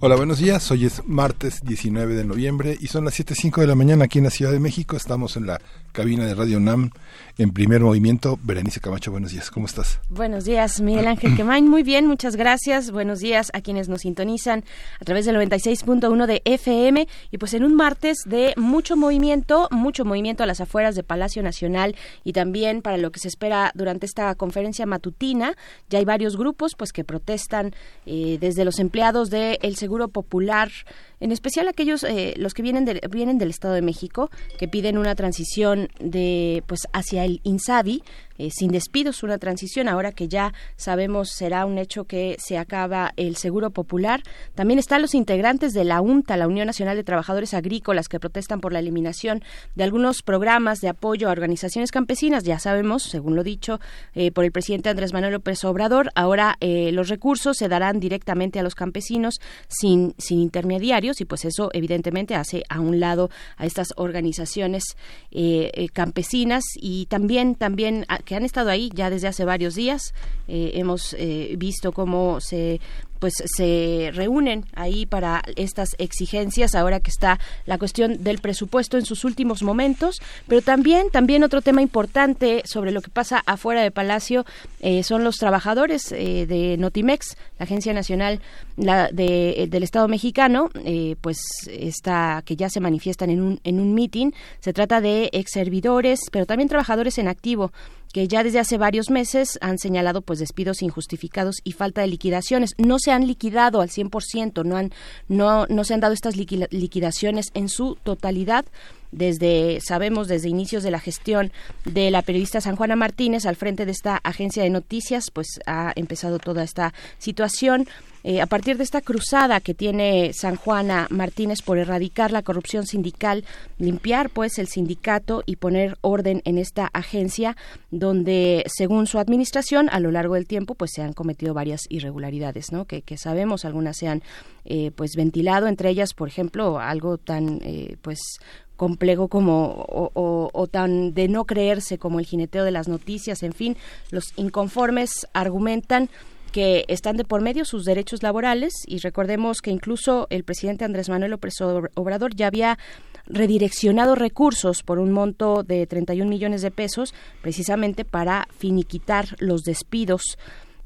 Hola, buenos días. Hoy es martes 19 de noviembre y son las 7.05 de la mañana aquí en la Ciudad de México. Estamos en la cabina de Radio NAM en primer movimiento. Berenice Camacho, buenos días. ¿Cómo estás? Buenos días, Miguel Ángel Quemain. Muy bien, muchas gracias. Buenos días a quienes nos sintonizan a través del 96.1 de FM y pues en un martes de mucho movimiento, mucho movimiento a las afueras de Palacio Nacional y también para lo que se espera durante esta conferencia matutina. Ya hay varios grupos pues que protestan eh, desde los empleados del de Seguro Popular en especial aquellos eh, los que vienen vienen del Estado de México que piden una transición de pues hacia el Insabi eh, sin despidos una transición ahora que ya sabemos será un hecho que se acaba el Seguro Popular. También están los integrantes de la UNTA la Unión Nacional de Trabajadores Agrícolas que protestan por la eliminación de algunos programas de apoyo a organizaciones campesinas ya sabemos según lo dicho eh, por el presidente Andrés Manuel López Obrador. Ahora los recursos se darán directamente a los campesinos sin sin intermediarios y pues eso evidentemente hace a un lado a estas organizaciones eh, eh, campesinas y también también que han estado ahí ya desde hace varios días. Eh, hemos visto cómo se pues se reúnen ahí para estas exigencias ahora que está la cuestión del presupuesto en sus últimos momentos. Pero también también otro tema importante sobre lo que pasa afuera de Palacio eh, son los trabajadores eh, de Notimex la agencia nacional de, del Estado Mexicano eh, pues está que ya se manifiestan en un en un meeting se trata de ex servidores pero también trabajadores en activo que ya desde hace varios meses han señalado pues despidos injustificados y falta de liquidaciones. No se han liquidado al 100%, no han no no se han dado estas liquidaciones en su totalidad desde sabemos desde inicios de la gestión de la periodista San Juana Martínez al frente de esta agencia de noticias pues ha empezado toda esta situación eh, a partir de esta cruzada que tiene San Juana Martínez por erradicar la corrupción sindical, limpiar pues el sindicato y poner orden en esta agencia donde según su administración a lo largo del tiempo pues se han cometido varias irregularidades, ¿no? Que, sabemos algunas se han eh, pues ventilado entre ellas por ejemplo algo tan eh, pues complejo como o, tan de no creerse como el jineteo de las noticias, en fin, los inconformes argumentan que están de por medio sus derechos laborales y recordemos que incluso el presidente Andrés Manuel López Obrador ya había redireccionado recursos por un monto de 31 millones de pesos precisamente para finiquitar los despidos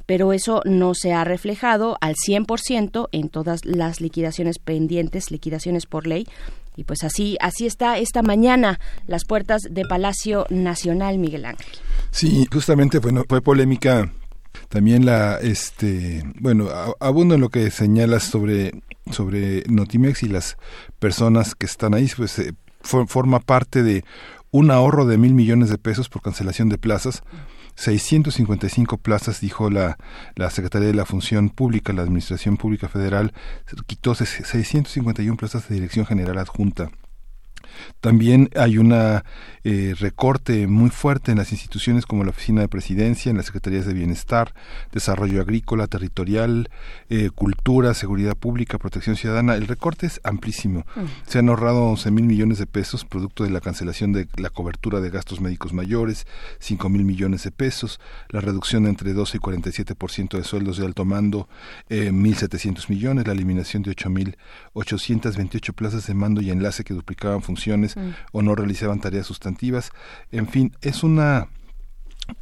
pero eso no se ha reflejado al 100% en todas las liquidaciones pendientes, liquidaciones por ley. Y pues así así está esta mañana las puertas de Palacio Nacional Miguel Ángel. Sí, justamente bueno, fue polémica también la, este, bueno, abundo en lo que señalas sobre, sobre Notimex y las personas que están ahí, pues eh, forma parte de un ahorro de mil millones de pesos por cancelación de plazas. 655 plazas, dijo la, la Secretaría de la Función Pública, la Administración Pública Federal, quitó 651 plazas de Dirección General Adjunta. También hay un eh, recorte muy fuerte en las instituciones como la Oficina de Presidencia, en las Secretarías de Bienestar, Desarrollo Agrícola, Territorial, eh, Cultura, Seguridad Pública, Protección Ciudadana. El recorte es amplísimo. Mm. Se han ahorrado 11 mil millones de pesos producto de la cancelación de la cobertura de gastos médicos mayores, 5 mil millones de pesos, la reducción de entre 12 y 47% de sueldos de alto mando, eh, 1.700 millones, la eliminación de 8 mil 828 plazas de mando y enlace que duplicaban funciones Mm. o no realizaban tareas sustantivas. En fin, es una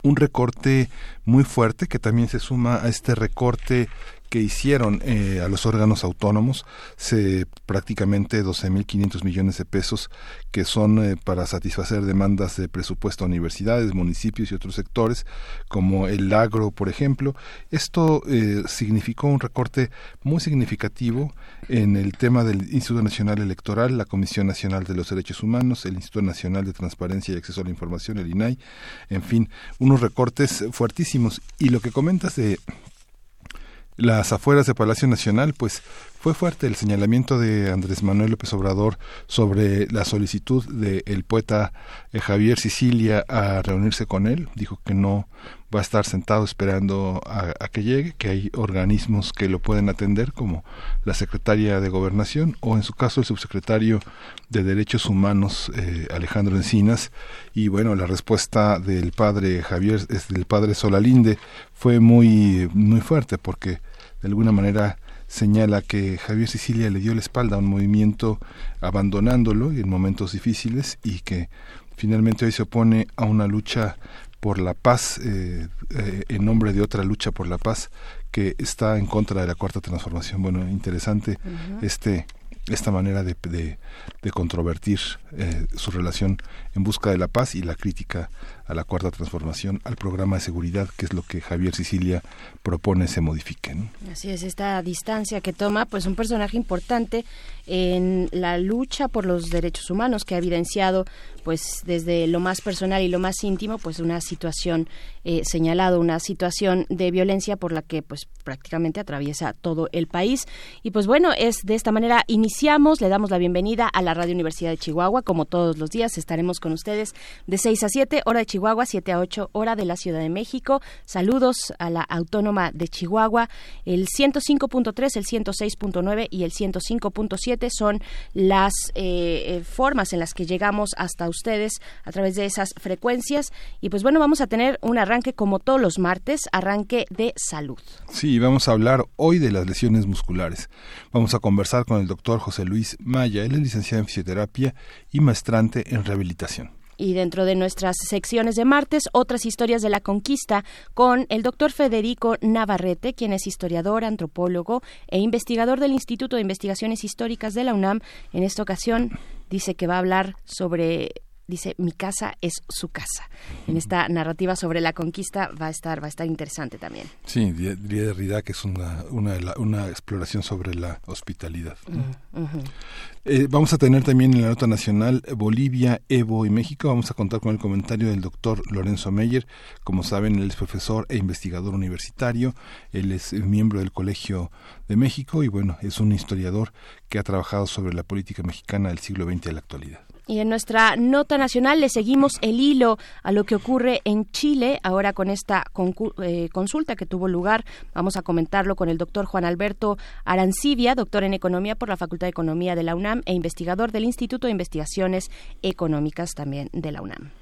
un recorte muy fuerte que también se suma a este recorte que hicieron eh, a los órganos autónomos, se prácticamente 12.500 millones de pesos que son eh, para satisfacer demandas de presupuesto a universidades, municipios y otros sectores, como el agro, por ejemplo. Esto eh, significó un recorte muy significativo en el tema del Instituto Nacional Electoral, la Comisión Nacional de los Derechos Humanos, el Instituto Nacional de Transparencia y Acceso a la Información, el INAI, en fin, unos recortes fuertísimos. Y lo que comentas de las afueras de Palacio Nacional, pues fue fuerte el señalamiento de Andrés Manuel López Obrador sobre la solicitud del poeta eh, Javier Sicilia a reunirse con él. Dijo que no va a estar sentado esperando a, que llegue, que hay organismos que lo pueden atender, como la Secretaria de Gobernación o en su caso el subsecretario de Derechos Humanos, eh, Alejandro Encinas. Y bueno, la respuesta del padre Javier, del padre Solalinde, fue muy, muy fuerte porque de alguna manera señala que Javier Sicilia le dio la espalda a un movimiento abandonándolo en momentos difíciles y que finalmente hoy se opone a una lucha por la paz eh, eh, en nombre de otra lucha por la paz que está en contra de la cuarta transformación. Bueno, interesante este esta manera de, de, controvertir eh, su relación en busca de la paz y la crítica a la cuarta transformación, al programa de seguridad, que es lo que Javier Sicilia propone se modifique. Así es, esta distancia que toma pues un personaje importante en la lucha por los derechos humanos que ha evidenciado pues desde lo más personal y lo más íntimo pues una situación eh, señalado una situación de violencia por la que pues prácticamente atraviesa todo el país. Y pues bueno es de esta manera iniciamos le damos la bienvenida a la Radio Universidad de Chihuahua. Como todos los días estaremos con ustedes de 6 a 7 hora de Chihuahua Chihuahua, 7 a 8 hora de la Ciudad de México. Saludos a la Autónoma de Chihuahua. El 105.3, el 106.9 y el 105.7 son las eh, eh, formas en las que llegamos hasta ustedes a través de esas frecuencias. Y pues bueno, vamos a tener un arranque como todos los martes, arranque de salud. Sí, vamos a hablar hoy de las lesiones musculares. Vamos a conversar con el doctor José Luis Maya. Él es licenciado en fisioterapia y maestrante en rehabilitación y dentro de nuestras secciones de martes, otras historias de la conquista con el doctor Federico Navarrete, quien es historiador, antropólogo e investigador del Instituto de Investigaciones Históricas de la UNAM. En esta ocasión dice que va a hablar sobre dice mi casa es su casa. En esta narrativa sobre la conquista va a estar va a estar interesante también. Sí, diría Derrida que es una, una, una exploración sobre la hospitalidad. Eh, vamos a tener también en la nota nacional Bolivia, Evo y México. Vamos a contar con el comentario del doctor Lorenzo Meyer. Como saben, él es profesor e investigador universitario. Él es miembro del Colegio de México y bueno, es un historiador que ha trabajado sobre la política mexicana del siglo XX a la actualidad. Y en nuestra nota nacional le seguimos el hilo a lo que ocurre en Chile, ahora con esta eh, consulta que tuvo lugar. Vamos a comentarlo con el doctor Juan Alberto Arancibia, doctor en Economía por la Facultad de Economía de la UNAM e investigador del Instituto de Investigaciones Económicas también de la UNAM.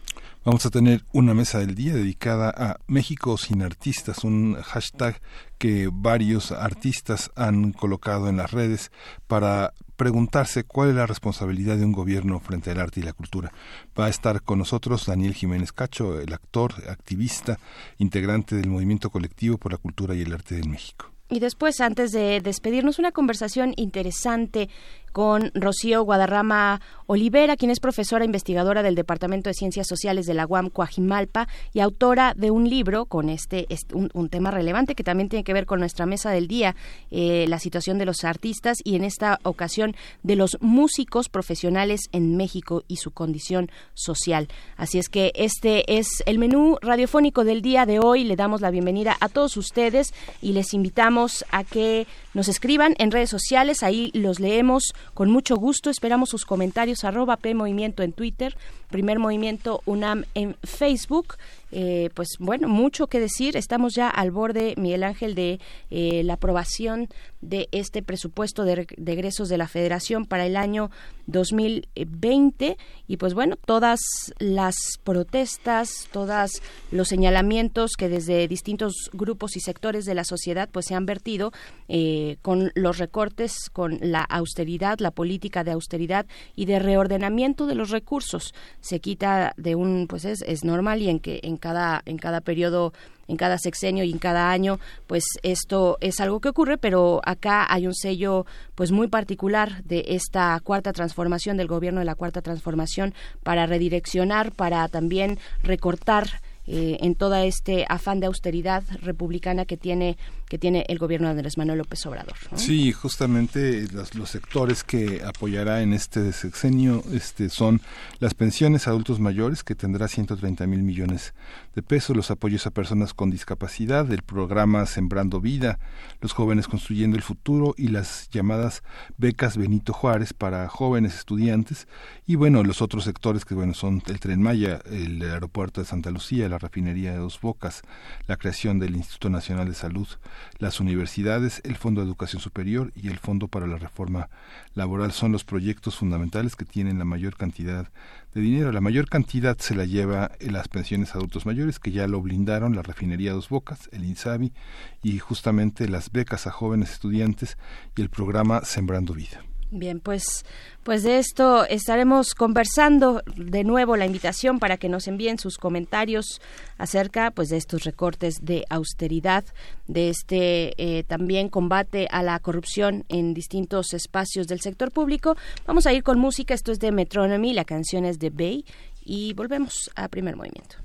Vamos a tener una mesa del día dedicada a México sin artistas, un hashtag que varios artistas han colocado en las redes para preguntarse cuál es la responsabilidad de un gobierno frente al arte y la cultura. Va a estar con nosotros Daniel Jiménez Cacho, el actor, activista, integrante del movimiento colectivo por la cultura y el arte en México. Y después, antes de despedirnos, una conversación interesante con Rocío Guadarrama Olivera, quien es profesora investigadora del Departamento de Ciencias Sociales de la UAM Coajimalpa y autora de un libro con este, un, tema relevante que también tiene que ver con nuestra mesa del día, eh, la situación de los artistas y en esta ocasión de los músicos profesionales en México y su condición social. Así es que este es el menú radiofónico del día de hoy. Le damos la bienvenida a todos ustedes y les invitamos a que nos escriban en redes sociales, ahí los leemos con mucho gusto. Esperamos sus comentarios arroba P Movimiento en Twitter, Primer Movimiento UNAM en Facebook. Eh, pues bueno, mucho que decir. Estamos ya al borde, Miguel Ángel, de eh, la aprobación de este presupuesto de, de, egresos de la Federación para el año 2020 y pues bueno, todas las protestas, todos los señalamientos que desde distintos grupos y sectores de la sociedad pues se han vertido eh, con los recortes, con la austeridad, la política de austeridad y de reordenamiento de los recursos. Se quita de un, pues es, es normal y en que cada, en cada periodo en cada sexenio y en cada año, pues esto es algo que ocurre, pero acá hay un sello pues muy particular de esta cuarta transformación del gobierno de la cuarta transformación para redireccionar, para también recortar eh, en todo este afán de austeridad republicana que tiene que tiene el gobierno de Andrés Manuel López Obrador. Sí, justamente los, los, sectores que apoyará en este sexenio este, son las pensiones a adultos mayores, que tendrá 130 mil millones de pesos, los apoyos a personas con discapacidad, el programa Sembrando Vida, los jóvenes construyendo el futuro y las llamadas becas Benito Juárez para jóvenes estudiantes y bueno, los otros sectores que bueno son el Tren Maya, el aeropuerto de Santa Lucía, la refinería de Dos Bocas, la creación del Instituto Nacional de Salud, las universidades, el Fondo de Educación Superior y el Fondo para la Reforma Laboral son los proyectos fundamentales que tienen la mayor cantidad de dinero. La mayor cantidad se la lleva en las pensiones a adultos mayores, que ya lo blindaron la refinería Dos Bocas, el INSABI y justamente las becas a jóvenes estudiantes y el programa Sembrando Vida. Bien, pues, pues de esto estaremos conversando de nuevo la invitación para que nos envíen sus comentarios acerca pues de estos recortes de austeridad, de este eh, también combate a la corrupción en distintos espacios del sector público. Vamos a ir con música, esto es de Metronomy, la canción es de Bay y volvemos a primer movimiento.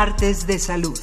Martes de salud.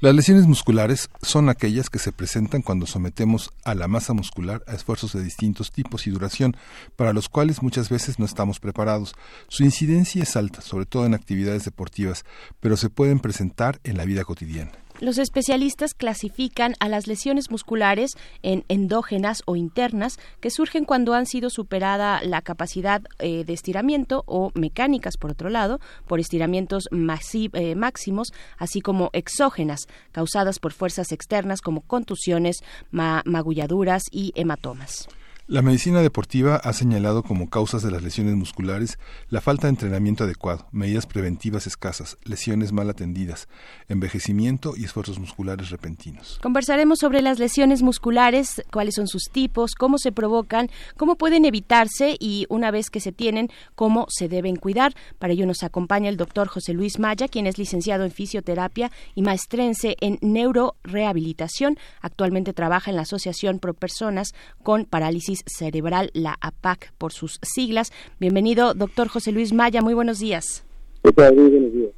Las lesiones musculares son aquellas que se presentan cuando sometemos a la masa muscular a esfuerzos de distintos tipos y duración, para los cuales muchas veces no estamos preparados. Su incidencia es alta, sobre todo en actividades deportivas, pero se pueden presentar en la vida cotidiana. Los especialistas clasifican a las lesiones musculares en endógenas o internas que surgen cuando han sido superada la capacidad eh, de estiramiento o mecánicas, por otro lado, por estiramientos eh, máximos, así como exógenas, causadas por fuerzas externas como contusiones, magulladuras y hematomas. La medicina deportiva ha señalado como causas de las lesiones musculares la falta de entrenamiento adecuado, medidas preventivas escasas, lesiones mal atendidas, envejecimiento y esfuerzos musculares repentinos. Conversaremos sobre las lesiones musculares, cuáles son sus tipos, cómo se provocan, cómo pueden evitarse y una vez que se tienen, cómo se deben cuidar. Para ello nos acompaña el doctor José Luis Maya, quien es licenciado en fisioterapia y maestrense en neurorehabilitación. Actualmente trabaja en la Asociación Pro Personas con Parálisis cerebral, la APAC por sus siglas. Bienvenido, doctor José Luis Maya, muy buenos días. buenos días.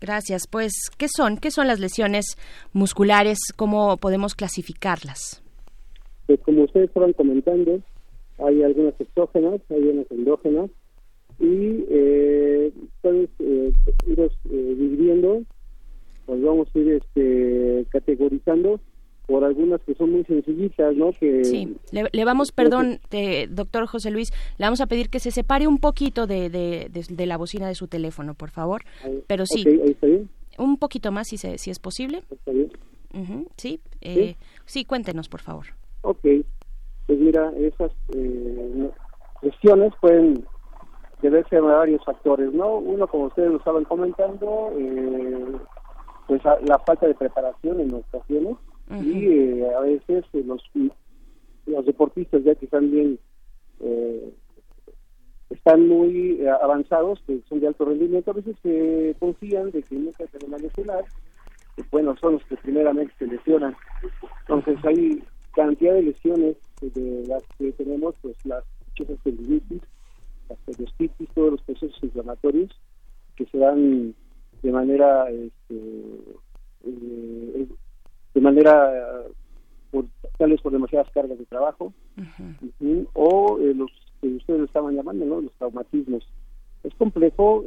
Gracias. Pues, ¿qué son? ¿Qué son las lesiones musculares? ¿Cómo podemos clasificarlas? Pues como ustedes estaban comentando, hay algunas exógenas, hay unas endógenas, y eh, puedes eh, irlos eh, dividiendo, pues vamos a ir este, categorizando por algunas que son muy sencillitas, ¿no? Que, sí, le, vamos, perdón, doctor José Luis, le vamos a pedir que se separe un poquito de, de, la bocina de su teléfono, por favor. Pero sí, un poquito más si, se, si es posible. Está bien. sí, eh, sí, cuéntenos, por favor. Ok, pues mira, esas eh, cuestiones pueden deberse a varios factores, ¿no? Uno, como ustedes lo estaban comentando, eh, pues la falta de preparación en ocasiones, y eh, a veces eh, los los deportistas ya que están bien eh, están muy avanzados que son de alto rendimiento a veces se confían de que nunca se van a lesionar bueno son los que primeramente se lesionan. Entonces hay cantidad de lesiones de las que tenemos pues las muchas tendinitis las periostitis todos los procesos inflamatorios que se dan de manera este, de manera por, tal vez por demasiadas cargas de trabajo o eh, los que ustedes estaban llamando ¿no? los traumatismos. Es complejo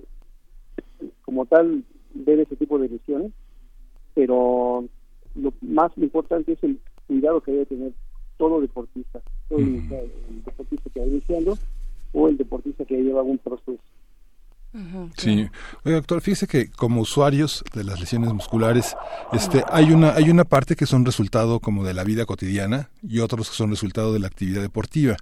como tal ver ese tipo de lesiones pero lo más importante es el cuidado que debe tener todo deportista todo el, deportista que va iniciando o el deportista que lleva un proceso sí. Oye, doctor, fíjese que como usuarios de las lesiones musculares, este, hay una, hay una parte que son resultado como de la vida cotidiana y otros que son resultado de la actividad deportiva.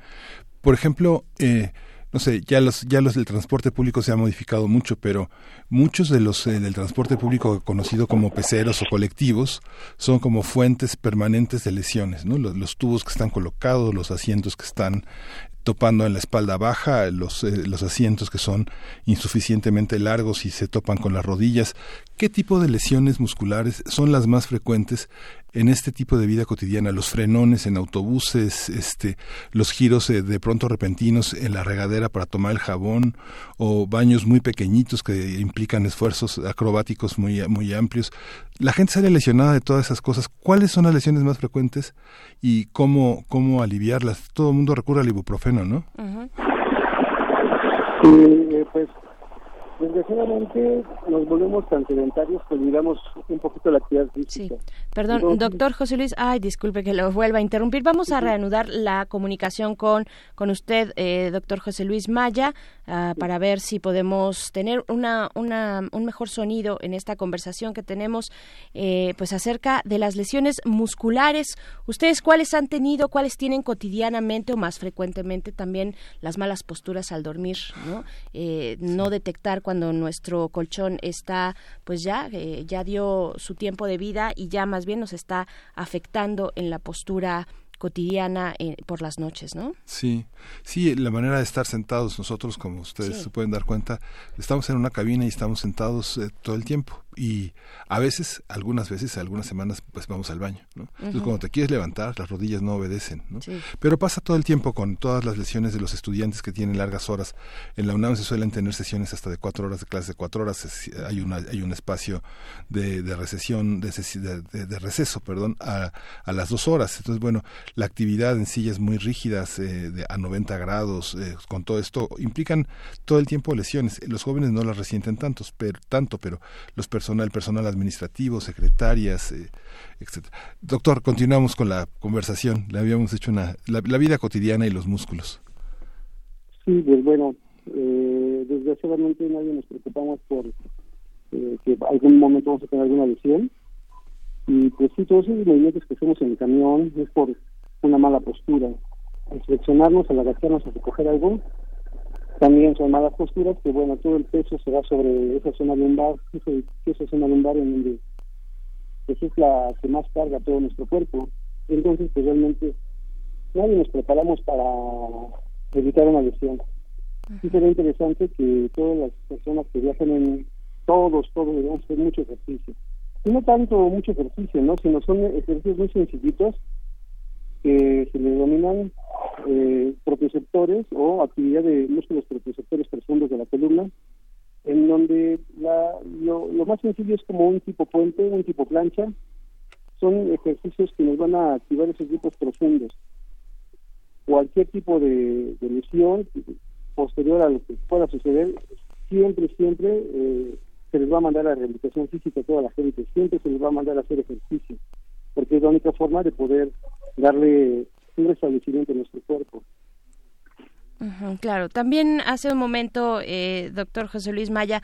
Por ejemplo, eh, no sé, ya los, ya los del transporte público se ha modificado mucho, pero muchos de los eh, del transporte público conocido como peceros o colectivos son como fuentes permanentes de lesiones, ¿no? Los, los, tubos que están colocados, los asientos que están topando en la espalda baja, los, eh, los asientos que son insuficientemente largos y se topan con las rodillas. ¿Qué tipo de lesiones musculares son las más frecuentes en este tipo de vida cotidiana? Los frenones en autobuses, este, los giros eh, de pronto repentinos en la regadera para tomar el jabón o baños muy pequeñitos que implican esfuerzos acrobáticos muy, muy amplios. La gente sale lesionada de todas esas cosas. ¿Cuáles son las lesiones más frecuentes y cómo, cómo aliviarlas? Todo el mundo recurre al ibuprofeno, ¿no? Eh, pues desgraciadamente nos volvemos tan sedentarios que olvidamos un poquito la actividad física. Sí. Perdón, doctor José Luis, ay, disculpe que lo vuelva a interrumpir. Vamos a reanudar la comunicación con, con usted, eh, doctor José Luis Maya, ah, para ver si podemos tener una, una, un mejor sonido en esta conversación que tenemos eh, pues acerca de las lesiones musculares. ¿Ustedes cuáles han tenido, cuáles tienen cotidianamente o más frecuentemente también las malas posturas al dormir? No, eh, no detectar cuando nuestro colchón está, pues ya, eh, ya dio su tiempo de vida y ya más bien nos está afectando en la postura cotidiana eh, por las noches, ¿no? Sí, sí, la manera de estar sentados nosotros, como ustedes se pueden dar cuenta, estamos en una cabina y estamos sentados eh, todo el tiempo y a veces, algunas veces, algunas semanas, pues vamos al baño, ¿no? Entonces cuando te quieres levantar, las rodillas no obedecen, ¿no? Pero pasa todo el tiempo con todas las lesiones de los estudiantes que tienen largas horas. En la UNAM se suelen tener sesiones hasta de cuatro horas de clase de cuatro horas, hay una hay un espacio de, de recesión, de, de, receso, perdón, a, a, las dos horas. Entonces, bueno, la actividad en sillas muy rígidas, eh, de, a 90 grados, eh, con todo esto, implican todo el tiempo lesiones. Los jóvenes no las resienten tantos, pero, tanto, pero los personal, personal administrativo, secretarias, eh, etcétera. Doctor, continuamos con la conversación. Le habíamos hecho una la, vida cotidiana y los músculos. Sí, pues bueno, eh, desgraciadamente nadie nos preocupamos por eh, que algún momento vamos a tener alguna lesión. Y pues sí, todos esos movimientos que hacemos en el camión es por una mala postura. Al flexionarnos, al agacharnos a recoger algo, también son malas posturas que, bueno, todo el peso se va sobre esa zona lumbar, esa zona lumbar en donde pues, es la que más carga todo nuestro cuerpo. Entonces, pues realmente nadie nos preparamos para evitar una lesión. Sí sería interesante que todas las personas que viajan en todos, todos debemos hacer mucho ejercicio. Y no tanto mucho ejercicio, ¿no? Sino son ejercicios muy sencillitos que se le denominan eh, propioceptores o actividad de músculos propioceptores profundos de la columna, en donde la, lo, más sencillo es como un tipo puente, un tipo plancha. Son ejercicios que nos van a activar esos grupos profundos. Cualquier tipo de, lesión posterior a lo que pueda suceder, siempre, siempre eh, se les va a mandar a rehabilitación física a toda la gente, siempre se les va a mandar a hacer ejercicio, porque es la única forma de poder darle un restablecimiento a nuestro cuerpo. claro, también hace un momento, eh, doctor José Luis Maya,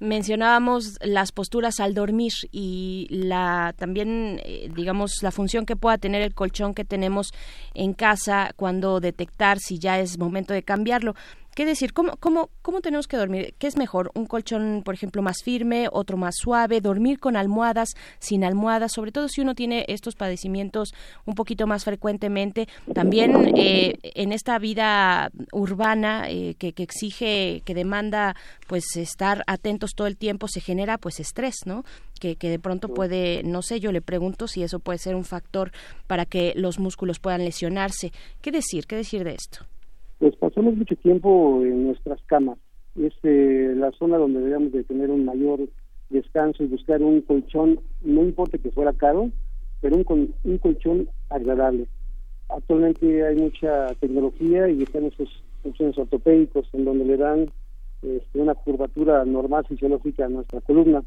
mencionábamos las posturas al dormir y la también eh, digamos la función que pueda tener el colchón que tenemos en casa cuando detectar si ya es momento de cambiarlo ¿Qué decir? ¿Cómo, cómo, ¿Cómo tenemos que dormir? ¿Qué es mejor? ¿Un colchón, por ejemplo, más firme, otro más suave? ¿Dormir con almohadas, sin almohadas? Sobre todo si uno tiene estos padecimientos un poquito más frecuentemente. También eh, en esta vida urbana eh, que, que, exige, que demanda pues estar atentos todo el tiempo, se genera pues estrés, ¿no? Que, que de pronto puede, no sé, yo le pregunto si eso puede ser un factor para que los músculos puedan lesionarse. ¿Qué decir? ¿Qué decir de esto? Pues pasamos mucho tiempo en nuestras camas. Es eh, la zona donde debemos de tener un mayor descanso y buscar un colchón, no importa que fuera caro, pero un, un colchón agradable. Actualmente hay mucha tecnología y están esos colchones ortopédicos en donde le dan este, una curvatura normal fisiológica a nuestra columna.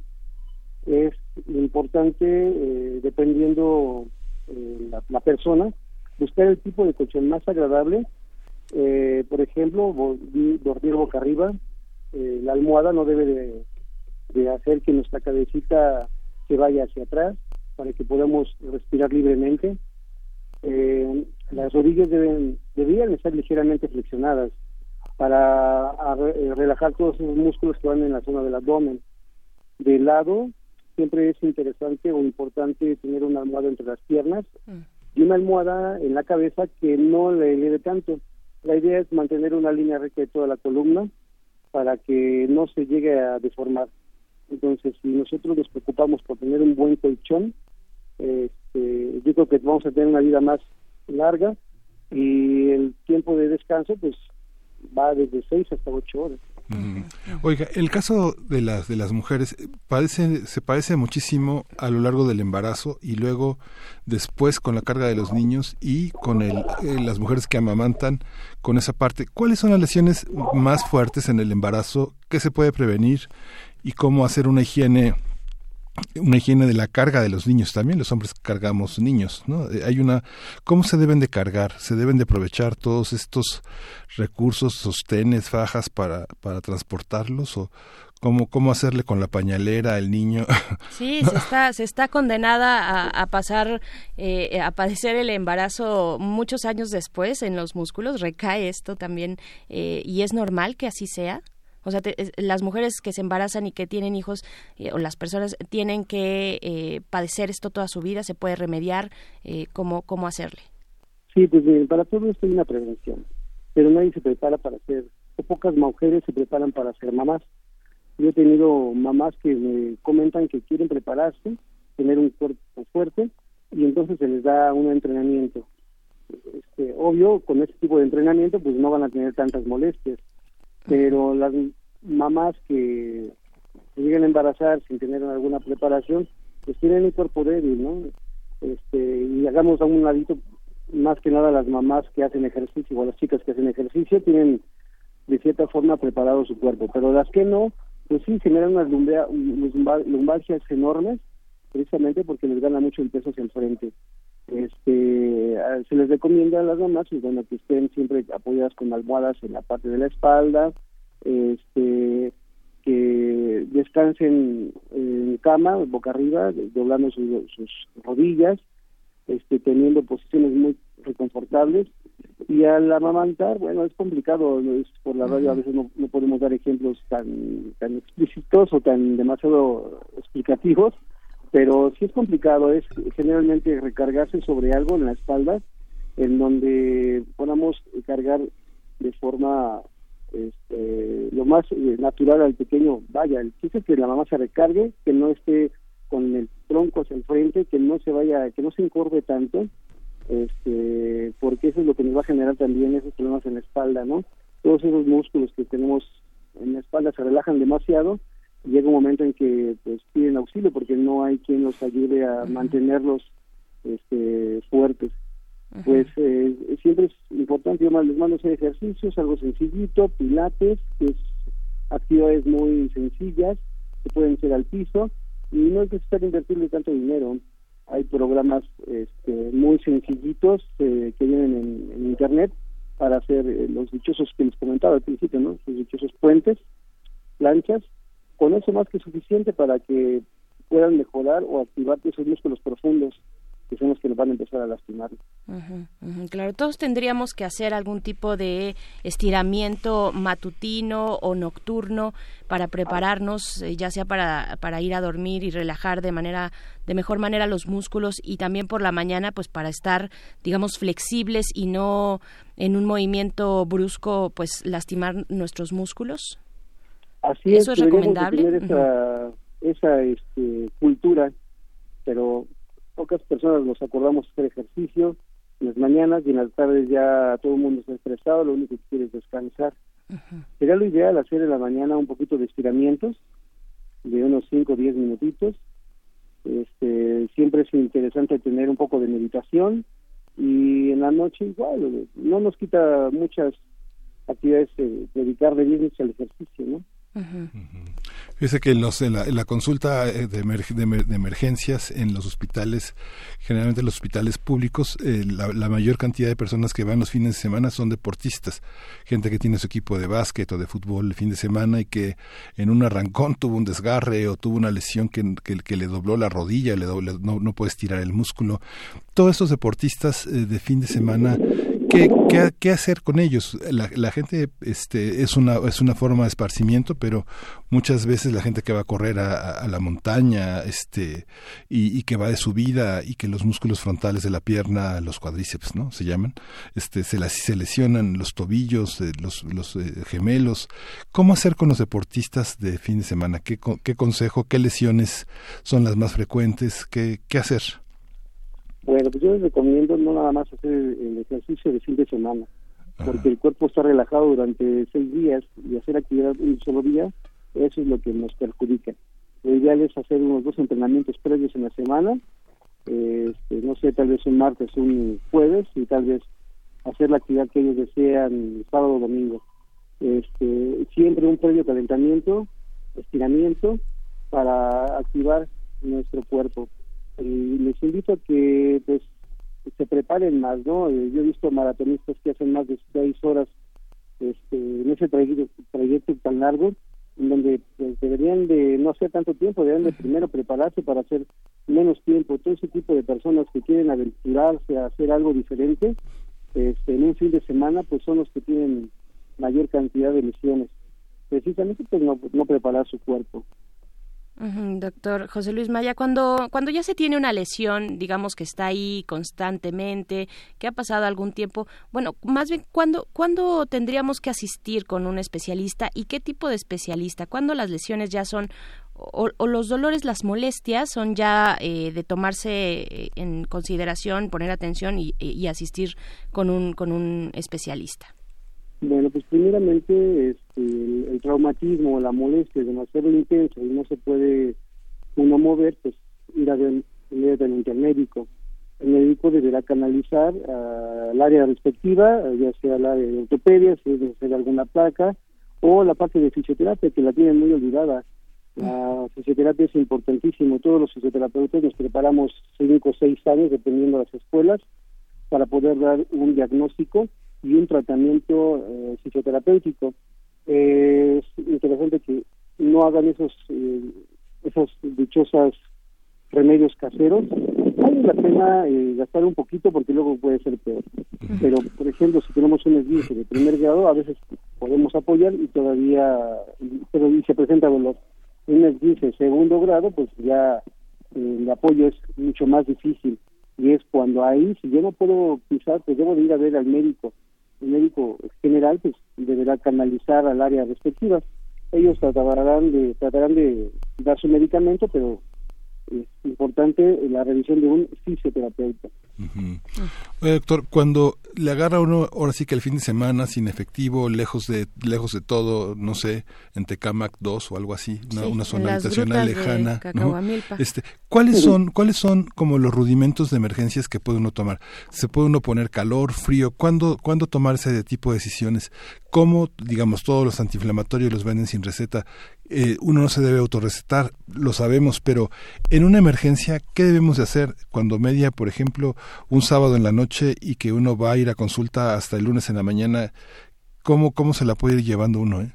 Es importante, eh, dependiendo eh, la persona, buscar el tipo de colchón más agradable eh, por ejemplo, dormir boca arriba, eh, la almohada no debe de, hacer que nuestra cabecita se vaya hacia atrás para que podamos respirar libremente. Eh, las rodillas deben deberían estar ligeramente flexionadas para relajar todos esos músculos que van en la zona del abdomen. De lado, siempre es interesante o importante tener una almohada entre las piernas mm. y una almohada en la cabeza que no le eleve tanto la idea es mantener una línea recta de toda la columna para que no se llegue a deformar. Entonces, si nosotros nos preocupamos por tener un buen colchón, este, yo creo que vamos a tener una vida más larga y el tiempo de descanso pues va desde 6 hasta 8 horas. Oiga, el caso de las de las mujeres eh, parece, se parece muchísimo a lo largo del embarazo y luego después con la carga de los niños y con el, eh, las mujeres que amamantan con esa parte. ¿Cuáles son las lesiones más fuertes en el embarazo? ¿Qué se puede prevenir y cómo hacer una higiene una higiene de la carga de los niños también los hombres cargamos niños no eh, hay una cómo se deben de cargar se deben de aprovechar todos estos recursos sostenes fajas para para transportarlos o cómo cómo hacerle con la pañalera al niño sí se está se está condenada a, pasar eh, a padecer el embarazo muchos años después en los músculos. Recae esto también eh, y es normal que así sea o sea, las mujeres que se embarazan y que tienen hijos eh, o las personas tienen que eh, padecer esto toda su vida, se puede remediar, eh, ¿cómo, ¿cómo hacerle? Sí, pues para todo esto hay una prevención, pero nadie se prepara para ser, o pocas mujeres se preparan para ser mamás. Yo he tenido mamás que me comentan que quieren prepararse, tener un cuerpo fuerte, y entonces se les da un entrenamiento. Este, obvio, con este tipo de entrenamiento, pues no van a tener tantas molestias, pero las mamás que llegan a embarazar sin tener alguna preparación, pues tienen un cuerpo débil, ¿no? Este, y hagamos a un ladito más que nada las mamás que hacen ejercicio o las chicas que hacen ejercicio tienen de cierta forma preparado su cuerpo, pero las que no, pues sí generan unas lumbalgias enormes, precisamente porque les gana mucho el peso hacia el frente. Este, se les recomienda a las mamás pues, bueno, que estén siempre apoyadas con almohadas en la parte de la espalda, este, que descansen en cama, boca arriba, doblando sus rodillas, este, teniendo posiciones muy reconfortables. Y al amamantar, bueno, es complicado, es por la radio a veces no, no, podemos dar ejemplos tan tan explícitos o tan demasiado explicativos, pero sí es complicado, es generalmente recargarse sobre algo en la espalda en donde podamos cargar de forma este, lo más eh, natural al pequeño, vaya, el chiste que la mamá se recargue, que no esté con el tronco hacia el frente, que no se vaya, que no se encorve tanto, este, porque eso es lo que nos va a generar también esos problemas en la espalda, ¿no? Todos esos músculos que tenemos en la espalda se relajan demasiado llega un momento en que pues piden auxilio porque no hay quien los ayude a mantenerlos este, fuertes. Pues eh, siempre es importante, yo les mando hacer ejercicios, algo sencillito, pilates, que es actividades muy sencillas, que pueden ser al piso, y no es necesario invertirle tanto dinero. Hay programas este, muy sencillitos eh, que vienen en, internet para hacer eh, los dichosos que les comentaba al principio, ¿no? Los dichosos puentes, planchas, con eso más que suficiente para que puedan mejorar o activar esos músculos profundos que son los que nos van a empezar a lastimar. claro, todos tendríamos que hacer algún tipo de estiramiento matutino o nocturno para prepararnos, eh, ya sea para, para ir a dormir y relajar de manera de mejor manera los músculos y también por la mañana pues para estar digamos flexibles y no en un movimiento brusco pues lastimar nuestros músculos. Así Eso es, es recomendable. Tener esa, esa este, cultura, pero pocas personas nos acordamos de hacer ejercicio en las mañanas y en las tardes ya todo el mundo está estresado, lo único que quiere es descansar. Sería lo ideal hacer en la mañana un poquito de estiramientos, de unos 5 o 10 minutitos. Este, siempre es interesante tener un poco de meditación y en la noche igual, no nos quita muchas actividades eh, dedicarle bien al ejercicio, ¿no? Fíjese que los, en, la, consulta eh, de, emergencias en los hospitales, generalmente los hospitales públicos, eh, la, mayor cantidad de personas que van los fines de semana son deportistas, gente que tiene su equipo de básquet o de fútbol el fin de semana y que en un arrancón tuvo un desgarre o tuvo una lesión que, que, le dobló la rodilla, le no, no puede estirar el músculo. Todos estos deportistas eh, de fin de semana ¿Qué, hacer con ellos? La, gente este, es, una, es una forma de esparcimiento, pero muchas veces la gente que va a correr a, la montaña este, y, que va de subida y que los músculos frontales de la pierna, los cuadríceps, ¿no? Se llaman, este, se, las, se lesionan los tobillos, eh, los, los eh, gemelos. ¿Cómo hacer con los deportistas de fin de semana? ¿Qué, qué consejo, qué lesiones son las más frecuentes? ¿Qué, qué hacer? Bueno, pues yo les recomiendo no nada más hacer el ejercicio de fin de semana, porque el cuerpo está relajado durante seis días y hacer actividad un solo día, eso es lo que nos perjudica. Lo ideal es hacer unos dos entrenamientos previos en la semana, este, no sé, tal vez un martes, un jueves y tal vez hacer la actividad que ellos desean sábado o domingo. Este, siempre un previo calentamiento, estiramiento para activar nuestro cuerpo les invito a que pues se preparen más, ¿no? Eh, yo he visto maratonistas que hacen más de seis horas este, en ese trayecto, tan largo, en donde pues, deberían de no hacer tanto tiempo, deberían de primero prepararse para hacer menos tiempo. Todo ese tipo de personas que quieren aventurarse a hacer algo diferente, este, en un fin de semana, pues son los que tienen mayor cantidad de lesiones. Precisamente pues no, no preparar su cuerpo. Doctor José Luis Maya, cuando, cuando ya se tiene una lesión, digamos que está ahí constantemente, que ha pasado algún tiempo, bueno, más bien, ¿cuándo, ¿cuándo tendríamos que asistir con un especialista y qué tipo de especialista? ¿Cuándo las lesiones ya son o, los dolores, las molestias son ya eh, de tomarse eh, en consideración, poner atención y, y, asistir con un, con un especialista? Bueno, pues primeramente este, el, traumatismo, la molestia es demasiado intensa y no se puede uno mover, pues ir a ver inmediatamente al médico. El médico deberá canalizar al área respectiva, ya sea al área de ortopedia, si es necesaria alguna placa, o la parte de fisioterapia, que la tienen muy olvidada. La fisioterapia es importantísimo. Todos los fisioterapeutas nos preparamos cinco o seis años, dependiendo de las escuelas, para poder dar un diagnóstico y un tratamiento eh, fisioterapéutico. es interesante que no hagan esos eh, esos dichosos remedios caseros. Vale la pena eh, gastar un poquito porque luego puede ser peor. Pero, por ejemplo, si tenemos un esguince de primer grado, a veces podemos apoyar y todavía, pero y se presenta dolor. Un esguince de segundo grado, pues ya el apoyo es mucho más difícil. Y es cuando ahí, si yo no puedo pisar, pues debo de ir a ver al médico el médico general pues deberá canalizar al área respectiva. Ellos tratarán de tratarán de dar su medicamento, pero es importante la revisión de un fisioterapeuta. Doctor, cuando le agarra uno, ahora sí que el fin de semana, sin efectivo, lejos de lejos de todo, no sé, en Tecamac 2 o algo así, una, zona habitacional lejana. Este, ¿Cuáles son cuáles son como los rudimentos de emergencias que puede uno tomar? ¿Se puede uno poner calor, frío? ¿Cuándo, ¿cuándo tomarse de tipo de decisiones? ¿Cómo, digamos, todos los antiinflamatorios los venden sin receta? Eh, uno no se debe autorrecetar, lo sabemos, pero en una emergencia, ¿qué debemos de hacer cuando media, por ejemplo, un sábado en la noche y que uno va a ir a consulta hasta el lunes en la mañana? ¿Cómo, cómo se la puede ir llevando uno? Eh?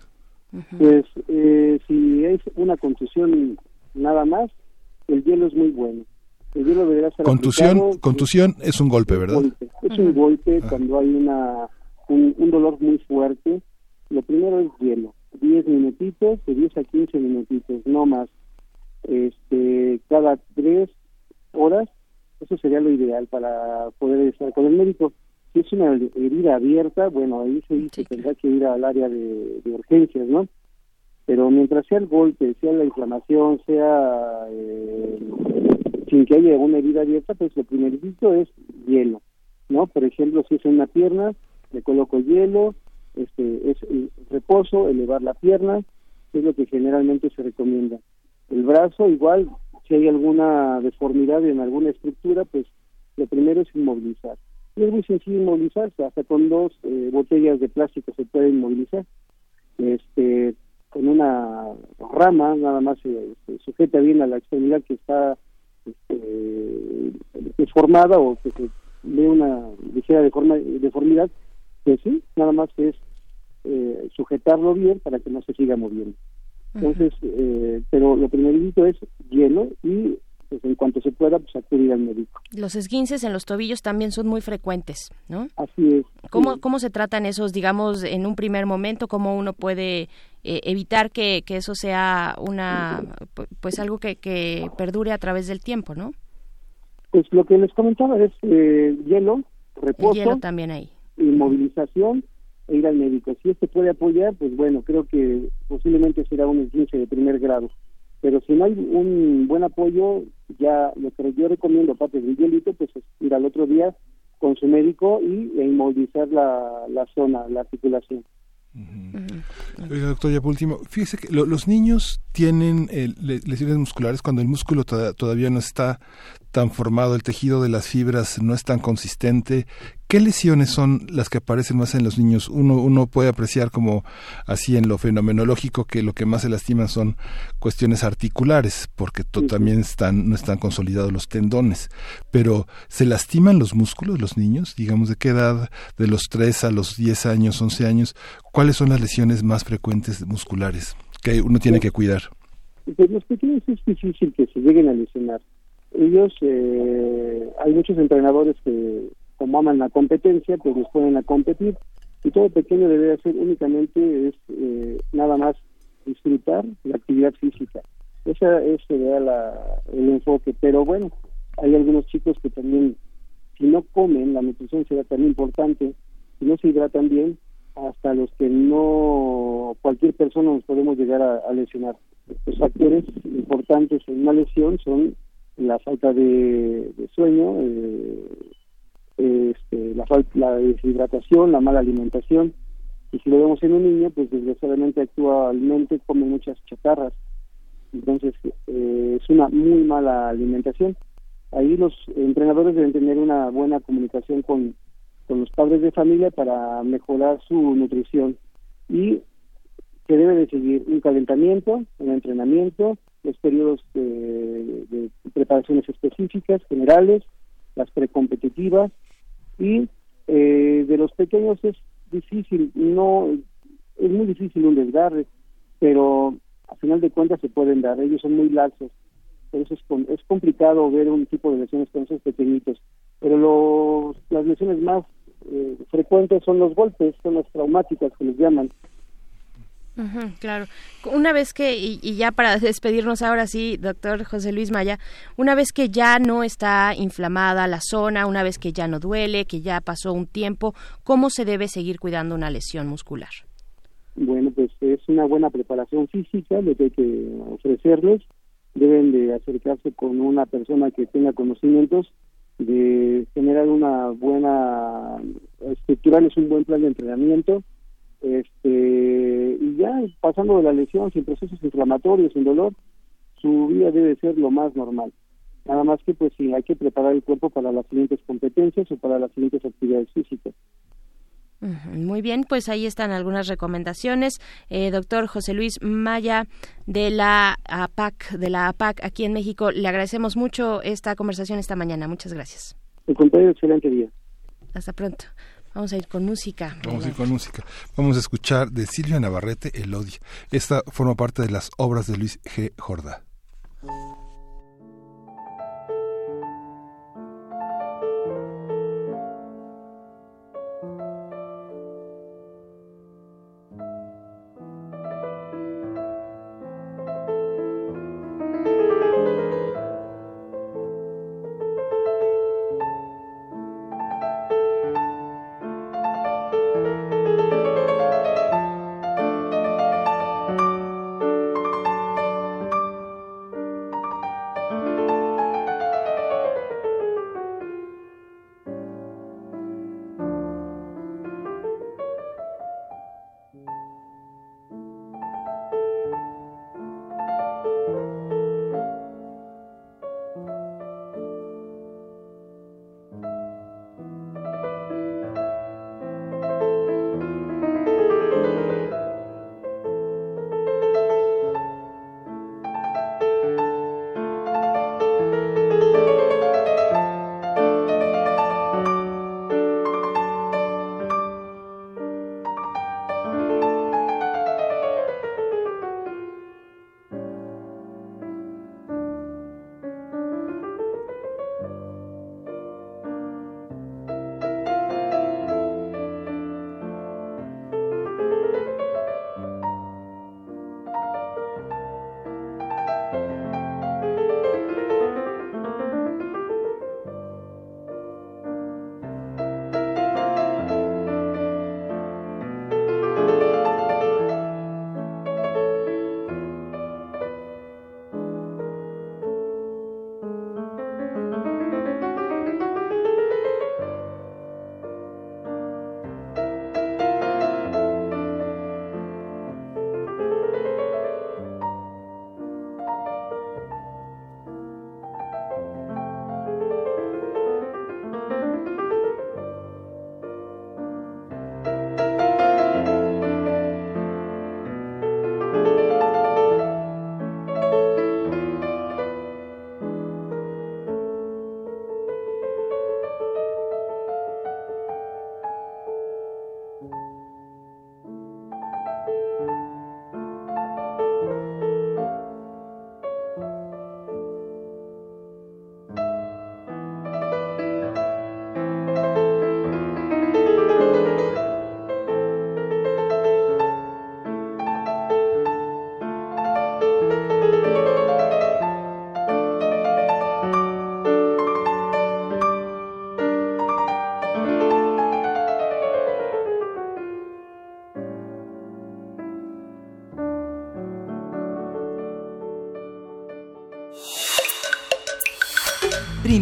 Pues eh, si es una contusión nada más, el hielo es muy bueno. El hielo debería ser contusión, contusión es un golpe, ¿verdad? Es un golpe ah. cuando hay una un dolor muy fuerte. Lo primero es hielo 10 minutitos, de 10 a 15 minutitos, no más. Este, cada 3 horas, eso sería lo ideal para poder estar con el médico. Si es una herida abierta, bueno, ahí se, tendrá que ir al área de, urgencias, ¿no? Pero mientras sea el golpe, sea la inflamación, sea eh, sin que haya una herida abierta, pues lo primerito es hielo, ¿no? Por ejemplo, si es en una pierna, le coloco hielo, este, es el reposo, elevar la pierna, es lo que generalmente se recomienda. El brazo, igual, si hay alguna deformidad en alguna estructura, pues lo primero es inmovilizar. Y es muy sencillo inmovilizarse, hasta con dos eh, botellas de plástico se puede inmovilizar. Este, con una rama, nada más se, sujeta bien a la extremidad que está este, deformada o que se ve una ligera deformidad, pues sí, nada más es eh, sujetarlo bien para que no se siga moviendo. Entonces, eh, pero lo primerito es hielo y pues, en cuanto se pueda, pues acudir al médico. Los esguinces en los tobillos también son muy frecuentes, ¿no? Así es. ¿Cómo, ¿Cómo se tratan esos, digamos, en un primer momento? ¿Cómo uno puede eh, evitar que, que, eso sea una, pues algo que, que perdure a través del tiempo, ¿no? Pues lo que les comentaba es hielo, reposo. hielo también ahí. Inmovilización e ir al médico. Si este puede apoyar, pues bueno, creo que posiblemente será un esguince de primer grado. Pero si no hay un buen apoyo, ya lo que yo recomiendo, aparte del hielito, pues es ir al otro día con su médico y e inmovilizar la, la zona, la articulación. Oiga, doctor, ya por último, fíjese que los niños tienen eh, lesiones musculares cuando el músculo todavía no está tan formado, el tejido de las fibras no es tan consistente. ¿Qué lesiones son las que aparecen más en los niños? Uno, uno puede apreciar como así en lo fenomenológico que lo que más se lastima son cuestiones articulares, porque también están, no están consolidados los tendones. Pero, ¿se lastiman los músculos los niños? Digamos, ¿de qué edad? De los 3 a los 10 años, 11 años. ¿Cuáles son las lesiones más frecuentes musculares que uno tiene que cuidar? Pues los pequeños es difícil que se lleguen a lesionar ellos, eh, hay muchos entrenadores que como aman la competencia, pues les pueden a competir y todo pequeño debe hacer únicamente es eh, nada más disfrutar la actividad física. Ese sería el enfoque. Pero bueno, hay algunos chicos que también, si no comen, la nutrición será tan importante, si no se hidratan bien, hasta los que no, cualquier persona nos podemos llegar a, lesionar. Los factores importantes en una lesión son la falta de, sueño, eh, este, la, la deshidratación, la mala alimentación. Y si lo vemos en un niño, pues desgraciadamente actualmente come muchas chatarras. Entonces eh, es una muy mala alimentación. Ahí los entrenadores deben tener una buena comunicación con, con los padres de familia para mejorar su nutrición y que debe de seguir un calentamiento, un entrenamiento, los periodos de, preparaciones específicas, generales, las precompetitivas y eh, de los pequeños es difícil, no es muy difícil un desgarre, pero a final de cuentas se pueden dar, ellos son muy laxos, por eso es, es complicado ver un tipo de lesiones con esos pequeñitos, pero los, las lesiones más eh, frecuentes son los golpes, son las traumáticas que les llaman. Claro. Una vez que, y, ya para despedirnos ahora sí, doctor José Luis Maya, una vez que ya no está inflamada la zona, una vez que ya no duele, que ya pasó un tiempo, ¿cómo se debe seguir cuidando una lesión muscular? Bueno, pues es una buena preparación física lo que hay que ofrecerles. Deben de acercarse con una persona que tenga conocimientos de generar una buena, estructurarles un buen plan de entrenamiento, este y ya pasando de la lesión sin procesos inflamatorios, sin dolor, su vida debe ser lo más normal. Nada más que pues sí, hay que preparar el cuerpo para las siguientes competencias o para las siguientes actividades físicas. Muy bien, pues ahí están algunas recomendaciones. Eh, doctor José Luis Maya de la APAC, de la APAC aquí en México, le agradecemos mucho esta conversación esta mañana. Muchas gracias. El contrario, excelente día. Hasta pronto. Vamos a ir con música. Vamos a ir con música. Vamos a escuchar de Silvia Navarrete Elodia. Esta forma parte de las obras de Luis G. Jordá.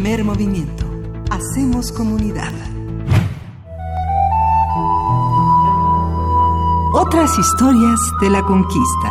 Primer movimiento. Hacemos comunidad. Otras historias de la conquista.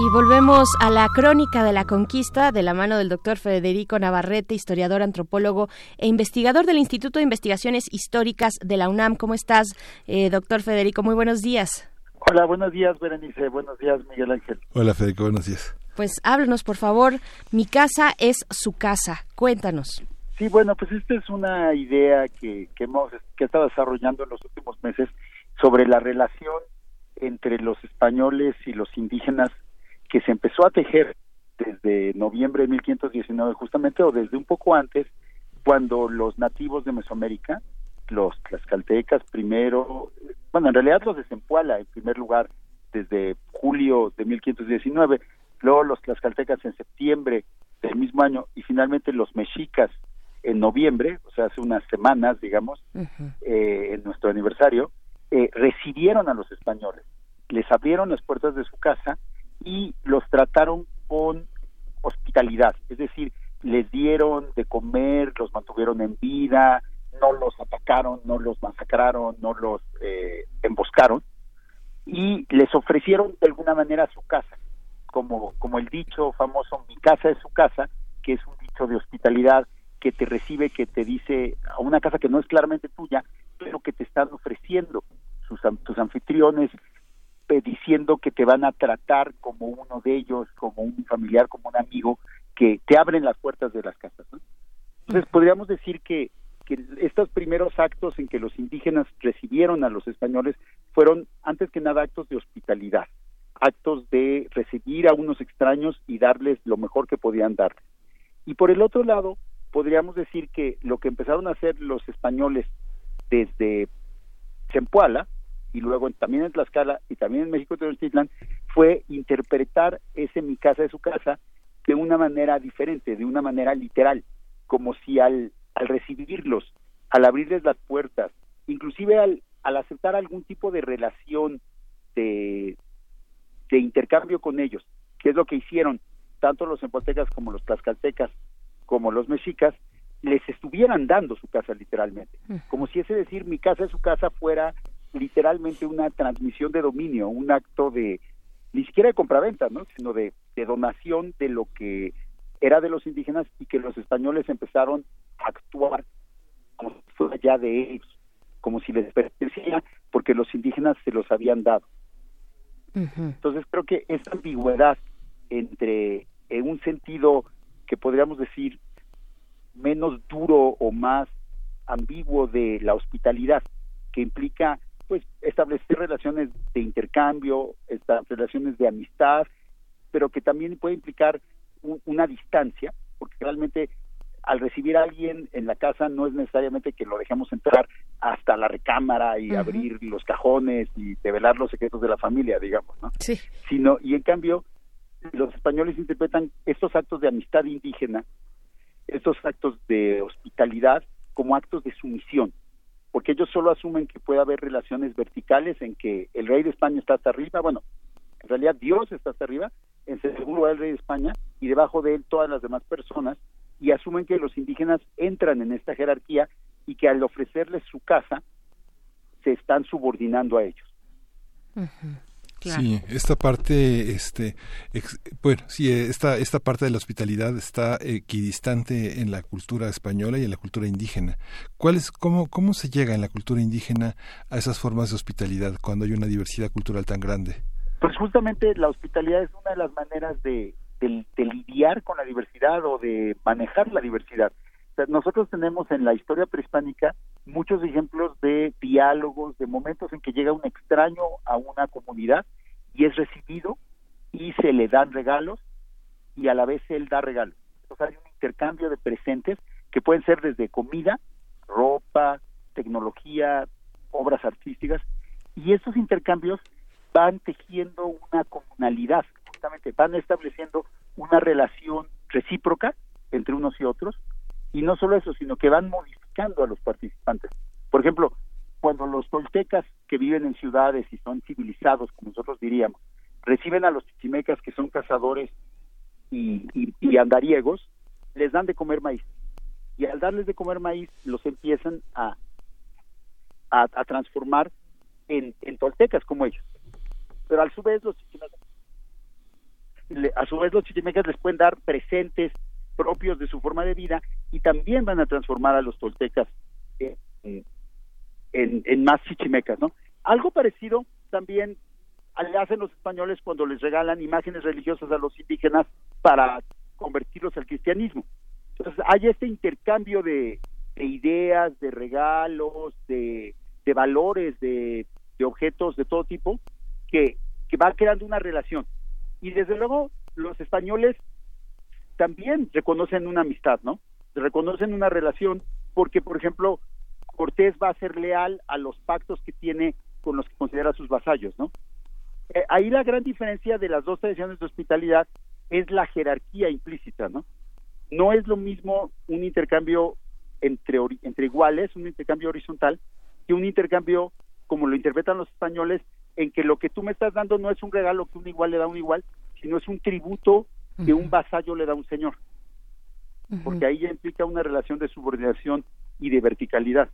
Y volvemos a la crónica de la conquista de la mano del doctor Federico Navarrete, historiador, antropólogo e investigador del Instituto de Investigaciones Históricas de la UNAM. ¿Cómo estás, eh, doctor Federico? Muy buenos días. Hola, buenos días, Berenice. Buenos días, Miguel Ángel. Hola, Federico. Buenos días. Pues háblenos, por favor. Mi casa es su casa. Cuéntanos. Sí, bueno, pues esta es una idea que, que hemos que estado desarrollando en los últimos meses sobre la relación entre los españoles y los indígenas que se empezó a tejer desde noviembre de 1519 justamente o desde un poco antes cuando los nativos de Mesoamérica, los tlaxcaltecas primero, bueno, en realidad los de Zempoala en primer lugar desde julio de 1519, luego los tlaxcaltecas en septiembre del mismo año y finalmente los mexicas en noviembre, o sea, hace unas semanas, digamos, eh, en nuestro aniversario, eh, recibieron a los españoles, les abrieron las puertas de su casa y los trataron con hospitalidad, es decir, les dieron de comer, los mantuvieron en vida, no los atacaron, no los masacraron, no los eh, emboscaron y les ofrecieron de alguna manera su casa, como, como el dicho famoso mi casa es su casa, que es un dicho de hospitalidad que te recibe, que te dice a una casa que no es claramente tuya, pero que te están ofreciendo sus, tus anfitriones, diciendo que te van a tratar como uno de ellos, como un familiar, como un amigo, que te abren las puertas de las casas. Entonces, podríamos decir que, que estos primeros actos en que los indígenas recibieron a los españoles fueron, antes que nada, actos de hospitalidad, actos de recibir a unos extraños y darles lo mejor que podían dar. Y por el otro lado, podríamos decir que lo que empezaron a hacer los españoles desde Zempoala, y luego también en Tlaxcala y también en México Tenochtitlan fue interpretar ese mi casa de su casa de una manera diferente, de una manera literal, como si al, al recibirlos, al abrirles las puertas, inclusive al, al aceptar algún tipo de relación de, de intercambio con ellos, que es lo que hicieron tanto los empotecas como los tlaxcaltecas como los mexicas, les estuvieran dando su casa literalmente, como si ese decir mi casa es su casa fuera literalmente una transmisión de dominio, un acto de, ni siquiera de compraventa, ¿no? sino de, donación de lo que era de los indígenas y que los españoles empezaron a actuar como si fuera ya de ellos, como si les pertenecía, porque los indígenas se los habían dado. Entonces creo que esa ambigüedad entre, en un sentido que podríamos decir menos duro o más ambiguo de la hospitalidad, que implica pues establecer relaciones de intercambio, estas relaciones de amistad, pero que también puede implicar una distancia, porque realmente al recibir a alguien en la casa no es necesariamente que lo dejemos entrar hasta la recámara y abrir los cajones y develar los secretos de la familia, digamos, ¿no? Sí. Sino, y en cambio, los españoles interpretan estos actos de amistad indígena, estos actos de hospitalidad, como actos de sumisión porque ellos solo asumen que puede haber relaciones verticales en que el rey de España está hasta arriba, bueno, en realidad Dios está hasta arriba, en segundo lugar el rey de España, y debajo de él todas las demás personas, y asumen que los indígenas entran en esta jerarquía y que al ofrecerles su casa se están subordinando a ellos. Sí, esta parte, este, bueno, sí, esta, esta parte de la hospitalidad está equidistante en la cultura española y en la cultura indígena. ¿Cuál es, cómo, cómo se llega en la cultura indígena a esas formas de hospitalidad cuando hay una diversidad cultural tan grande? Pues justamente la hospitalidad es una de las maneras de, de, lidiar con la diversidad o de manejar la diversidad. nosotros tenemos en la historia prehispánica muchos ejemplos de diálogos, de momentos en que llega un extraño a una comunidad y es recibido y se le dan regalos y a la vez él da regalos. O sea, hay un intercambio de presentes que pueden ser desde comida, ropa, tecnología, obras artísticas y estos intercambios van tejiendo una comunalidad, justamente van estableciendo una relación recíproca entre unos y otros y no solo eso, sino que van modificando a los participantes. Por ejemplo, cuando los toltecas que viven en ciudades y son civilizados, como nosotros diríamos, reciben a los chichimecas que son cazadores y, y, andariegos, les dan de comer maíz. Y al darles de comer maíz, los empiezan a, a, transformar en, en, toltecas como ellos. Pero a su vez los chichimecas, a su vez los chichimecas les pueden dar presentes propios de su forma de vida y también van a transformar a los toltecas en, en, más chichimecas, ¿no? Algo parecido también hacen los españoles cuando les regalan imágenes religiosas a los indígenas para convertirlos al cristianismo. Entonces hay este intercambio de, ideas, de regalos, de, valores, de, objetos de todo tipo que va creando una relación. Y desde luego los españoles también reconocen una amistad, ¿no? Reconocen una relación porque, por ejemplo, Cortés va a ser leal a los pactos que tiene con los que considera sus vasallos, ¿no? Eh, ahí la gran diferencia de las dos tradiciones de hospitalidad es la jerarquía implícita, ¿no? No es lo mismo un intercambio entre, entre iguales, un intercambio horizontal, que un intercambio como lo interpretan los españoles, en que lo que tú me estás dando no es un regalo que un igual le da a un igual, sino es un tributo que un vasallo le da a un señor. Porque ahí ya implica una relación de subordinación y de verticalidad.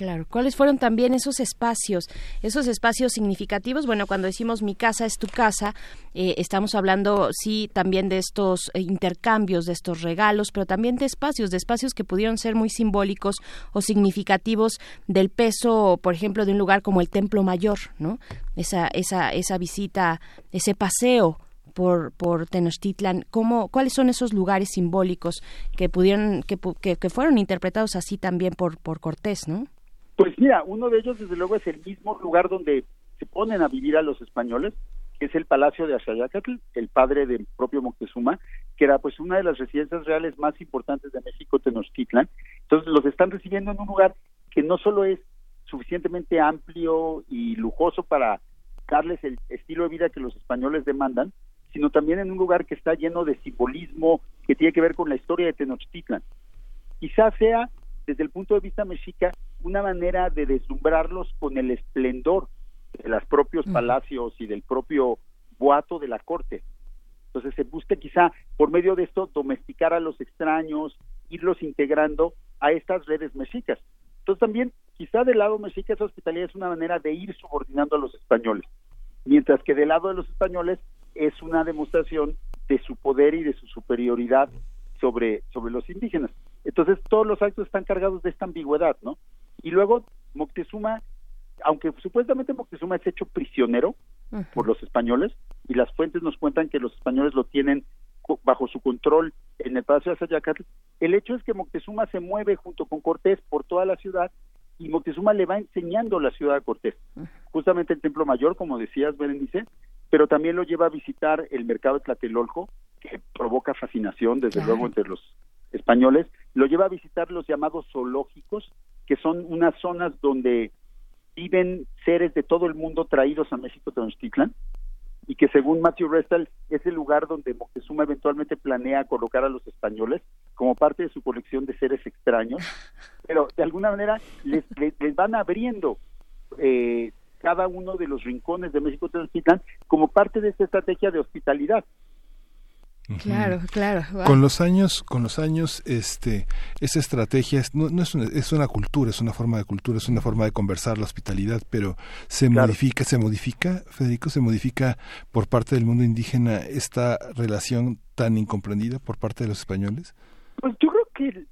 Claro, ¿cuáles fueron también esos espacios, esos espacios significativos? Bueno, cuando decimos mi casa es tu casa, eh, estamos hablando, sí, también de estos eh, intercambios, de estos regalos, pero también de espacios, de espacios que pudieron ser muy simbólicos o significativos del peso, por ejemplo, de un lugar como el Templo Mayor, ¿no? Esa, esa, esa visita, ese paseo por, por Tenochtitlan, ¿cómo, ¿cuáles son esos lugares simbólicos que pudieron, que, que, que fueron interpretados así también por, por Cortés, ¿no? Pues mira, uno de ellos desde luego es el mismo lugar donde se ponen a vivir a los españoles, que es el Palacio de Axayacatl, el padre del propio Moctezuma, que era pues una de las residencias reales más importantes de México, Tenochtitlan. Entonces los están recibiendo en un lugar que no solo es suficientemente amplio y lujoso para darles el estilo de vida que los españoles demandan, sino también en un lugar que está lleno de simbolismo que tiene que ver con la historia de Tenochtitlan. Quizás sea desde el punto de vista mexica, una manera de deslumbrarlos con el esplendor de los propios palacios y del propio boato de la corte. Entonces se busca quizá por medio de esto domesticar a los extraños, irlos integrando a estas redes mexicas. Entonces también quizá del lado mexica esa hospitalidad es una manera de ir subordinando a los españoles, mientras que del lado de los españoles es una demostración de su poder y de su superioridad sobre, sobre los indígenas. Entonces todos los actos están cargados de esta ambigüedad, ¿no? Y luego Moctezuma, aunque supuestamente Moctezuma es hecho prisionero por los españoles, y las fuentes nos cuentan que los españoles lo tienen bajo su control en el Palacio de Sayacatl, el hecho es que Moctezuma se mueve junto con Cortés por toda la ciudad y Moctezuma le va enseñando la ciudad a Cortés. Justamente el Templo Mayor, como decías, Berenice, pero también lo lleva a visitar el mercado de Tlatelolco, que provoca fascinación, desde luego, entre los españoles, lo lleva a visitar los llamados zoológicos, que son unas zonas donde viven seres de todo el mundo traídos a México Tenochtitlan y que según Matthew Restal es el lugar donde Moctezuma eventualmente planea colocar a los españoles como parte de su colección de seres extraños, pero de alguna manera les, les, van abriendo eh, cada uno de los rincones de México Tenochtitlan como parte de esta estrategia de hospitalidad. Claro, claro. Con los años, con los años, este, esa estrategia es, no, es, una, es una cultura, es una forma de cultura, es una forma de conversar la hospitalidad, pero se modifica, se modifica, Federico, se modifica por parte del mundo indígena esta relación tan incomprendida por parte de los españoles. Pues yo creo que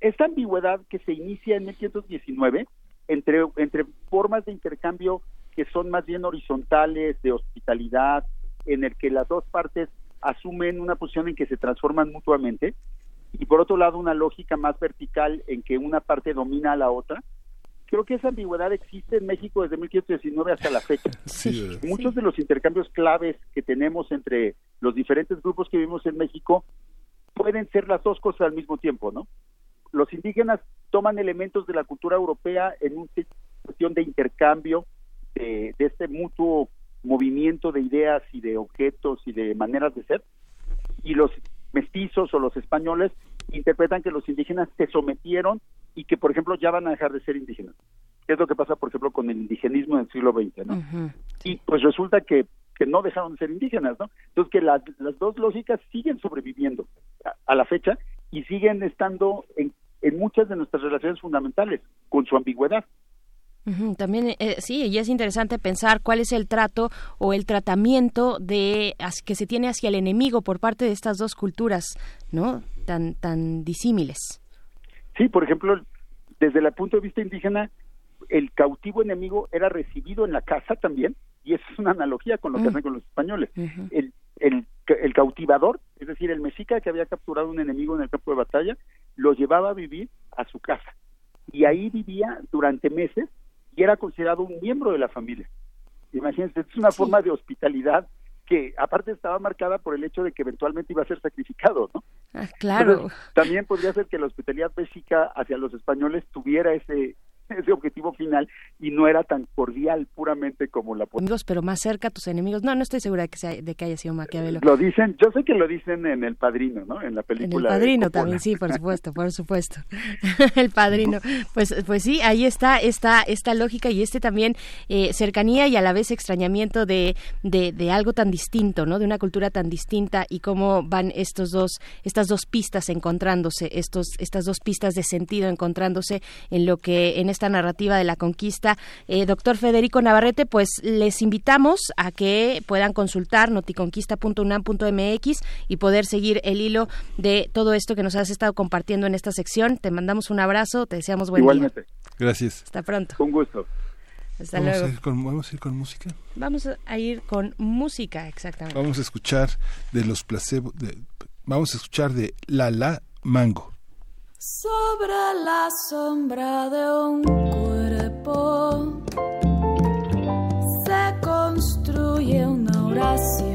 esta ambigüedad que se inicia en 1519 entre entre formas de intercambio que son más bien horizontales de hospitalidad, en el que las dos partes asumen una posición en que se transforman mutuamente y por otro lado una lógica más vertical en que una parte domina a la otra. Creo que esa ambigüedad existe en México desde 1519 hasta la fecha. Muchos de los intercambios claves que tenemos entre los diferentes grupos que vivimos en México pueden ser las dos cosas al mismo tiempo, ¿no? Los indígenas toman elementos de la cultura europea en una cuestión de intercambio, de este mutuo movimiento de ideas y de objetos y de maneras de ser, y los mestizos o los españoles interpretan que los indígenas se sometieron y que, por ejemplo, ya van a dejar de ser indígenas. es lo que pasa, por ejemplo, con el indigenismo del siglo XX, ¿no? Y pues resulta que, que no dejaron de ser indígenas, ¿no? Entonces que las, las dos lógicas siguen sobreviviendo a, la fecha y siguen estando en, en muchas de nuestras relaciones fundamentales, con su ambigüedad. También eh, sí, y es interesante pensar cuál es el trato o el tratamiento de que se tiene hacia el enemigo por parte de estas dos culturas, ¿no? Tan tan disímiles. Sí, por ejemplo, desde el punto de vista indígena, el cautivo enemigo era recibido en la casa también, y eso es una analogía con lo que mm. hacen con los españoles. el, el, el cautivador, es decir, el mexica que había capturado un enemigo en el campo de batalla, lo llevaba a vivir a su casa. Y ahí vivía durante meses y era considerado un miembro de la familia. Imagínense, es una forma de hospitalidad que aparte estaba marcada por el hecho de que eventualmente iba a ser sacrificado, ¿no? Ah, claro. también podría ser que la hospitalidad méxica hacia los españoles tuviera ese ese objetivo final y no era tan cordial puramente como la amigos pero más cerca a tus enemigos. No no estoy segura de que sea, de que haya sido Maquiavelo. Lo dicen yo sé que lo dicen en el Padrino no en la película en el Padrino también sí por supuesto por supuesto. El Padrino. Pues pues sí ahí está esta esta lógica y este también eh, cercanía y a la vez extrañamiento de, de, de algo tan distinto no de una cultura tan distinta y cómo van estos dos estas dos pistas encontrándose estos estas dos pistas de sentido encontrándose en lo que en esta narrativa de la conquista. Eh, doctor Federico Navarrete, pues les invitamos a que puedan consultar noticonquista.unam.mx y poder seguir el hilo de todo esto que nos has estado compartiendo en esta sección. Te mandamos un abrazo, te deseamos buen Igualmente. Gracias. Hasta pronto. Un gusto. Hasta ¿Vamos luego. A ir con, ¿Vamos a ir con música? Vamos a ir con música, exactamente. Vamos a escuchar de los placebos, vamos a escuchar de La La Mango. Sobre la sombra de un cuerpo se construye una oración.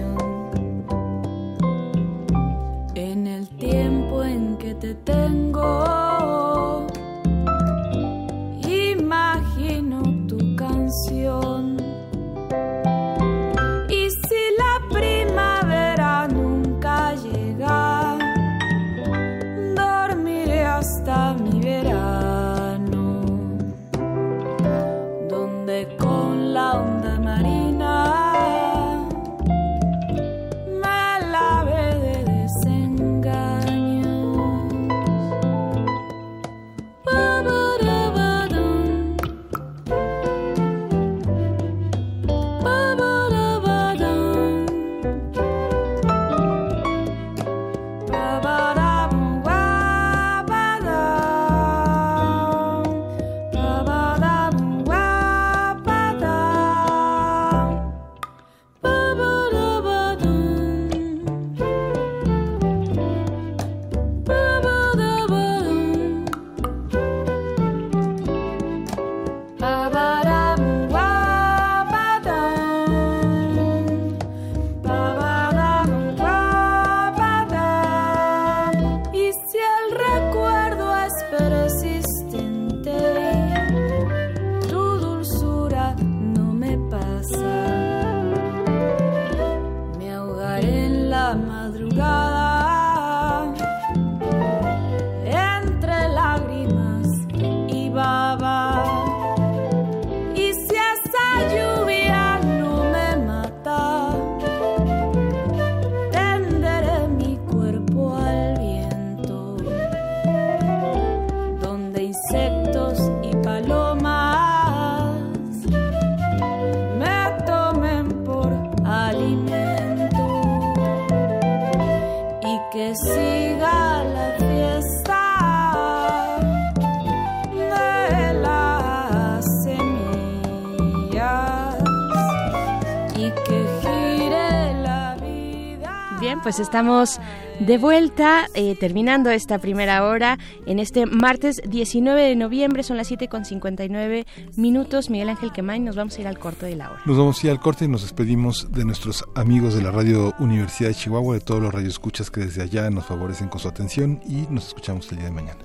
Pues estamos de vuelta, eh, terminando esta primera hora en este martes 19 de noviembre, son las 7 con 59 minutos. Miguel Ángel Quemain, nos vamos a ir al corte de la hora. Nos vamos a ir al corte y nos despedimos de nuestros amigos de la Radio Universidad de Chihuahua, de todos los radioescuchas que desde allá nos favorecen con su atención y nos escuchamos el día de mañana.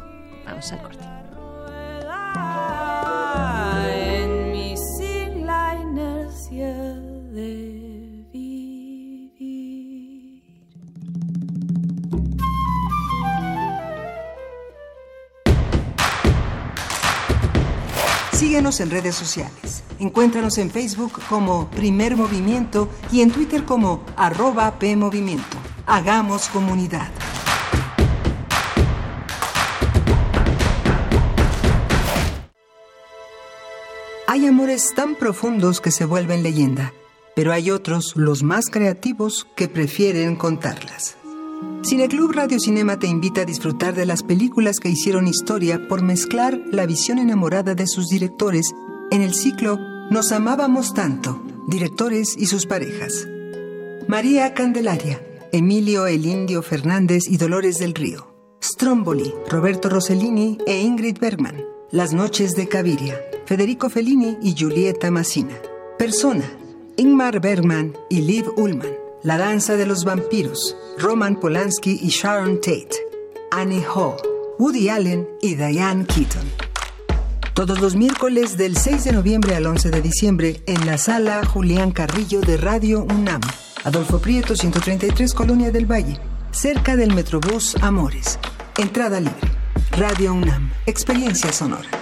Vamos al corte. Síguenos en redes sociales. Encuéntranos en Facebook como Primer Movimiento y en Twitter como arroba PMovimiento. Hagamos comunidad. Hay amores tan profundos que se vuelven leyenda, pero hay otros, los más creativos, que prefieren contarlas. Cineclub Radio Cinema te invita a disfrutar de las películas que hicieron historia por mezclar la visión enamorada de sus directores en el ciclo Nos amábamos tanto, directores y sus parejas. María Candelaria, Emilio El Indio Fernández y Dolores del Río. Stromboli, Roberto Rossellini e Ingrid Bergman. Las noches de Caviria, Federico Fellini y Julieta Massina. Persona, Ingmar Bergman y Liv Ullman. La danza de los vampiros, Roman Polanski y Sharon Tate. Annie Hall, Woody Allen y Diane Keaton. Todos los miércoles del 6 de noviembre al 11 de diciembre en la sala Julián Carrillo de Radio UNAM. Adolfo Prieto, 133, Colonia del Valle, cerca del Metrobús Amores. Entrada libre. Radio UNAM, experiencia sonora.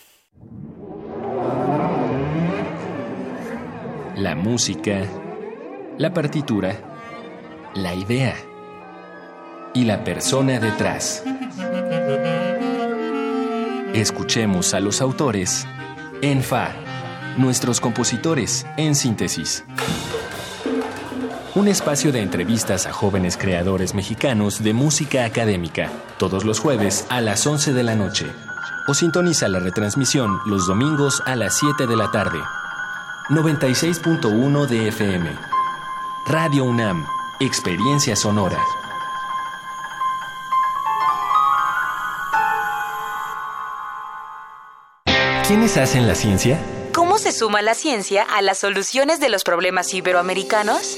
La música, la partitura, la idea y la persona detrás. Escuchemos a los autores en Fa, nuestros compositores en síntesis. Un espacio de entrevistas a jóvenes creadores mexicanos de música académica, todos los jueves a las 11 de la noche. Sintoniza la retransmisión los domingos a las 7 de la tarde 96.1 de FM. Radio UNAM, Experiencia Sonora. ¿Quiénes hacen la ciencia? ¿Cómo se suma la ciencia a las soluciones de los problemas iberoamericanos?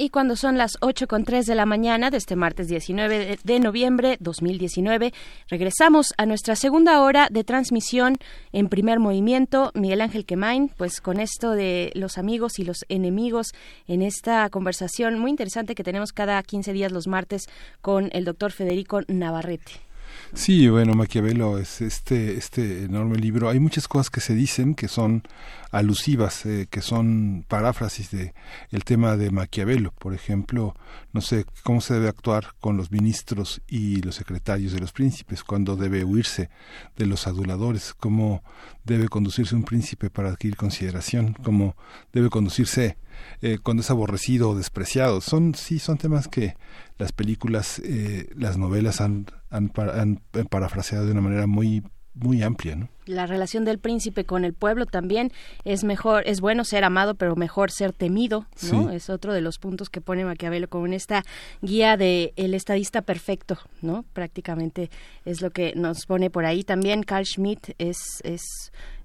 Y cuando son las 8 con 3 de la mañana de este martes 19 de, noviembre 2019, regresamos a nuestra segunda hora de transmisión en primer movimiento. Miguel Ángel Quemain, pues con esto de los amigos y los enemigos en esta conversación muy interesante que tenemos cada 15 días los martes con el doctor Federico Navarrete. Sí, bueno, Maquiavelo es este, este enorme libro. Hay muchas cosas que se dicen que son alusivas, eh, que son paráfrasis de el tema de Maquiavelo. Por ejemplo, no sé cómo se debe actuar con los ministros y los secretarios de los príncipes, cuándo debe huirse de los aduladores, cómo debe conducirse un príncipe para adquirir consideración, cómo debe conducirse eh, cuando es aborrecido o despreciado. Son, sí, son temas que las películas, eh, las novelas han, han, han, parafraseado de una manera muy, muy amplia, ¿no? la relación del príncipe con el pueblo también es mejor es bueno ser amado pero mejor ser temido no es otro de los puntos que pone Maquiavelo como en esta guía de el estadista perfecto no prácticamente es lo que nos pone por ahí. También Carl Schmitt es es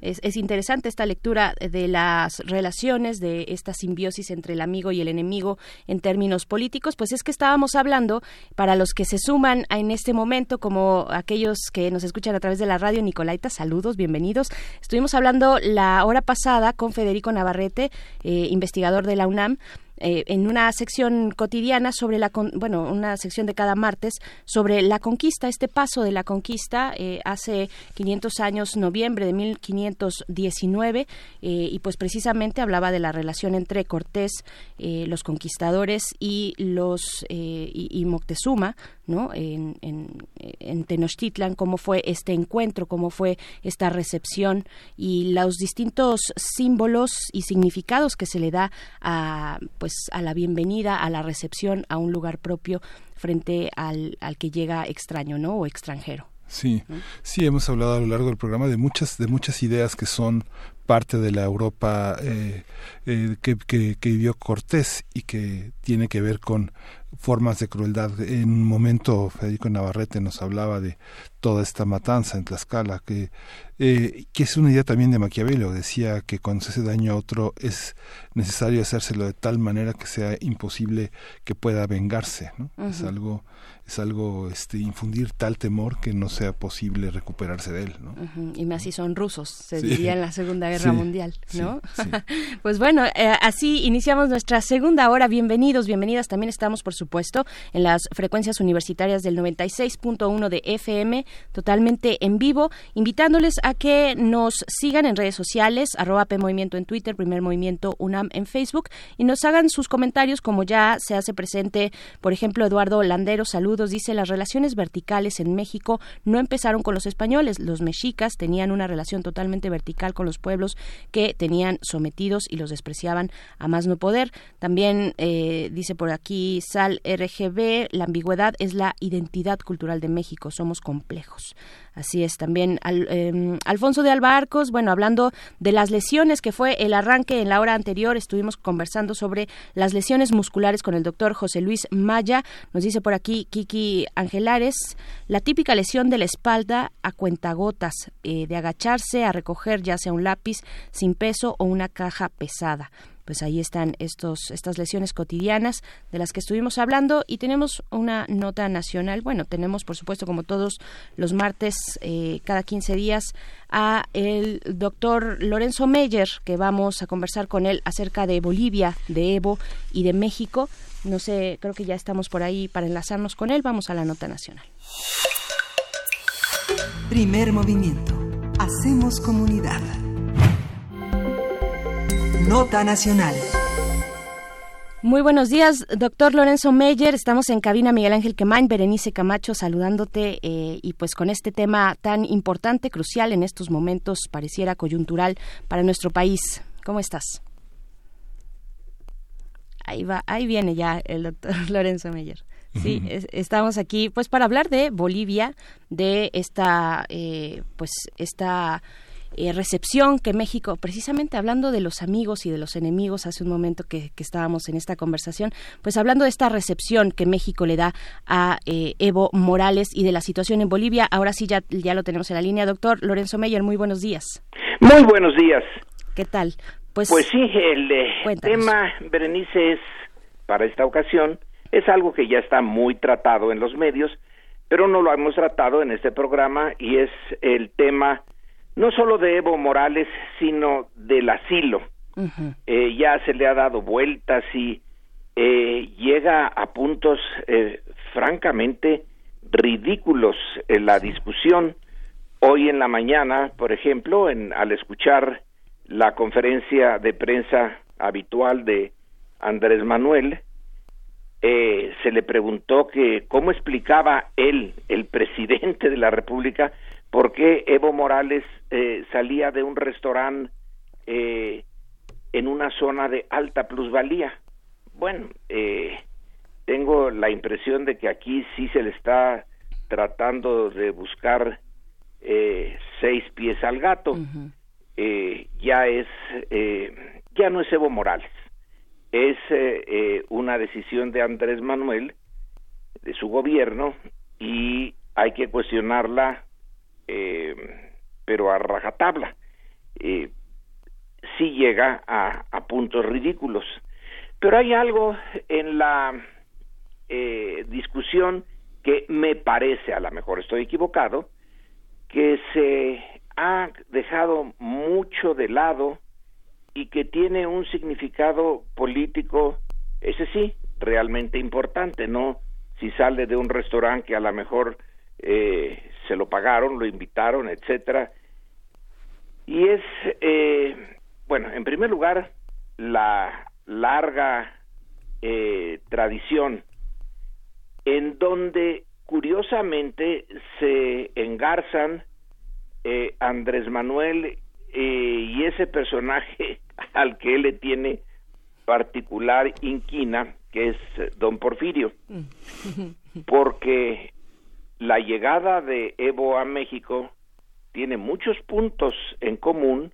es, interesante esta lectura de las relaciones, de esta simbiosis entre el amigo y el enemigo en términos políticos, pues es que estábamos hablando, para los que se suman en este momento, como aquellos que nos escuchan a través de la radio, Nicolaita, saludos, bienvenidos. Estuvimos hablando la hora pasada con Federico Navarrete, eh, investigador de la UNAM, eh, en una sección cotidiana sobre la, bueno, una sección de cada martes sobre la conquista, este paso de la conquista eh, hace 500 años, noviembre de 1519, eh, y pues precisamente hablaba de la relación entre Cortés, los conquistadores y los y Moctezuma, ¿no? En, en, Tenochtitlan, cómo fue este encuentro, cómo fue esta recepción y los distintos símbolos y significados que se le da a, pues, a la bienvenida, a la recepción a un lugar propio frente al, al que llega extraño, ¿no? O extranjero. Sí, sí, hemos hablado a lo largo del programa de muchas, de muchas ideas que son parte de la Europa eh, eh, que, que, vivió Cortés y que tiene que ver con formas de crueldad. En un momento Federico Navarrete nos hablaba de toda esta matanza en Tlaxcala, que, eh, que es una idea también de Maquiavelo. Decía que cuando se hace daño a otro es necesario hacérselo de tal manera que sea imposible que pueda vengarse. ¿no? Es algo es algo este infundir tal temor que no sea posible recuperarse de él ¿no? y más si son rusos se diría en la segunda guerra mundial no pues bueno eh, así iniciamos nuestra segunda hora. Bienvenidos bienvenidas. También estamos por supuesto en las frecuencias universitarias del 96.1 de FM totalmente en vivo invitándoles a que nos sigan en redes sociales arroba Movimiento en Twitter primer movimiento UNAM en Facebook y nos hagan sus comentarios como ya se hace presente por ejemplo Eduardo Landero dice, las relaciones verticales en México no empezaron con los españoles. Los mexicas tenían una relación totalmente vertical con los pueblos que tenían sometidos y los despreciaban a más no poder. También eh, dice por aquí Sal RGB, la ambigüedad es la identidad cultural de México, somos complejos. Así es, también em, Alfonso de Albarcos, bueno, hablando de las lesiones que fue el arranque en la hora anterior, estuvimos conversando sobre las lesiones musculares con el doctor José Luis Maya. Nos dice por aquí Kiki Angelares, la típica lesión de la espalda a cuentagotas, eh, de agacharse a recoger ya sea un lápiz sin peso o una caja pesada pues ahí están estos, estas lesiones cotidianas de las que estuvimos hablando y tenemos una nota nacional. Bueno, tenemos por supuesto como todos los martes eh, cada 15 días a el doctor Lorenzo Meyer que vamos a conversar con él acerca de Bolivia, de Evo y de México. No sé, creo que ya estamos por ahí para enlazarnos con él. Vamos a la nota nacional. Primer movimiento. Hacemos comunidad. Nota Nacional. Muy buenos días, doctor Lorenzo Meyer. Estamos en cabina Miguel Ángel Quemain, Berenice Camacho, saludándote eh, y pues con este tema tan importante, crucial en estos momentos, pareciera coyuntural para nuestro país. ¿Cómo estás? Ahí va, ahí viene ya el doctor Lorenzo Meyer. Sí, estamos aquí pues para hablar de Bolivia, de esta, eh, pues esta eh, recepción que México, precisamente hablando de los amigos y de los enemigos, hace un momento que, estábamos en esta conversación, pues hablando de esta recepción que México le da a eh, Evo Morales y de la situación en Bolivia, ahora sí ya, ya lo tenemos en la línea. Doctor Lorenzo Meyer, muy buenos días. Muy buenos días. ¿Qué tal? Pues, pues sí, el eh, tema, Berenice, es para esta ocasión, es algo que ya está muy tratado en los medios, pero no lo hemos tratado en este programa y es el tema no solo de Evo Morales, sino del asilo. Eh, ya se le ha dado vueltas y eh, llega a puntos eh, francamente ridículos en la discusión. Hoy en la mañana, por ejemplo, en, al escuchar la conferencia de prensa habitual de Andrés Manuel, se le preguntó que cómo explicaba él, el presidente de la República, por qué Evo Morales eh, salía de un restaurante eh, en una zona de alta plusvalía. Bueno, eh, tengo la impresión de que aquí sí se le está tratando de buscar seis pies al gato. Eh, ya es, eh, ya no es Evo Morales. Es una decisión de Andrés Manuel, de su gobierno, y hay que cuestionarla, pero a rajatabla. sí llega a, a puntos ridículos. Pero hay algo en la eh, discusión que me parece, a lo mejor estoy equivocado, que se ha dejado mucho de lado y que tiene un significado político, ese sí, realmente importante, no si sale de un restaurante que a lo mejor eh, se lo pagaron, lo invitaron, etcétera. Y es, eh, bueno, en primer lugar, la larga eh, tradición en donde curiosamente se engarzan eh, Andrés Manuel eh, y ese personaje al que él le tiene particular inquina, que es don Porfirio, porque la llegada de Evo a México tiene muchos puntos en común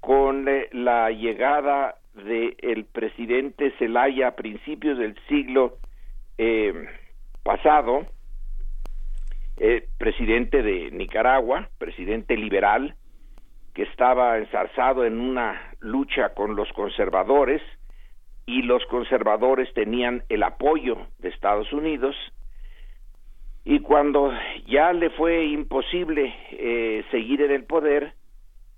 con la llegada del el presidente Zelaya a principios del siglo eh, pasado, eh, presidente de Nicaragua, presidente liberal, que estaba ensarzado en una lucha con los conservadores y los conservadores tenían el apoyo de Estados Unidos y cuando ya le fue imposible eh, seguir en el poder,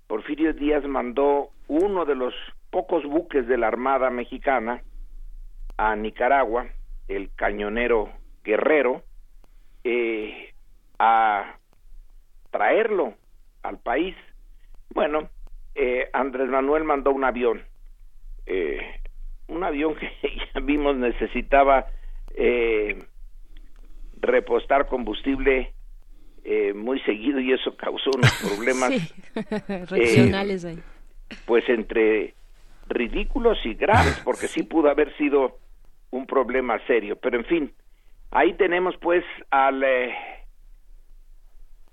Porfirio Díaz mandó uno de los pocos buques de la Armada Mexicana a Nicaragua, el cañonero Guerrero, eh, a traerlo al país. Bueno, eh, Andrés Manuel mandó un avión, eh, un avión que ya vimos necesitaba repostar combustible muy seguido y eso causó unos problemas regionales pues entre ridículos y graves, porque sí pudo haber sido un problema serio. Pero en fin, ahí tenemos pues al eh,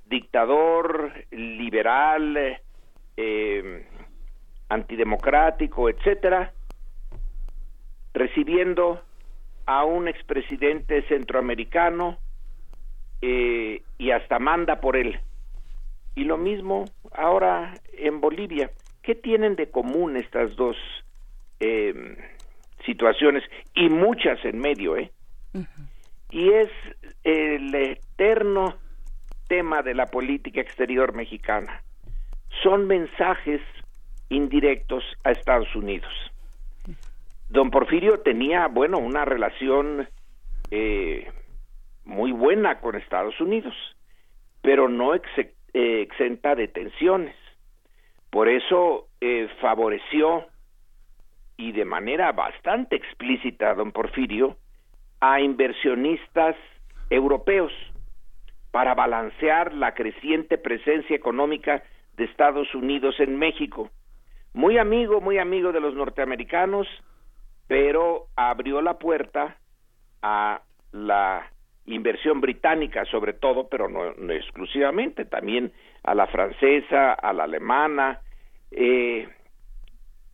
dictador liberal, eh, antidemocrático, etcétera, recibiendo a un expresidente centroamericano eh, y hasta manda por él. Y lo mismo ahora en Bolivia. ¿Qué tienen de común estas dos eh, situaciones? Y muchas en medio, ¿eh? Y es el eterno tema de la política exterior mexicana. Son mensajes indirectos a Estados Unidos. Don Porfirio tenía, bueno, una relación eh, muy buena con Estados Unidos, pero no eh, exenta de tensiones. Por eso eh, favoreció y de manera bastante explícita, don Porfirio, a inversionistas europeos para balancear la creciente presencia económica de Estados Unidos en México. Muy amigo, muy amigo de los norteamericanos, pero abrió la puerta a la inversión británica sobre todo, pero no, exclusivamente, también a la francesa, a la alemana, eh,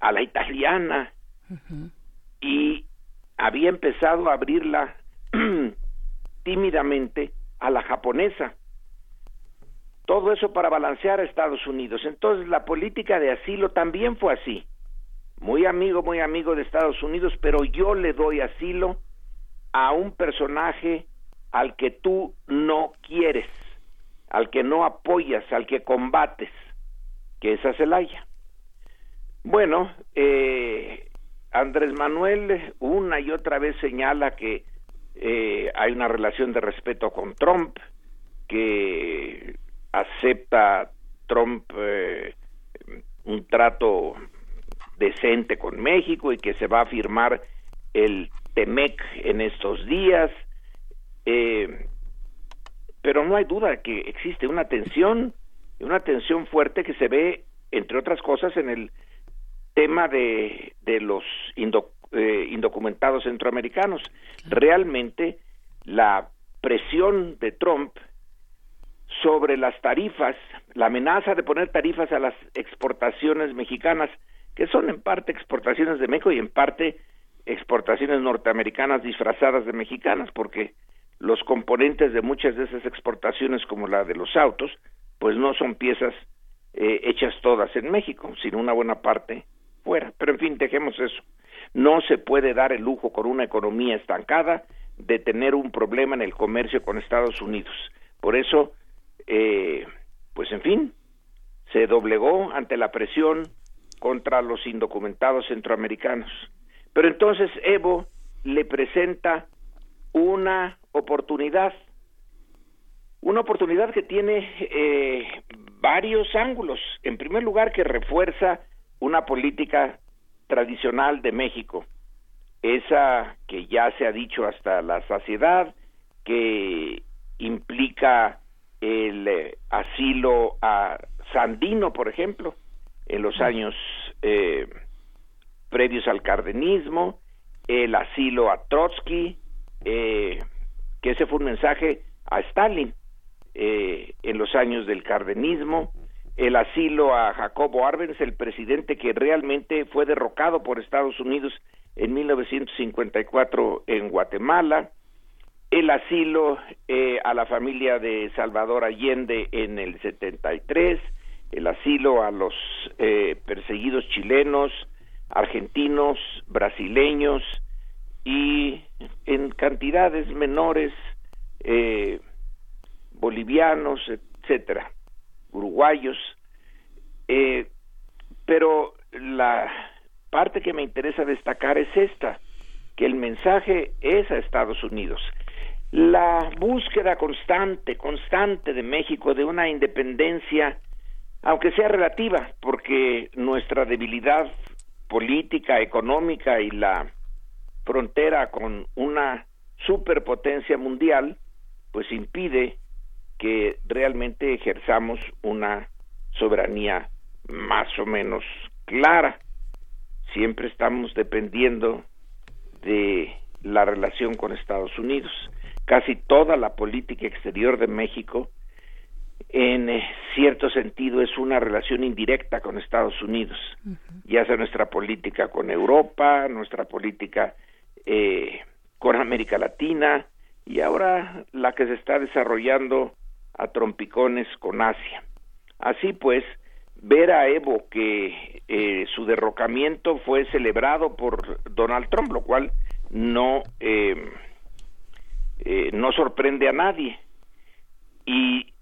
a la italiana, y había empezado a abrirla tímidamente a la japonesa. Todo eso para balancear a Estados Unidos. Entonces la política de asilo también fue así. Muy amigo, muy amigo de Estados Unidos, pero yo le doy asilo a un personaje al que tú no quieres, al que no apoyas, al que combates, que es a. Bueno, eh, Andrés Manuel una y otra vez señala que eh, hay una relación de respeto con Trump, que acepta Trump eh, un trato decente con México y que se va a firmar el TEMEC en estos días. Eh, pero no hay duda que existe una tensión, una tensión fuerte que se ve, entre otras cosas, en el tema de, de los eh, indocumentados centroamericanos. Realmente la presión de Trump sobre las tarifas, la amenaza de poner tarifas a las exportaciones mexicanas, que son en parte exportaciones de México y en parte exportaciones norteamericanas disfrazadas de mexicanas, porque los componentes de muchas de esas exportaciones, como la de los autos, pues no son piezas eh, hechas todas en México, sino una buena parte fuera. Pero en fin, dejemos eso. No se puede dar el lujo con una economía estancada de tener un problema en el comercio con Estados Unidos. Por eso, eh, pues en fin, se doblegó ante la presión contra los indocumentados centroamericanos. Pero entonces Evo le presenta una oportunidad, una oportunidad que tiene eh, varios ángulos. En primer lugar, que refuerza una política tradicional de México, esa que ya se ha dicho hasta la saciedad, que implica el eh, asilo a Sandino, por ejemplo, en los años eh, previos al cardenismo, el asilo a Trotsky, eh, que ese fue un mensaje a Stalin en los años del cardenismo, el asilo a Jacobo Arbenz, el presidente que realmente fue derrocado por Estados Unidos en 1954 en Guatemala, el asilo eh, a la familia de Salvador Allende en el 73, el asilo a los eh, perseguidos chilenos, argentinos, brasileños y en cantidades menores eh, bolivianos, etcétera, uruguayos, pero la parte que me interesa destacar es esta, que el mensaje es a Estados Unidos. La búsqueda constante, constante de México de una independencia, aunque sea relativa, porque nuestra debilidad política, económica y la frontera con una superpotencia mundial, pues impide que realmente ejerzamos una soberanía más o menos clara siempre estamos dependiendo de la relación con Estados Unidos. Casi toda la política exterior de México, en eh, cierto sentido, es una relación indirecta con Estados Unidos, ya sea nuestra política con Europa, nuestra política eh, con América Latina y ahora la que se está desarrollando a trompicones con Asia. Así pues, ver a Evo que eh, su derrocamiento fue celebrado por Donald Trump, lo cual no eh, eh, no sorprende a nadie. Y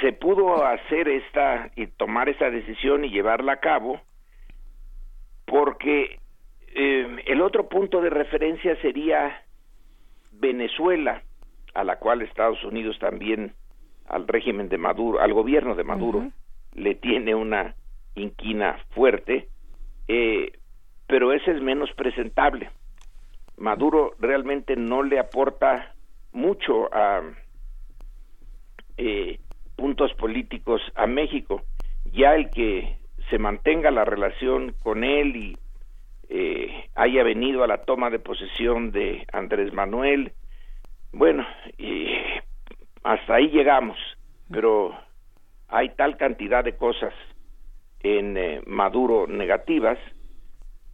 se pudo hacer esta y tomar esa decisión y llevarla a cabo porque el otro punto de referencia sería Venezuela, a la cual Estados Unidos también al régimen de Maduro, al gobierno de Maduro, le tiene una inquina fuerte, eh, pero ese es menos presentable. Maduro realmente no le aporta mucho a eh, puntos políticos a México. Ya el que se mantenga la relación con él y eh, haya venido a la toma de posesión de Andrés Manuel, bueno, y hasta ahí llegamos, pero hay tal cantidad de cosas en eh, Maduro negativas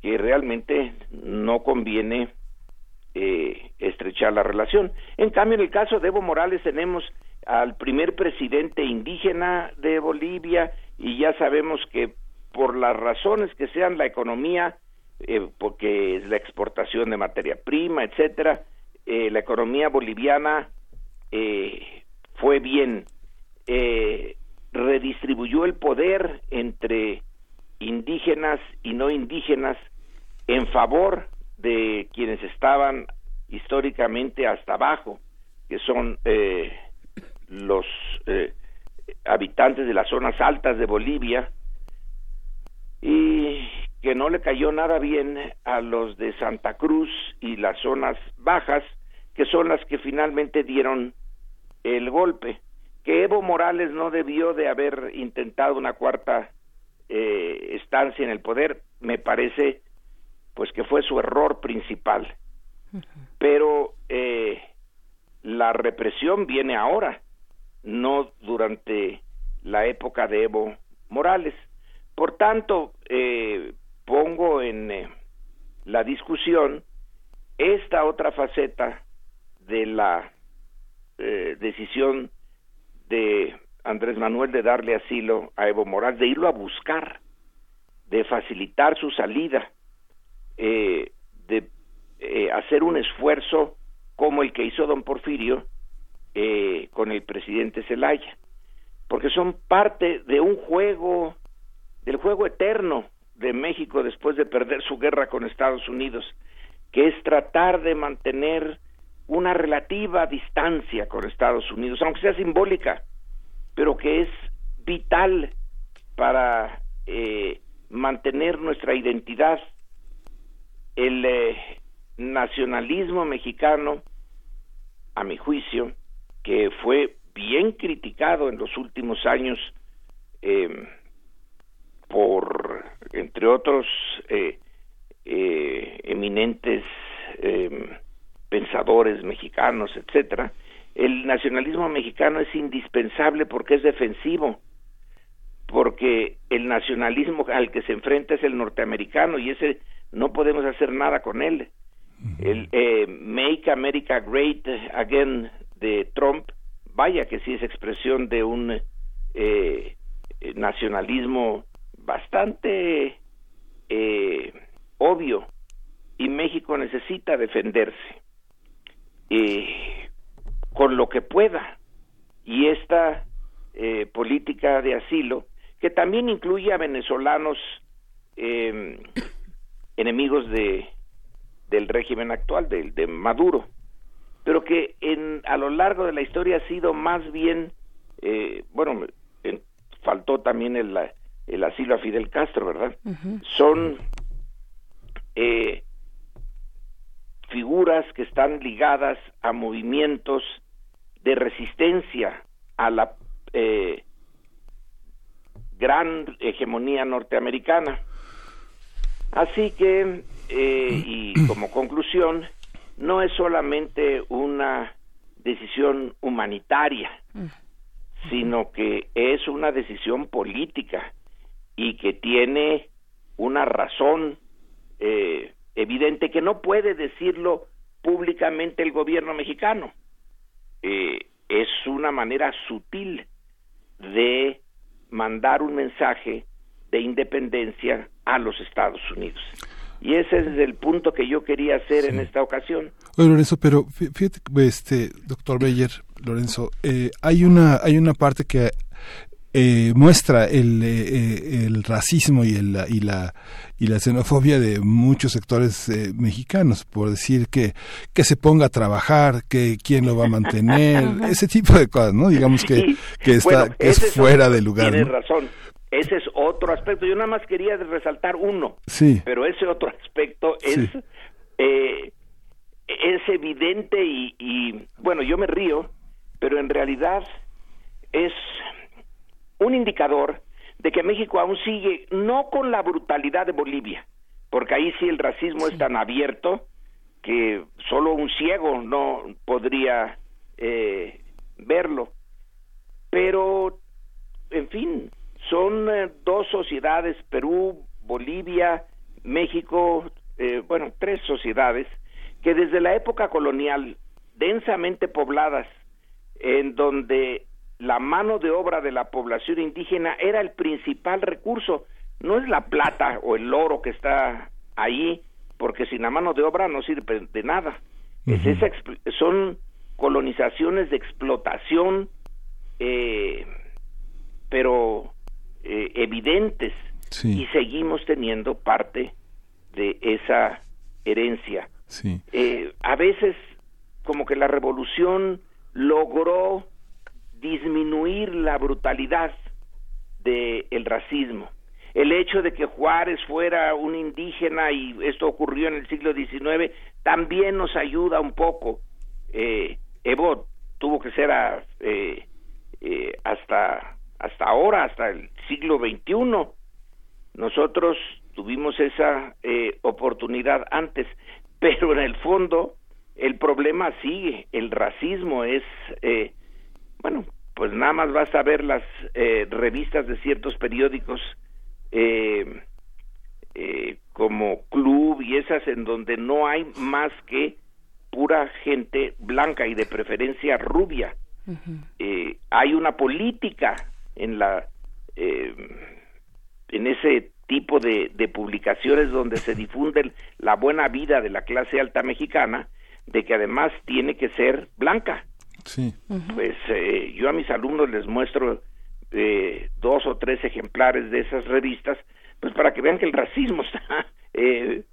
que realmente no conviene eh, estrechar la relación. En cambio, en el caso de Evo Morales tenemos al primer presidente indígena de Bolivia y ya sabemos que por las razones que sean la economía, eh, porque es la exportación de materia prima, etcétera, la economía boliviana fue bien. Redistribuyó el poder entre indígenas y no indígenas en favor de quienes estaban históricamente hasta abajo, que son eh, los eh, habitantes de las zonas altas de Bolivia, y que no le cayó nada bien a los de Santa Cruz y las zonas bajas, que son las que finalmente dieron el golpe que Evo Morales no debió de haber intentado una cuarta eh, estancia en el poder, me parece pues que fue su error principal. Pero eh, la represión viene ahora no durante la época de Evo Morales. Por tanto, eh, pongo en eh, la discusión esta otra faceta de la eh, decisión de Andrés Manuel de darle asilo a Evo Morales, de irlo a buscar, de facilitar su salida, de hacer un esfuerzo como el que hizo don Porfirio con el presidente Zelaya porque son parte de un juego, del juego eterno de México después de perder su guerra con Estados Unidos, que es tratar de mantener una relativa distancia con Estados Unidos, aunque sea simbólica, pero que es vital para eh, mantener nuestra identidad. El eh, nacionalismo mexicano, a mi juicio, que fue bien criticado en los últimos años em, por, entre otros, eh, eh, eminentes em, pensadores mexicanos, etcétera. El nacionalismo mexicano es indispensable porque es defensivo, porque el nacionalismo al que se enfrenta es el norteamericano y ese no podemos hacer nada con él. El eh, Make America Great Again de Trump vaya que sí es expresión de un eh, nacionalismo bastante eh, obvio y México necesita defenderse eh, con lo que pueda y esta política de asilo que también incluye a venezolanos enemigos de del régimen actual del de Maduro pero que en, a lo largo de la historia ha sido más bien, eh, bueno, faltó también el, el, asilo a Fidel Castro, ¿verdad? Son eh, figuras que están ligadas a movimientos de resistencia a la eh, gran hegemonía norteamericana. Así que, y como conclusión, no es solamente una decisión humanitaria, mm. sino que es una decisión política y que tiene una razón eh, evidente que no puede decirlo públicamente el gobierno mexicano. Eh, es una manera sutil de mandar un mensaje de independencia a los Estados Unidos. Y ese es el punto que yo quería hacer en esta ocasión. Oye, Lorenzo, pero fíjate, este, doctor Beyer, Lorenzo, eh, hay una hay una parte que eh, muestra el, eh, el, racismo y, el, y, la, y la xenofobia de muchos sectores mexicanos, por decir que, que se ponga a trabajar, que quién lo va a mantener, ese tipo de cosas, ¿no? Digamos que, que, está, que es fuera de lugar. Tienes razón ese es otro aspecto. Yo nada más quería resaltar uno, sí. pero ese otro aspecto es, eh, es evidente y, y, bueno, yo me río, pero en realidad es un indicador de que México aún sigue, no con la brutalidad de Bolivia, porque ahí sí el racismo es tan abierto que solo un ciego no podría eh, verlo, pero en fin, son eh, dos sociedades, Perú, Bolivia, México, eh, bueno, tres sociedades, que desde la época colonial, densamente pobladas, en donde la mano de obra de la población indígena era el principal recurso, no es la plata o el oro que está ahí, porque sin la mano de obra no sirve de nada. es esa, son colonizaciones de explotación, eh, pero eh, evidentes y seguimos teniendo parte de esa herencia. Eh, a veces como que la revolución logró disminuir la brutalidad del racismo. El hecho de que Juárez fuera un indígena y esto ocurrió en el siglo XIX también nos ayuda un poco. Eh, Evo tuvo que ser eh, hasta hasta ahora, hasta el siglo XXI. Nosotros tuvimos esa eh, oportunidad antes, pero en el fondo el problema sigue, el racismo es, eh, bueno, pues nada más basta ver las eh, revistas de ciertos periódicos eh, eh, como Club y esas en donde no hay más que pura gente blanca y de preferencia rubia. hay una política en la en ese tipo de, de publicaciones donde se difunde la buena vida de la clase alta mexicana, de que además tiene que ser blanca. Sí. Pues eh, yo a mis alumnos les muestro eh, dos o tres ejemplares de esas revistas, pues para que vean que el racismo está eh,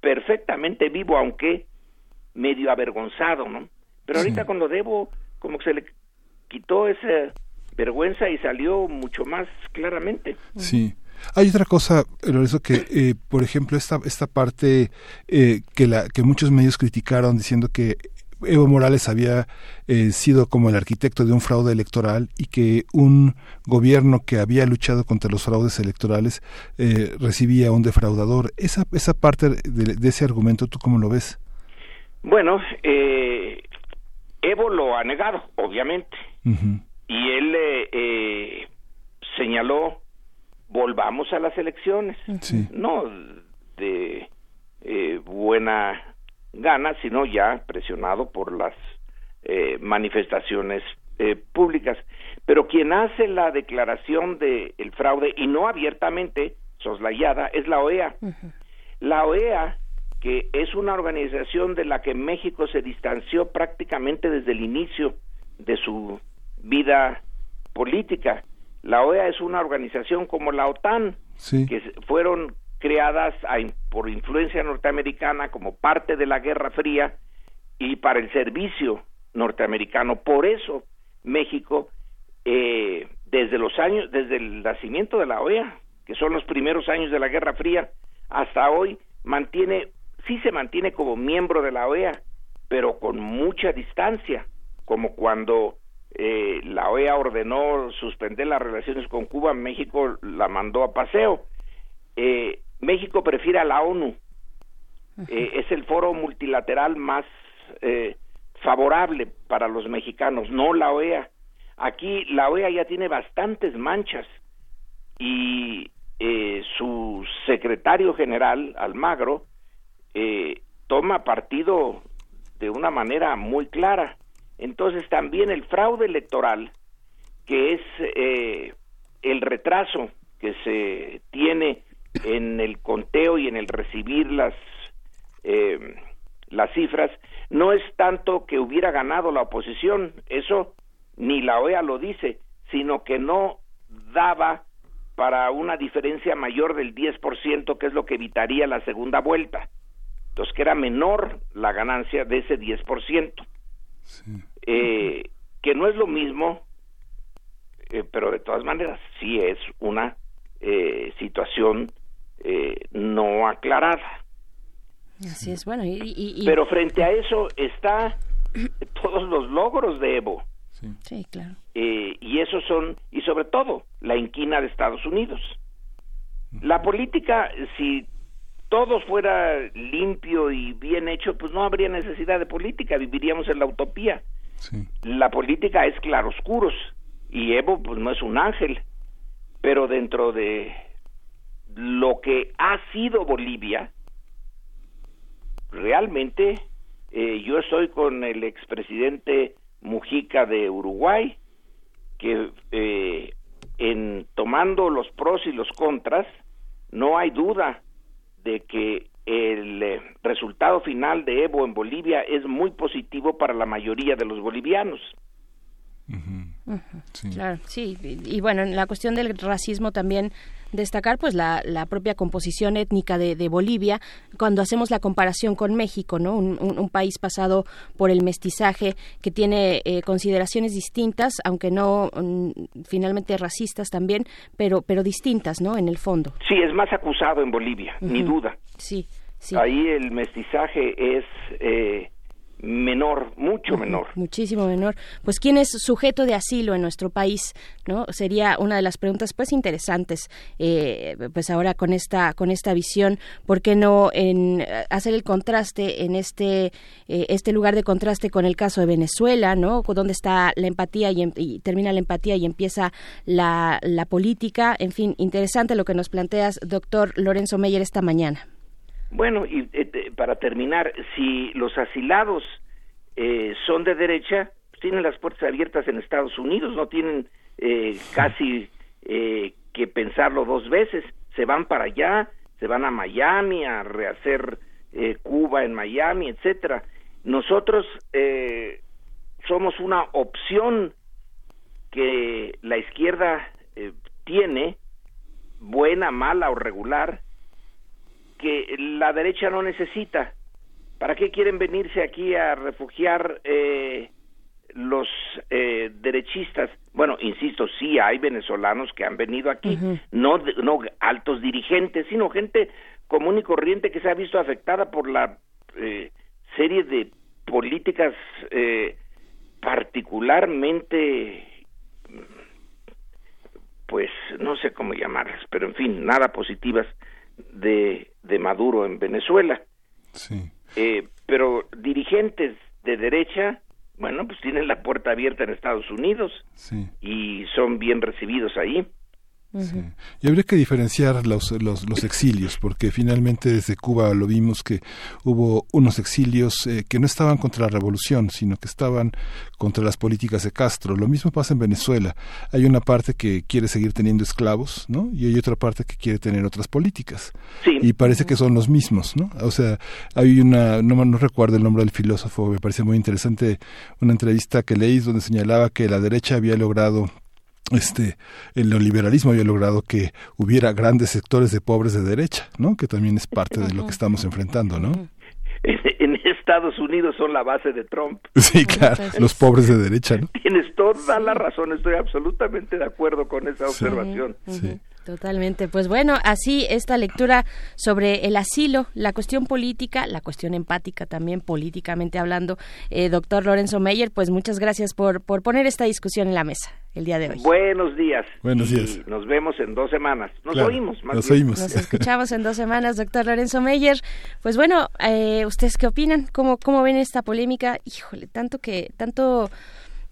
perfectamente vivo, aunque medio avergonzado, ¿no? Pero ahorita con lo debo, como que se le quitó esa vergüenza y salió mucho más claramente. Sí. Hay otra cosa, Lorenzo, que eh, por ejemplo esta esta parte eh, que la que muchos medios criticaron diciendo que Evo Morales había eh, sido como el arquitecto de un fraude electoral y que un gobierno que había luchado contra los fraudes electorales recibía un defraudador. Esa, esa parte de, ese argumento, ¿tú cómo lo ves? Bueno, Evo lo ha negado, obviamente. Y él señaló volvamos a las elecciones. No de eh, buena gana, sino ya presionado por las eh, manifestaciones eh, públicas. Pero quien hace la declaración de el fraude y no abiertamente soslayada es la OEA. La OEA que es una organización de la que México se distanció prácticamente desde el inicio de su vida política la OEA es una organización como la OTAN, que fueron creadas por influencia norteamericana como parte de la Guerra Fría y para el servicio norteamericano. Por eso México, eh, desde los años, desde el nacimiento de la OEA, que son los primeros años de la Guerra Fría, hasta hoy mantiene, sí se mantiene como miembro de la OEA, pero con mucha distancia, como cuando eh, la OEA ordenó suspender las relaciones con Cuba, México la mandó a paseo. Eh, México prefiere a la ONU, eh, es el foro multilateral más favorable para los mexicanos, no la OEA. Aquí la OEA ya tiene bastantes manchas y su secretario general, Almagro, toma partido de una manera muy clara entonces también el fraude electoral, que es eh, el retraso que se tiene en el conteo y en el recibir las eh, las cifras, no es tanto que hubiera ganado la oposición, eso ni la OEA lo dice, sino que no daba para una diferencia mayor del 10%, que es lo que evitaría la segunda vuelta. Entonces, que era menor la ganancia de ese 10%. Eh, que no es lo mismo, eh, pero de todas maneras sí es una eh, situación no aclarada. Así es, bueno, y, Pero frente a eso está todos los logros de Evo. Sí, claro. y esos son, y sobre todo, la inquina de Estados Unidos. La política, si todo fuera limpio y bien hecho, pues no habría necesidad de política, viviríamos en la utopía. La política es claroscuros y Evo pues no es un ángel, pero dentro de lo que ha sido Bolivia, realmente eh, yo estoy con el expresidente Mujica de Uruguay, que eh, en tomando los pros y los contras, no hay duda de que el eh, resultado final de Evo en Bolivia es muy positivo para la mayoría de los bolivianos. Sí. Claro, sí. Y, bueno, en la cuestión del racismo también destacar pues la, la propia composición étnica de, Bolivia cuando hacemos la comparación con México, ¿no? Un, país pasado por el mestizaje que tiene eh, consideraciones distintas, aunque no mm, finalmente racistas también, pero pero distintas, ¿no? En el fondo. Sí, es más acusado en Bolivia, ni duda. Sí, sí. Ahí el mestizaje es eh, menor, mucho menor. Muchísimo menor. Pues quién es sujeto de asilo en nuestro país, ¿no? Sería una de las preguntas pues interesantes. Eh, pues ahora con esta con esta visión, ¿por qué no en eh, hacer el contraste en este eh, este lugar de contraste con el caso de Venezuela, ¿no? Donde está la empatía y, em, y termina la empatía y empieza la, la política. En fin, interesante lo que nos planteas, doctor Lorenzo Meyer, esta mañana. Bueno, y eh, para terminar, si los asilados eh, son de derecha, pues tienen las puertas abiertas en Estados Unidos, no tienen eh, casi que pensarlo dos veces, se van para allá, se van a Miami a rehacer Cuba en Miami, etcétera. Nosotros somos una opción que la izquierda tiene, buena, mala o regular, que la derecha no necesita. ¿Para qué quieren venirse aquí a refugiar eh, los eh, derechistas? Bueno, insisto, sí hay venezolanos que han venido aquí, no, no altos dirigentes, sino gente común y corriente que se ha visto afectada por la eh, serie de políticas particularmente pues no sé cómo llamarlas, pero en fin, nada positivas de, de Maduro en Venezuela. Sí. Eh, pero dirigentes de derecha, bueno, pues tienen la puerta abierta en Estados Unidos y son bien recibidos ahí. Y habría que diferenciar los, los, los, exilios, porque finalmente desde Cuba lo vimos que hubo unos exilios eh, que no estaban contra la revolución, sino que estaban contra las políticas de Castro. Lo mismo pasa en Venezuela. Hay una parte que quiere seguir teniendo esclavos, ¿no? Y hay otra parte que quiere tener otras políticas. Y parece que son los mismos, ¿no? O sea, hay una, no, no recuerdo el nombre del filósofo, me parece muy interesante una entrevista que leí donde señalaba que la derecha había logrado este el neoliberalismo había logrado que hubiera grandes sectores de pobres de derecha, ¿no? Que también es parte de lo que estamos enfrentando, ¿no? En Estados Unidos son la base de Trump. Sí, claro, los pobres de derecha, ¿no? Tienes toda la razón, estoy absolutamente de acuerdo con esa observación. Sí. Totalmente. Pues bueno, así esta lectura sobre el asilo, la cuestión política, la cuestión empática también políticamente hablando. Eh, doctor Lorenzo Meyer, pues muchas gracias por, por poner esta discusión en la mesa el día de hoy. Buenos días. Buenos días. nos vemos en dos semanas. Nos oímos. Más nos oímos. Nos escuchamos en dos semanas, doctor Lorenzo Meyer. Pues bueno, eh, ¿ustedes qué opinan? ¿Cómo, ¿Cómo ven esta polémica? Híjole, tanto que, tanto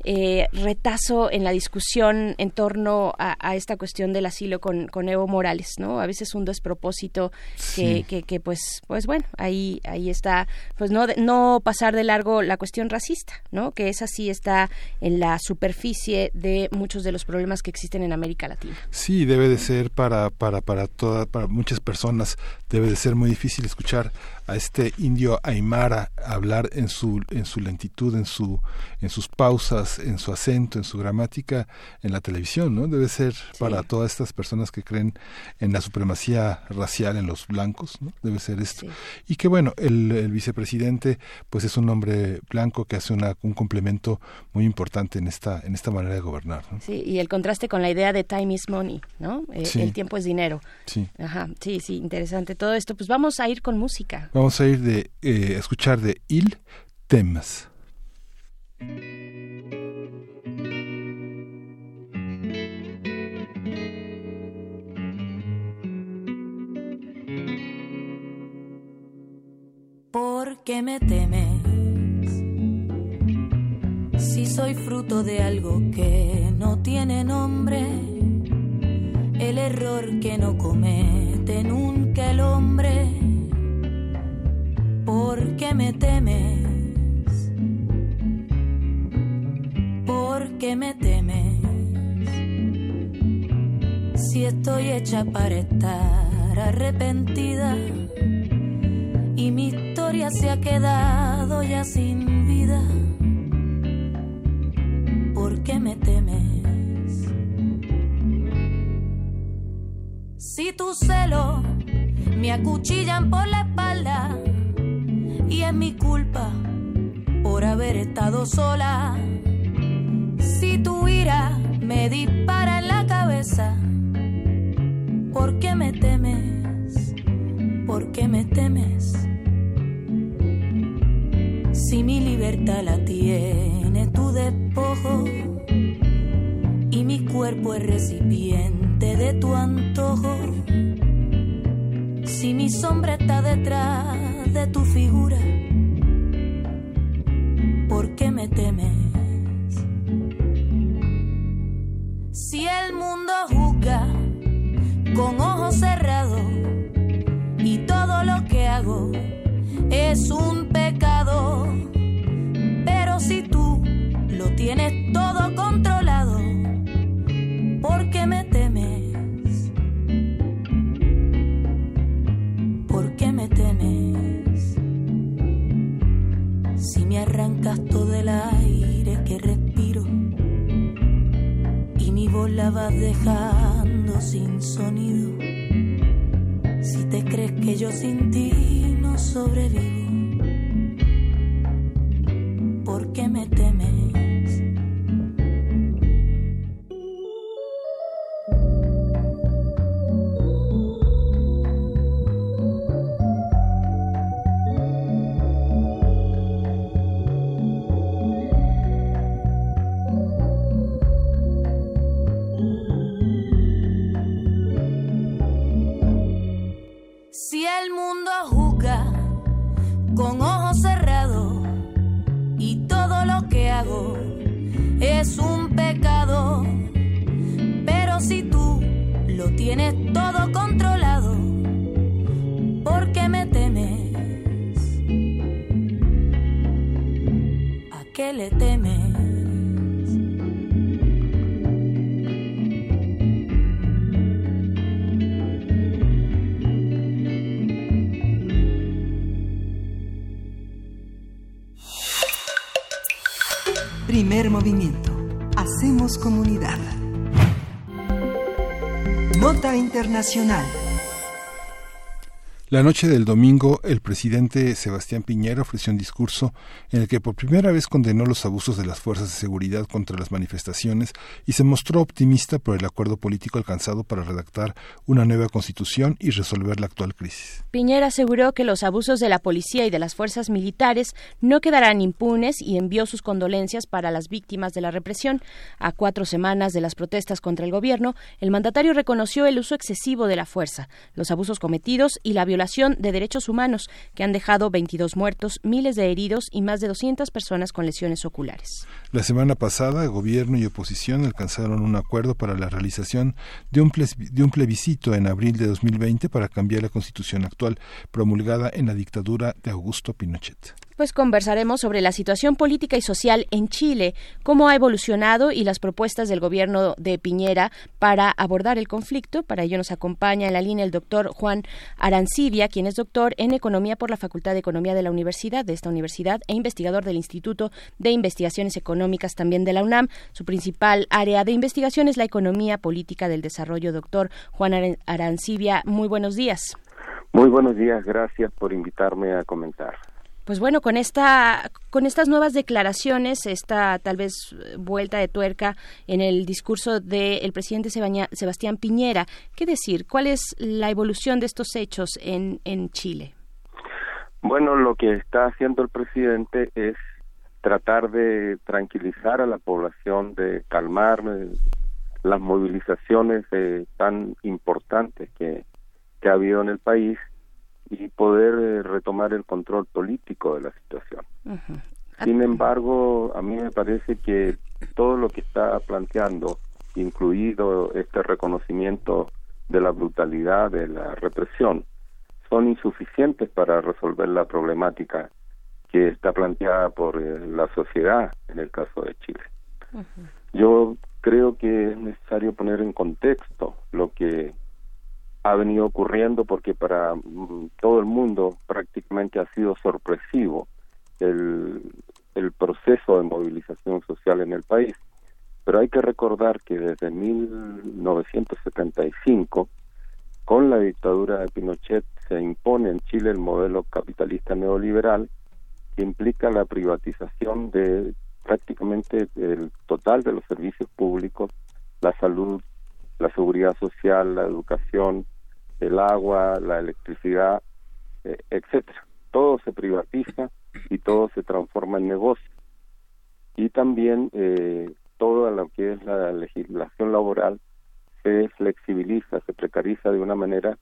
eh, retazo en la discusión en torno a, esta cuestión del asilo con, con, Evo Morales, ¿no? A veces un despropósito que, que, pues, pues bueno, ahí, ahí está, pues no, no pasar de largo la cuestión racista, ¿no? Que esa sí está en la superficie de muchos de los problemas que existen en América Latina. Sí, debe de ser para, para, para, toda, para muchas personas, debe de ser muy difícil escuchar a este indio Aymara hablar en su, en su lentitud, en, su, en sus pausas, en su acento, en su gramática en la televisión, ¿no? Debe ser para todas estas personas que creen en la supremacía racial en los blancos, ¿no? Debe ser esto. Y que bueno, el, vicepresidente pues es un hombre blanco que hace una, un complemento muy importante en esta, en esta manera de gobernar. Sí, y el contraste con la idea de time is money, ¿no? Eh, el tiempo es dinero. Sí. Ajá, sí, sí, interesante todo esto. Pues vamos a ir con música. Vamos a ir de eh, escuchar de Il Temas. ¿Por qué me temes? Si soy fruto de algo que no tiene nombre, el error que no comete nunca el hombre. ¿Por qué me temes? ¿Por qué me temes? Si estoy hecha para estar arrepentida y mi historia se ha quedado ya sin vida. ¿Por qué me temes? Si tus celos me acuchillan por la espalda y es mi culpa por haber estado sola. Si tu ira me dispara en la cabeza, ¿por qué me temes? ¿Por qué me temes? Si mi libertad la tiene tu despojo y mi cuerpo es recipiente de tu antojo. Si mi sombra está detrás de tu figura, ¿por qué me temes? Si el mundo juzga con ojos cerrados y todo lo que hago es un pecado, pero si tú lo tienes todo controlado, la vas dejando sin sonido, si te crees que yo sin ti no sobrevivo, Internacional. La noche del domingo, el presidente Sebastián Piñera ofreció un discurso en el que por primera vez condenó los abusos de las fuerzas de seguridad contra las manifestaciones y se mostró optimista por el acuerdo político alcanzado para redactar una nueva constitución y resolver la actual crisis. Piñera aseguró que los abusos de la policía y de las fuerzas militares no quedarán impunes y envió sus condolencias para las víctimas de la represión. A cuatro semanas de las protestas contra el gobierno, el mandatario reconoció el uso excesivo de la fuerza, los abusos cometidos y la violación de derechos humanos que han dejado 22 muertos, miles de heridos y más de 200 personas con lesiones oculares. La semana pasada, gobierno y oposición alcanzaron un acuerdo para la realización de un, de un plebiscito en abril de 2020 para cambiar la constitución actual, promulgada en la dictadura de Augusto Pinochet. Pues conversaremos sobre la situación política y social en Chile, cómo ha evolucionado y las propuestas del gobierno de Piñera para abordar el conflicto. Para ello nos acompaña en la línea el doctor Juan Arancibia, quien es doctor en Economía por la Facultad de Economía de la Universidad, de esta universidad, e investigador del Instituto de Investigaciones Económicas también de la UNAM. Su principal área de investigación es la economía política del desarrollo. Doctor Juan Arancibia, muy buenos días. Muy buenos días, gracias por invitarme a comentar. Pues bueno, con esta, con estas nuevas declaraciones, esta tal vez vuelta de tuerca en el discurso del presidente Sebastián Piñera, ¿qué decir? ¿Cuál es la evolución de estos hechos en, en Chile? Bueno, lo que está haciendo el presidente es tratar de tranquilizar a la población, de calmar eh, las movilizaciones eh, tan importantes que, que ha habido en el país y poder eh, retomar el control político de la situación. Sin embargo, a mí me parece que todo lo que está planteando, incluido este reconocimiento de la brutalidad de la represión, son insuficientes para resolver la problemática que está planteada por eh, la sociedad en el caso de Chile. Yo creo que es necesario poner en contexto lo que ha venido ocurriendo porque para mm, todo el mundo prácticamente ha sido sorpresivo el, el proceso de movilización social en el país. Pero hay que recordar que desde 1975, con la dictadura de Pinochet, se impone en Chile el modelo capitalista neoliberal que implica la privatización de prácticamente el total de los servicios públicos, la salud, la seguridad social, la educación, el agua, la electricidad, eh, etcétera. Todo se privatiza y todo se transforma en negocio. Y también eh, toda lo que es la legislación laboral se flexibiliza, se precariza de una manera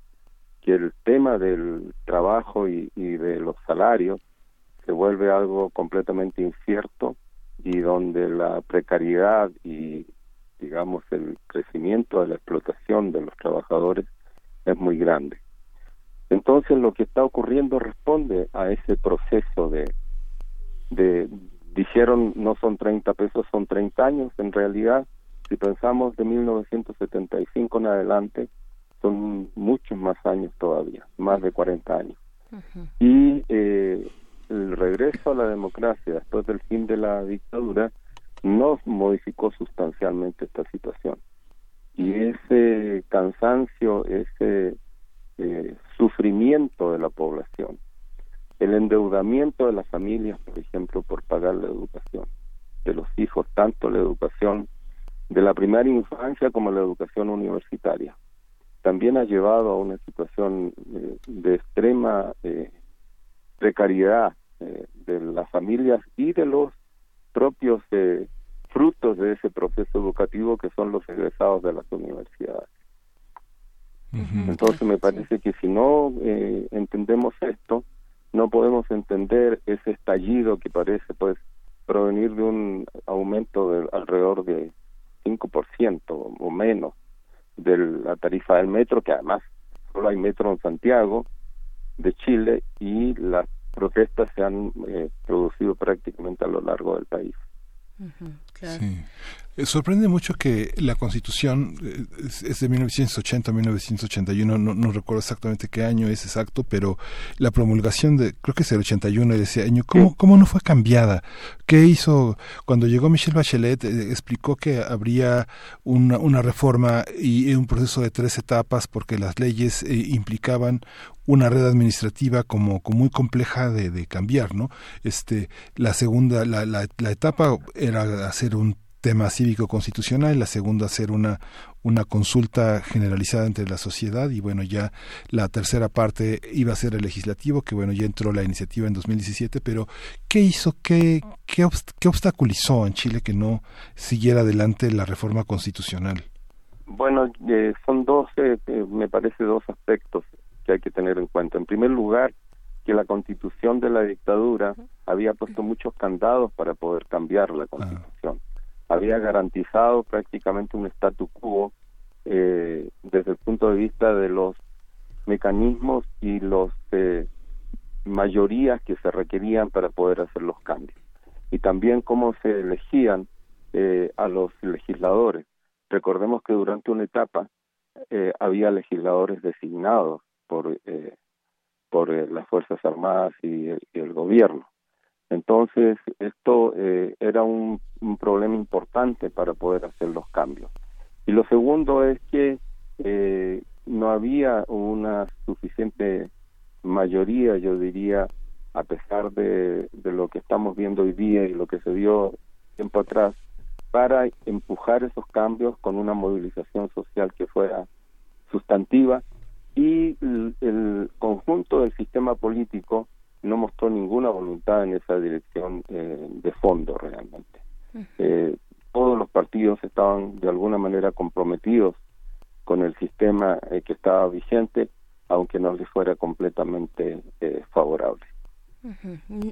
que el tema del trabajo y, y de los salarios se vuelve algo completamente incierto y donde la precariedad y digamos el crecimiento de la explotación de los trabajadores es muy grande. Entonces lo que está ocurriendo responde a ese proceso de, de dijeron no son 30 pesos, son 30 años. En realidad, si pensamos de 1975 en adelante, son muchos más años todavía, más de 40 años. Y eh, el regreso a la democracia después del fin de la dictadura no modificó sustancialmente esta situación. Y ese cansancio, ese eh, sufrimiento de la población, el endeudamiento de las familias, por ejemplo, por pagar la educación de los hijos, tanto la educación de la primera infancia como la educación universitaria, también ha llevado a una situación eh, de extrema eh, precariedad de las familias y de los propios frutos de ese proceso educativo que son los egresados de las universidades. Entonces me parece que si no eh, entendemos esto, no podemos entender ese estallido que parece pues provenir de un aumento de alrededor de 5% o menos de la tarifa del metro, que además solo hay metro en Santiago de Chile y las protestas se han eh, producido prácticamente a lo largo del país. Eh, sorprende mucho que la Constitución eh, es de 1980 1981, no, no recuerdo exactamente qué año es exacto, pero la promulgación de, creo que es el 81 de ese año, ¿cómo, cómo no fue cambiada? ¿Qué hizo cuando llegó Michelle Bachelet? Eh, explicó que habría una, una reforma y un proceso de tres etapas porque las leyes implicaban una red administrativa como, como muy compleja de, de, cambiar, ¿no? Este, la segunda, la, la, la etapa era hacer un tema cívico constitucional, la segunda hacer una una consulta generalizada entre la sociedad y bueno ya la tercera parte iba a ser el legislativo que bueno ya entró la iniciativa en 2017 pero qué hizo qué qué, obstaculizó en Chile que no siguiera adelante la reforma constitucional bueno eh, son dos eh, me parece dos aspectos que hay que tener en cuenta. En primer lugar que la constitución de la dictadura había puesto muchos candados para poder cambiar la constitución había garantizado prácticamente un statu quo eh, desde el punto de vista de los mecanismos y los eh, mayorías que se requerían para poder hacer los cambios y también cómo se elegían eh, a los legisladores. Recordemos que durante una etapa eh, había legisladores designados por eh, por eh, las fuerzas armadas y el gobierno entonces, esto eh, era un, problema importante para poder hacer los cambios. Y lo segundo es que eh, no había una suficiente mayoría, yo diría, a pesar de, lo que estamos viendo hoy día y lo que se dio tiempo atrás, para empujar esos cambios con una movilización social que fuera sustantiva y el conjunto del sistema político no mostró ninguna voluntad en esa dirección eh, de fondo realmente. Eh, todos los partidos estaban de alguna manera comprometidos con el sistema eh, que estaba vigente, aunque no les fuera completamente favorable.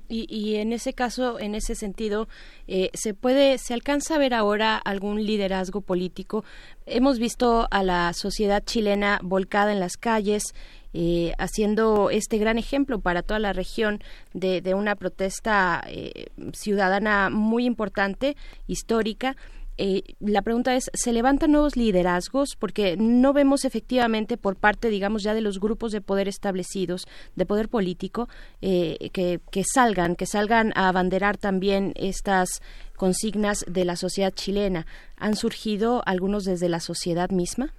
y, y, en ese caso, en ese sentido, se puede, se alcanza a ver ahora algún liderazgo político. Hemos visto a la sociedad chilena volcada en las calles, eh, haciendo este gran ejemplo para toda la región de, una protesta eh, ciudadana muy importante, histórica. Eh, la pregunta es, ¿se levantan nuevos liderazgos? Porque no vemos efectivamente por parte, digamos, ya de los grupos de poder establecidos, de poder político, que, que salgan, que salgan a abanderar también estas consignas de la sociedad chilena. ¿Han surgido algunos desde la sociedad misma?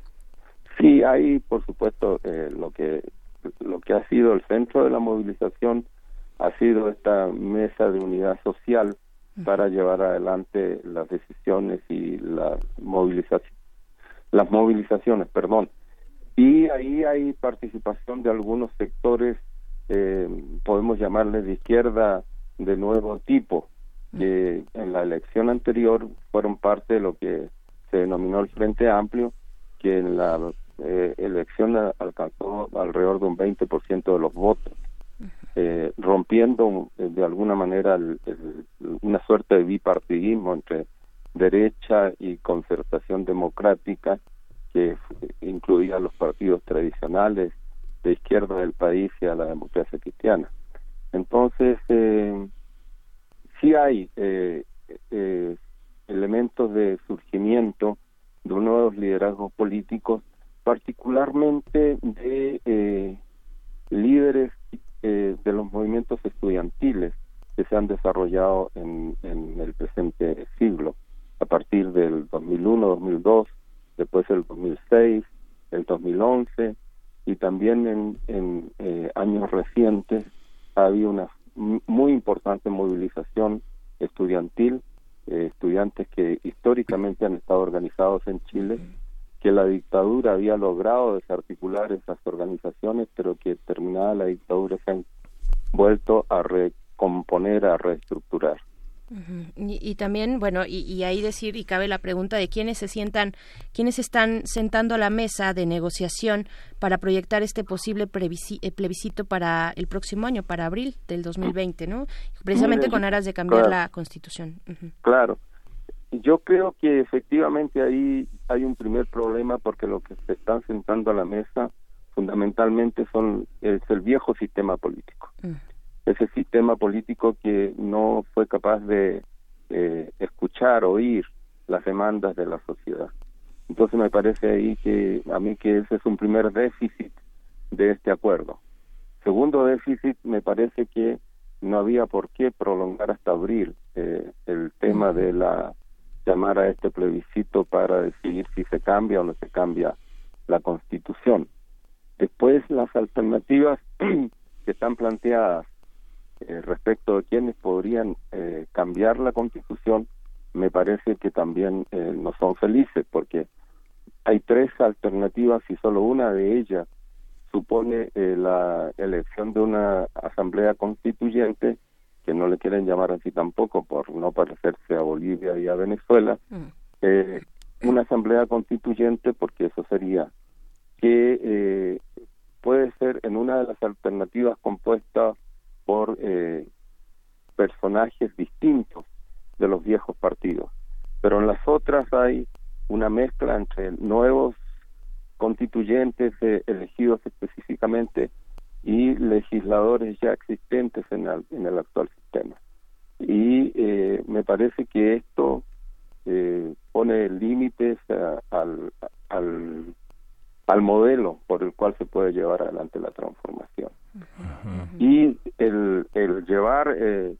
Sí, hay, por supuesto, eh, lo que lo que ha sido el centro de la movilización ha sido esta mesa de unidad social para llevar adelante las decisiones y las movilizaciones las movilizaciones perdón. Y ahí hay participación de algunos sectores eh, podemos llamarles de izquierda de nuevo tipo que en la elección anterior fueron parte de lo que se denominó el Frente Amplio, que en la eh, elección alcanzó alrededor de un 20% de los votos, eh, rompiendo eh, de alguna manera una suerte de bipartidismo entre derecha y concertación democrática que incluía los partidos tradicionales de izquierda del país y a la democracia cristiana. Entonces, eh, sí hay eh, eh, elementos de surgimiento de nuevos liderazgos políticos, particularmente de eh, líderes eh, de los movimientos estudiantiles que se han desarrollado en, en el presente siglo, a partir del 2001, 2002, después el 2006, el 2011 y también en, en eh, años recientes ha habido una muy importante movilización estudiantil, eh, estudiantes que históricamente han estado organizados en Chile, que la dictadura había logrado desarticular esas organizaciones, pero que terminada la dictadura se han vuelto a recomponer, a reestructurar y, también, bueno, y, ahí decir, y cabe la pregunta de quiénes se sientan, quiénes están sentando a la mesa de negociación para proyectar este posible eh, plebiscito para el próximo año, para abril del 2020, ¿no? Precisamente con aras de cambiar la Constitución. Claro. Yo creo que efectivamente ahí hay un primer problema porque lo que se están sentando a la mesa fundamentalmente son es el viejo sistema político ese sistema político que no fue capaz de eh, escuchar, oír las demandas de la sociedad. Entonces me parece ahí que a mí que ese es un primer déficit de este acuerdo. Segundo déficit, me parece que no había por qué prolongar hasta abril eh, el tema de la llamar a este plebiscito para decidir si se cambia o no se cambia la constitución. Después las alternativas que están planteadas eh, respecto de quienes podrían eh, cambiar la constitución, me parece que también eh, no son felices, porque hay tres alternativas y solo una de ellas supone la elección de una asamblea constituyente, que no le quieren llamar así tampoco por no parecerse a Bolivia y a Venezuela, mm. una asamblea constituyente porque eso sería que puede ser en una de las alternativas compuestas por eh, personajes distintos de los viejos partidos. Pero en las otras hay una mezcla entre nuevos constituyentes eh, elegidos específicamente y legisladores ya existentes en el, en el actual sistema. Y eh, me parece que esto pone límites al, al, al modelo por el cual se puede llevar adelante la transformación. Y el, el llevar eh,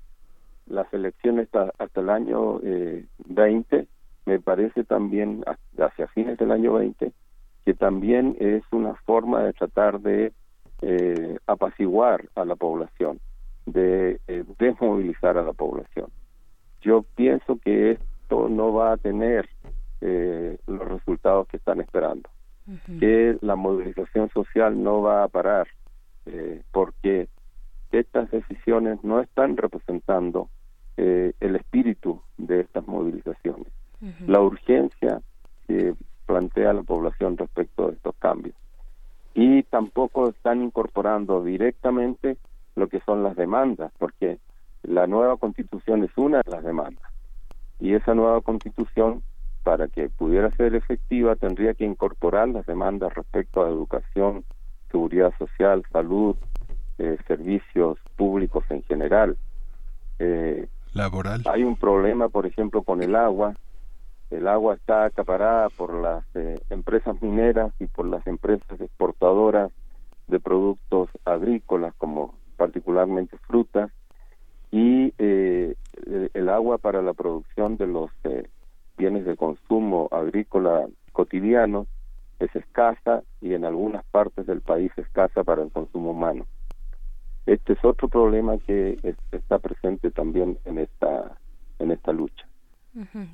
las elecciones hasta, el año eh, 20, me parece también, hacia fines del año 20, que también es una forma de tratar de eh, apaciguar a la población, de eh, desmovilizar a la población. Yo pienso que esto no va a tener eh, los resultados que están esperando, que la movilización social no va a parar, eh, porque estas decisiones no están representando eh, el espíritu de estas movilizaciones, la urgencia que plantea la población respecto de estos cambios. Y tampoco están incorporando directamente lo que son las demandas, porque la nueva constitución es una de las demandas. Y esa nueva constitución, para que pudiera ser efectiva, tendría que incorporar las demandas respecto a educación, seguridad social, salud, eh, servicios públicos en general. Eh, Laboral. Hay un problema, por ejemplo, con el agua. El agua está acaparada por las eh, empresas mineras y por las empresas exportadoras de productos agrícolas, como particularmente frutas, y el agua para la producción de los bienes de consumo agrícola cotidianos es escasa y en algunas partes del país escasa para el consumo humano. Este es otro problema que está presente también en esta en esta lucha.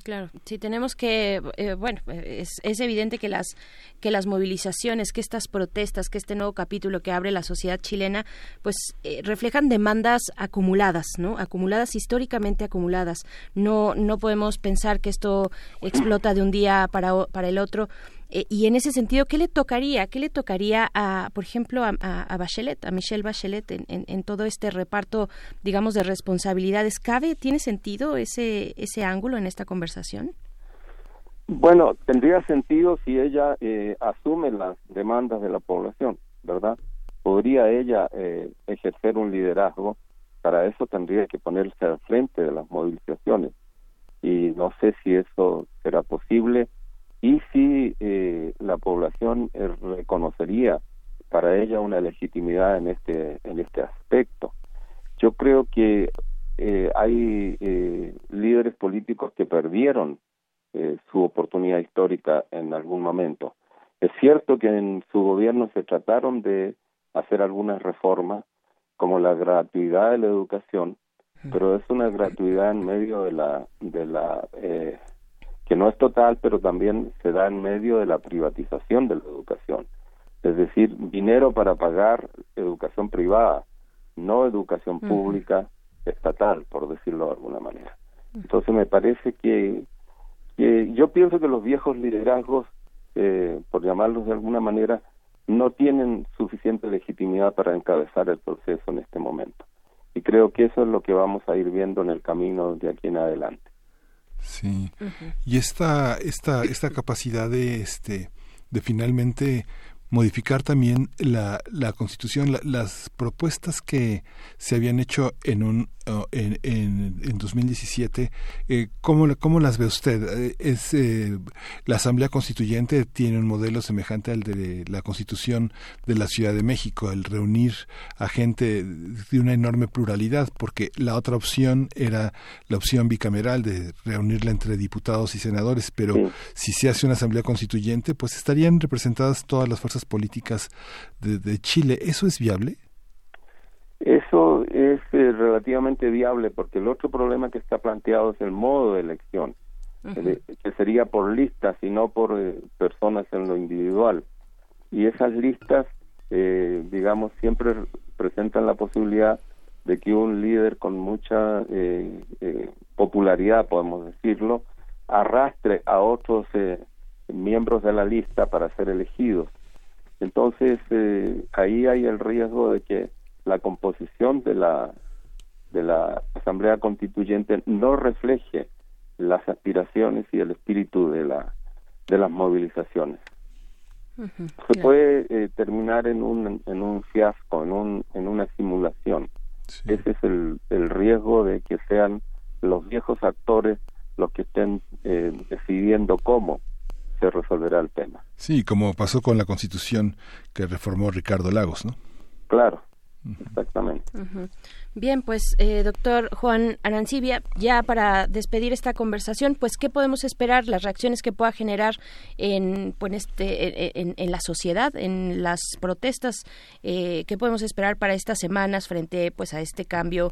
Claro, sí tenemos que, eh, bueno, es, es, evidente que las que las movilizaciones, que estas protestas, que este nuevo capítulo que abre la sociedad chilena, pues eh, reflejan demandas acumuladas, ¿no? Acumuladas históricamente acumuladas. No no podemos pensar que esto explota de un día para para el otro. Eh, y en ese sentido, ¿qué le tocaría? ¿Qué le tocaría a, por ejemplo, a, Bachelet, a Michelle Bachelet en, en, todo este reparto, digamos, de responsabilidades? ¿Cabe, tiene sentido ese, ese ángulo en esta conversación? Bueno, tendría sentido si ella eh, asume las demandas de la población, ¿verdad? Podría ella eh, ejercer un liderazgo, para eso tendría que ponerse al frente de las movilizaciones. Y no sé si eso será posible y si eh, la población eh, reconocería para ella una legitimidad en este en este aspecto. Yo creo que eh, hay líderes políticos que perdieron su oportunidad histórica en algún momento. Es cierto que en su gobierno se trataron de hacer algunas reformas como la gratuidad de la educación pero es una gratuidad en medio de la de la que no es total, pero también se da en medio de la privatización de la educación. Es decir, dinero para pagar educación privada, no educación pública estatal, por decirlo de alguna manera. Entonces me parece que, que yo pienso que los viejos liderazgos, eh, por llamarlos de alguna manera, no tienen suficiente legitimidad para encabezar el proceso en este momento. Y creo que eso es lo que vamos a ir viendo en el camino de aquí en adelante. Sí. Y esta, esta, esta capacidad de este de finalmente modificar también la, la constitución, las propuestas que se habían hecho en un en, en, en 2017, eh, ¿cómo, ¿cómo, las ve usted? Eh, es eh, La Asamblea Constituyente tiene un modelo semejante al de la Constitución de la Ciudad de México, el reunir a gente de una enorme pluralidad, porque la otra opción era la opción bicameral de reunirla entre diputados y senadores, pero si se hace una Asamblea Constituyente, pues estarían representadas todas las fuerzas políticas de, de Chile. ¿Eso es viable? Eso es eh, relativamente viable porque el otro problema que está planteado es el modo de elección, que sería por listas y no por eh, personas en lo individual. Y esas listas, eh, digamos, siempre presentan la posibilidad de que un líder con mucha popularidad, podemos decirlo, arrastre a otros miembros de la lista para ser elegidos. Entonces, ahí hay el riesgo de que la composición de la de la Asamblea Constituyente no refleje las aspiraciones y el espíritu de la de las movilizaciones. Se puede eh, terminar en un en un fiasco, en un en una simulación. Ese es el, el riesgo de que sean los viejos actores los que estén eh, decidiendo cómo se resolverá el tema. Sí, como pasó con la Constitución que reformó Ricardo Lagos, ¿no? Claro, Exactamente. Bien, pues eh, doctor Juan Arancibia, ya para despedir esta conversación, pues qué podemos esperar, las reacciones que pueda generar en, pues, este, en, la sociedad, en las protestas, eh, qué podemos esperar para estas semanas frente pues a este cambio,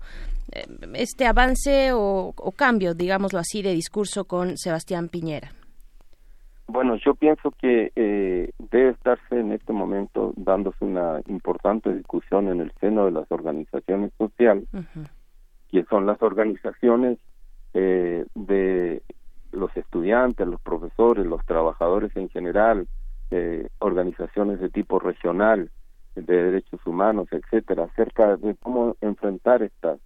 eh, este avance o, o cambio, digámoslo así, de discurso con Sebastián Piñera. Bueno, yo pienso que eh, debe estarse en este momento dándose una importante discusión en el seno de las organizaciones sociales, que son las organizaciones eh, de los estudiantes, los profesores, los trabajadores en general, eh, organizaciones de tipo regional, de derechos humanos, etcétera, acerca de cómo enfrentar estas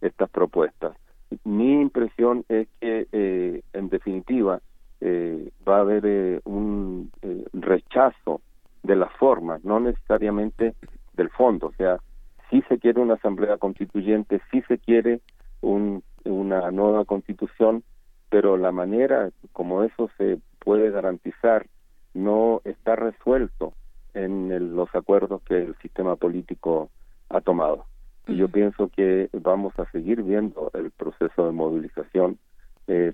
estas propuestas. Mi impresión es que, en definitiva, eh, va a haber eh, un eh, rechazo de las formas, no necesariamente del fondo. O sea, si se quiere una asamblea constituyente, si se quiere un, una nueva constitución, pero la manera como eso se puede garantizar no está resuelto en los acuerdos que el sistema político ha tomado. Y yo pienso que vamos a seguir viendo el proceso de movilización,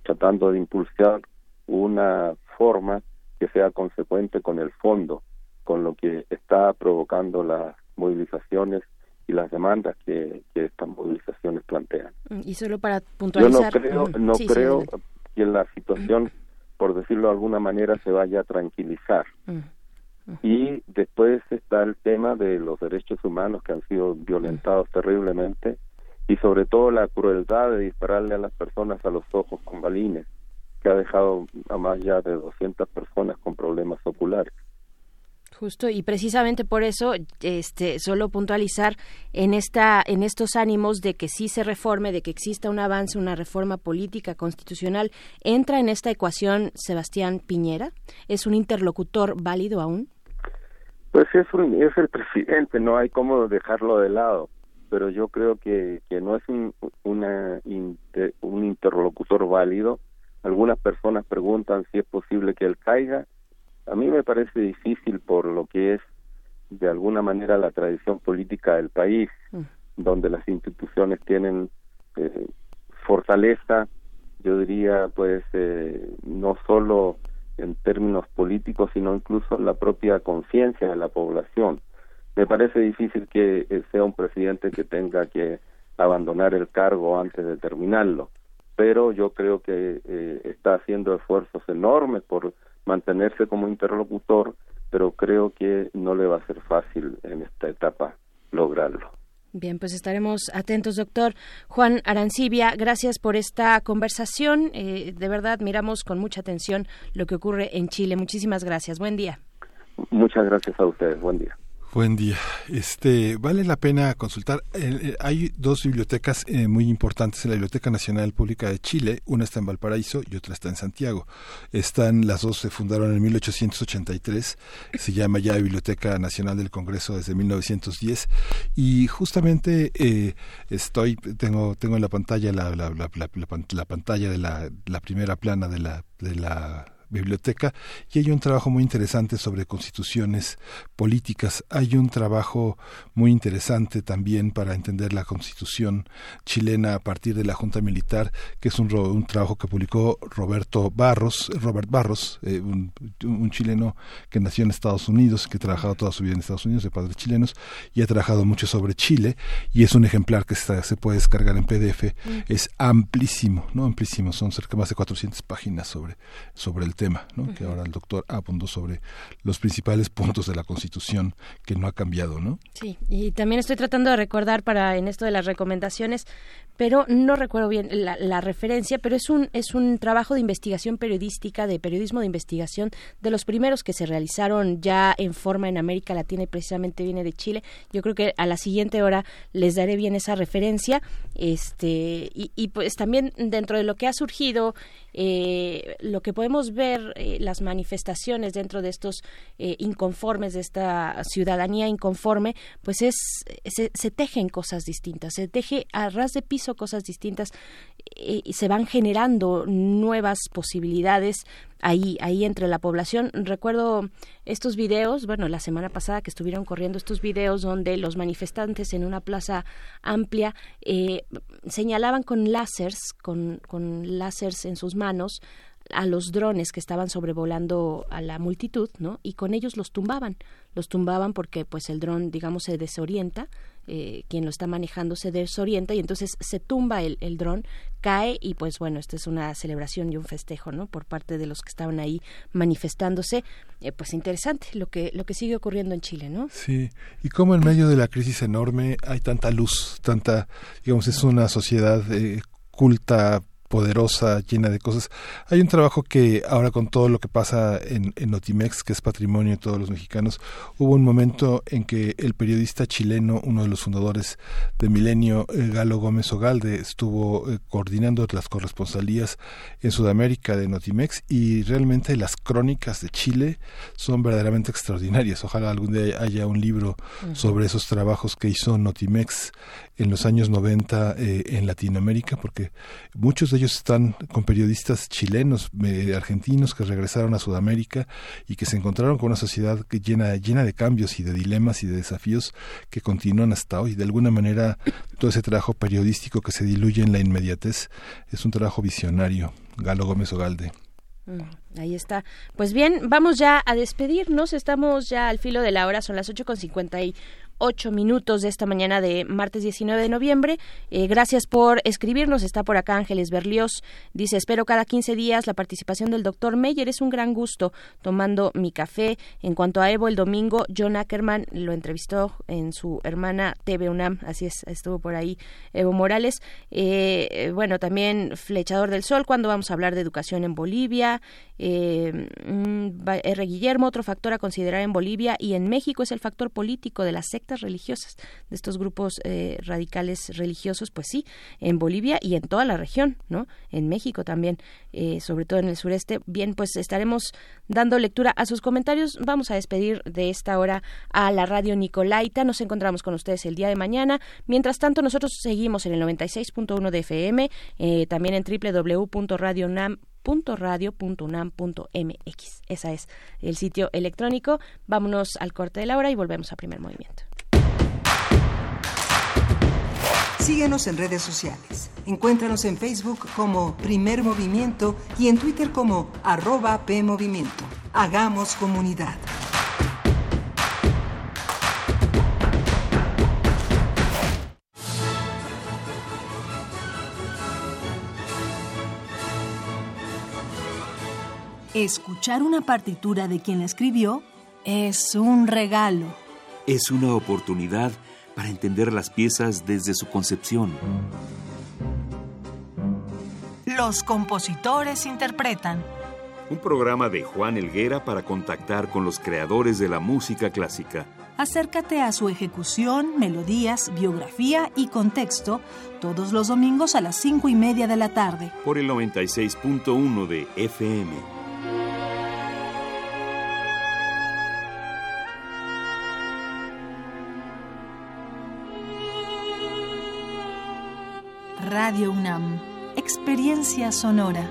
tratando de impulsar una forma que sea consecuente con el fondo, con lo que está provocando las movilizaciones y las demandas que, estas movilizaciones plantean. Y solo para puntualizar. Yo no creo, no creo que la situación, por decirlo de alguna manera, se vaya a tranquilizar. Y después está el tema de los derechos humanos que han sido violentados terriblemente y sobre todo la crueldad de dispararle a las personas a los ojos con balines, que ha dejado a más ya de 200 personas con problemas oculares. Justo y precisamente por eso, este, solo puntualizar en esta, en estos ánimos de que sí se reforme, de que exista un avance, una reforma política constitucional, entra en esta ecuación Sebastián Piñera. ¿Es un interlocutor válido aún? Pues es, es el presidente, no hay cómo dejarlo de lado, pero yo creo que, que no es un, una, un interlocutor válido. Algunas personas preguntan si es posible que él caiga a mí me parece difícil por lo que es de alguna manera la tradición política del país, mm. donde las instituciones tienen eh, fortaleza, yo diría, pues, eh, no solo en términos políticos, sino incluso en la propia conciencia de la población. Me parece difícil que eh, sea un presidente que tenga que abandonar el cargo antes de terminarlo, pero yo creo que está haciendo esfuerzos enormes por mantenerse como interlocutor, pero creo que no le va a ser fácil en esta etapa lograrlo. Bien, pues estaremos atentos, doctor Juan Arancibia. Gracias por esta conversación. Eh, de verdad, miramos con mucha atención lo que ocurre en Chile. Muchísimas gracias. Buen día. Muchas gracias a ustedes. Buen día. Buen día. Este vale la pena consultar. Eh, eh, hay dos bibliotecas eh, muy importantes en la Biblioteca Nacional Pública de Chile. Una está en Valparaíso y otra está en Santiago. Están las dos se fundaron en 1883. Se llama ya Biblioteca Nacional del Congreso desde 1910 y justamente estoy tengo tengo en la pantalla la, la, la, la pantalla de la, primera plana de la de la biblioteca y hay un trabajo muy interesante sobre constituciones políticas. Hay un trabajo muy interesante también para entender la constitución chilena a partir de la Junta Militar, que es un, un trabajo que publicó Roberto Barros, Robert Barros, eh, un, chileno que nació en Estados Unidos, que ha trabajado toda su vida en Estados Unidos, de padres chilenos, y ha trabajado mucho sobre Chile, y es un ejemplar que se puede descargar en PDF. Mm. Es amplísimo, ¿no? Amplísimo, son cerca más de 400 páginas sobre, sobre el tema, ¿no? que ahora el doctor abundó sobre los principales puntos de la Constitución que no ha cambiado, ¿no? Sí, y también estoy tratando de recordar para en esto de las recomendaciones, pero no recuerdo bien la, la referencia, pero es un es un trabajo de investigación periodística, de periodismo de investigación de los primeros que se realizaron ya en forma en América Latina y precisamente viene de Chile. Yo creo que a la siguiente hora les daré bien esa referencia, este y, y pues también dentro de lo que ha surgido eh, lo que podemos ver, eh, las manifestaciones dentro de estos eh, inconformes, de esta ciudadanía inconforme, pues es, se, se, tejen cosas distintas, se teje a ras de piso cosas distintas y se van generando nuevas posibilidades ahí, ahí entre la población. Recuerdo estos videos, bueno, la semana pasada que estuvieron corriendo estos videos donde los manifestantes en una plaza amplia eh, señalaban con láseres, con, con láseres en sus manos, a los drones que estaban sobrevolando a la multitud, ¿no? Y con ellos los tumbaban, los tumbaban porque pues el dron, digamos, se desorienta eh, quien lo está manejando se desorienta y entonces se tumba el, el dron, cae y pues bueno, esta es una celebración y un festejo, ¿no? Por parte de los que estaban ahí manifestándose. Eh, pues interesante lo que, lo que sigue ocurriendo en Chile, ¿no? Sí, y como en medio de la crisis enorme hay tanta luz, tanta, digamos, es una sociedad eh, culta, poderosa, llena de cosas. Hay un trabajo que ahora con todo lo que pasa en, en Notimex, que es patrimonio de todos los mexicanos, hubo un momento en que el periodista chileno, uno de los fundadores de Milenio, eh, Galo Gómez Ogalde, estuvo eh, coordinando las corresponsalías en Sudamérica de Notimex y realmente las crónicas de Chile son verdaderamente extraordinarias. Ojalá algún día haya un libro sobre esos trabajos que hizo Notimex en los años 90 eh, en Latinoamérica, porque muchos de ellos están con periodistas chilenos, eh, argentinos que regresaron a Sudamérica y que se encontraron con una sociedad que llena, llena de cambios y de dilemas y de desafíos que continúan hasta hoy. De alguna manera, todo ese trabajo periodístico que se diluye en la inmediatez es un trabajo visionario. Galo Gómez Ogalde. Mm, ahí está. Pues bien, vamos ya a despedirnos. Estamos ya al filo de la hora, son las ocho con cincuenta y ocho minutos de esta mañana de martes 19 de noviembre. Eh, gracias por escribirnos. Está por acá Ángeles Berlioz. Dice, espero cada 15 días la participación del doctor Meyer. Es un gran gusto tomando mi café. En cuanto a Evo, el domingo, John Ackerman lo entrevistó en su hermana TV UNAM. Así es, estuvo por ahí Evo Morales. Eh, eh, bueno, también Flechador del Sol, cuando vamos a hablar de educación en Bolivia. Mm, R. Guillermo, otro factor a considerar en Bolivia y en México es el factor político de las sectas religiosas, de estos grupos eh, radicales religiosos, pues sí, en Bolivia y en toda la región, ¿no? En México también, eh, sobre todo en el sureste. Bien, pues estaremos dando lectura a sus comentarios. Vamos a despedir de esta hora a la radio Nicolaita. Nos encontramos con ustedes el día de mañana. Mientras tanto, nosotros seguimos en el 96.1 de FM, eh, también en www.radionam.com radio.unam.mx. Ese es el sitio electrónico. Vámonos al corte de la hora y volvemos a primer movimiento. Síguenos en redes sociales. Encuéntranos en Facebook como Primer Movimiento y en Twitter como arroba PMovimiento. Hagamos comunidad. Escuchar una partitura de quien la escribió es un regalo. Es una oportunidad para entender las piezas desde su concepción. Los compositores interpretan. Un programa de Juan Elguera para contactar con los creadores de la música clásica. Acércate a su ejecución, melodías, biografía y contexto todos los domingos a las cinco y media de la tarde. Por el 96.1 de FM. Radio UNAM. Experiencia sonora.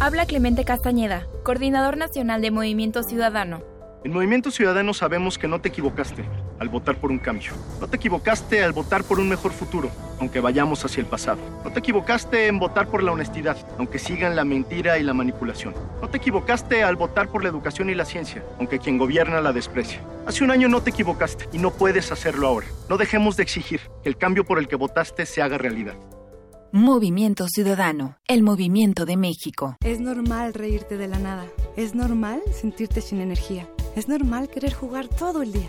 Habla Clemente Castañeda, Coordinador Nacional de Movimiento Ciudadano. En Movimiento Ciudadano sabemos que no te equivocaste al votar por un cambio. No te equivocaste al votar por un mejor futuro, aunque vayamos hacia el pasado. No te equivocaste en votar por la honestidad, aunque sigan la mentira y la manipulación. No te equivocaste al votar por la educación y la ciencia, aunque quien gobierna la desprecia. Hace un año no te equivocaste y no puedes hacerlo ahora. No dejemos de exigir que el cambio por el que votaste se haga realidad. Movimiento Ciudadano, el movimiento de México. Es normal reírte de la nada. Es normal sentirte sin energía. Es normal querer jugar todo el día.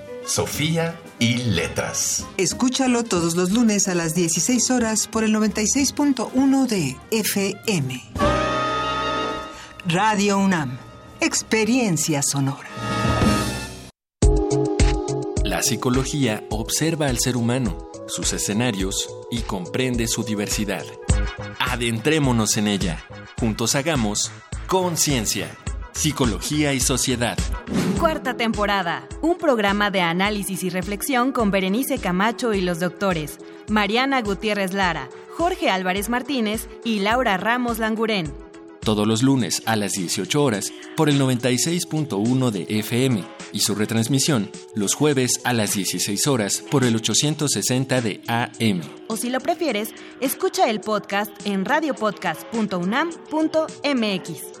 Sofía y letras. Escúchalo todos los lunes a las 16 horas por el 96.1 de FM. Radio UNAM. Experiencia sonora. La psicología observa al ser humano, sus escenarios y comprende su diversidad. Adentrémonos en ella. Juntos hagamos conciencia. Psicología y Sociedad. Cuarta temporada. Un programa de análisis y reflexión con Berenice Camacho y los doctores Mariana Gutiérrez Lara, Jorge Álvarez Martínez y Laura Ramos Langurén. Todos los lunes a las 18 horas por el 96.1 de FM y su retransmisión los jueves a las 16 horas por el 860 de AM. O si lo prefieres, escucha el podcast en radiopodcast.unam.mx.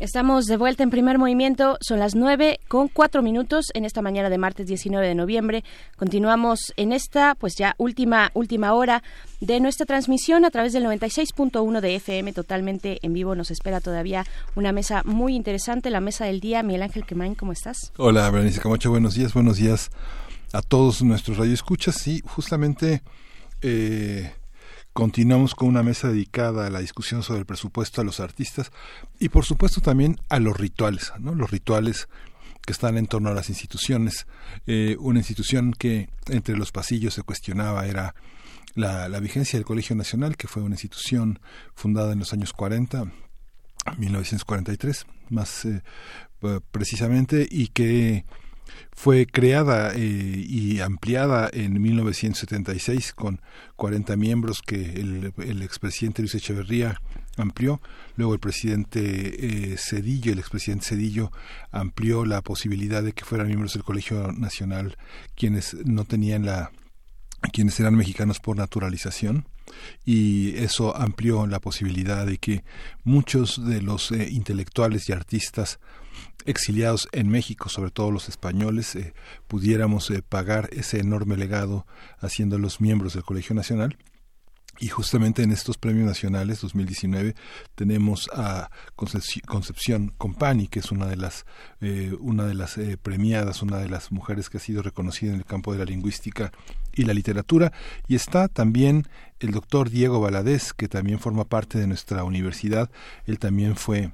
Estamos de vuelta en primer movimiento, son las nueve con cuatro minutos en esta mañana de martes 19 de noviembre. Continuamos en esta, pues ya última, última hora de nuestra transmisión a través del 96.1 de FM, totalmente en vivo. Nos espera todavía una mesa muy interesante, la mesa del día. Miguel Ángel Quemain, ¿cómo estás? Hola, Berenice Camacho, buenos días, buenos días a todos nuestros radioescuchas. Sí, justamente... Eh, Continuamos con una mesa dedicada a la discusión sobre el presupuesto a los artistas y por supuesto también a los rituales, ¿no? los rituales que están en torno a las instituciones. Eh, una institución que entre los pasillos se cuestionaba era la, vigencia del Colegio Nacional, que fue una institución fundada en los años 40, 1943 más eh, precisamente, y que fue creada eh, y ampliada en 1976 con 40 miembros que el, el expresidente Luis Echeverría amplió. Luego el presidente eh, Cedillo, el expresidente Cedillo, amplió la posibilidad de que fueran miembros del Colegio Nacional quienes no tenían la quienes eran mexicanos por naturalización y eso amplió la posibilidad de que muchos de los eh, intelectuales y artistas exiliados en México, sobre todo los españoles, eh, pudiéramos eh, pagar ese enorme legado haciéndolos miembros del Colegio Nacional. Y justamente en estos premios nacionales 2019 tenemos a Concepción Compani, que es una de las, eh, una de las premiadas, una de las mujeres que ha sido reconocida en el campo de la lingüística y la literatura. Y está también el doctor Diego Valadez, que también forma parte de nuestra universidad. Él también fue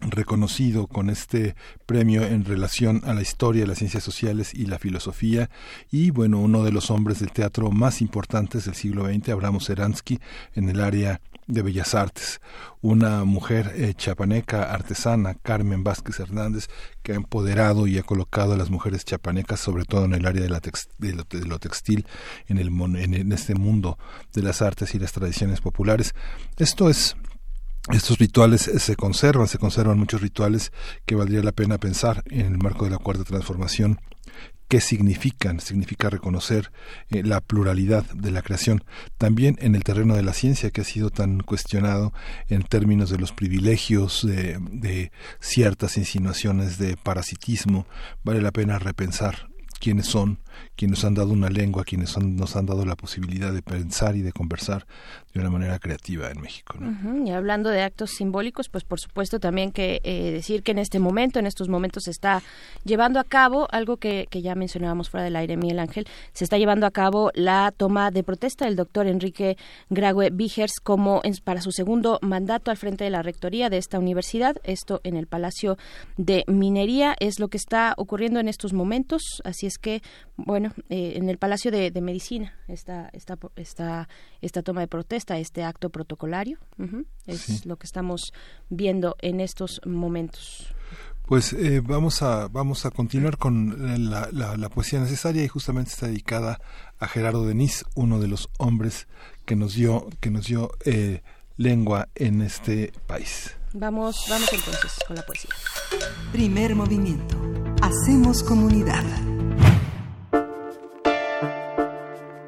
reconocido con este premio en relación a la historia, las ciencias sociales y la filosofía y bueno, uno de los hombres del teatro más importantes del siglo XX, Abraham Seransky, en el área de Bellas Artes, una mujer eh, chapaneca artesana, Carmen Vázquez Hernández, que ha empoderado y ha colocado a las mujeres chapanecas, sobre todo en el área de, la de, lo, textil, en, el, en este mundo de las artes y las tradiciones populares. Esto es estos rituales se conservan, se conservan muchos rituales que valdría la pena pensar en el marco de la cuarta transformación. Qué significan, significa reconocer eh, la pluralidad de la creación, también en el terreno de la ciencia que ha sido tan cuestionado en términos de los privilegios, de ciertas insinuaciones de parasitismo, vale la pena repensar quiénes son, quienes nos han dado una lengua, quienes nos han dado la posibilidad de pensar y de conversar de una manera creativa en México. Y hablando de actos simbólicos, pues por supuesto también que eh, decir que en este momento, en estos momentos se está llevando a cabo algo que, ya mencionábamos fuera del aire, Miguel Ángel, se está llevando a cabo la toma de protesta del doctor Enrique Graue Vigers como para su segundo mandato al frente de la rectoría de esta universidad, esto en el Palacio de Minería, es lo que está ocurriendo en estos momentos, así es que, bueno, eh, en el Palacio de, Medicina esta, esta, esta, esta toma de protesta, este acto protocolario. Es lo que estamos viendo en estos momentos. Pues eh, vamos a vamos a continuar con la, la, poesía necesaria y justamente está dedicada a Gerardo Denis, uno de los hombres que nos dio que nos dio eh, lengua en este país. Vamos vamos entonces con la poesía. Primer movimiento. Hacemos comunidad.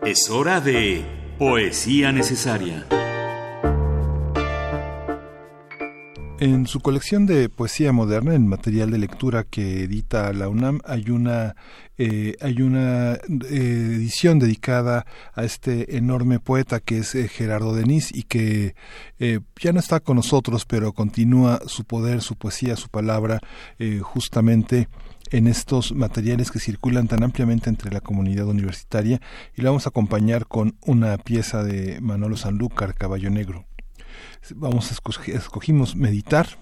Es hora de Poesía Necesaria. En su colección de poesía moderna, en material de lectura que edita la UNAM, hay una eh, hay una eh, edición dedicada a este enorme poeta que es eh, Gerardo Denis y que ya no está con nosotros, pero continúa su poder, su poesía, su palabra, justamente en estos materiales que circulan tan ampliamente entre la comunidad universitaria y la vamos a acompañar con una pieza de Manolo Sanlúcar, Caballo Negro. Vamos a escogimos meditar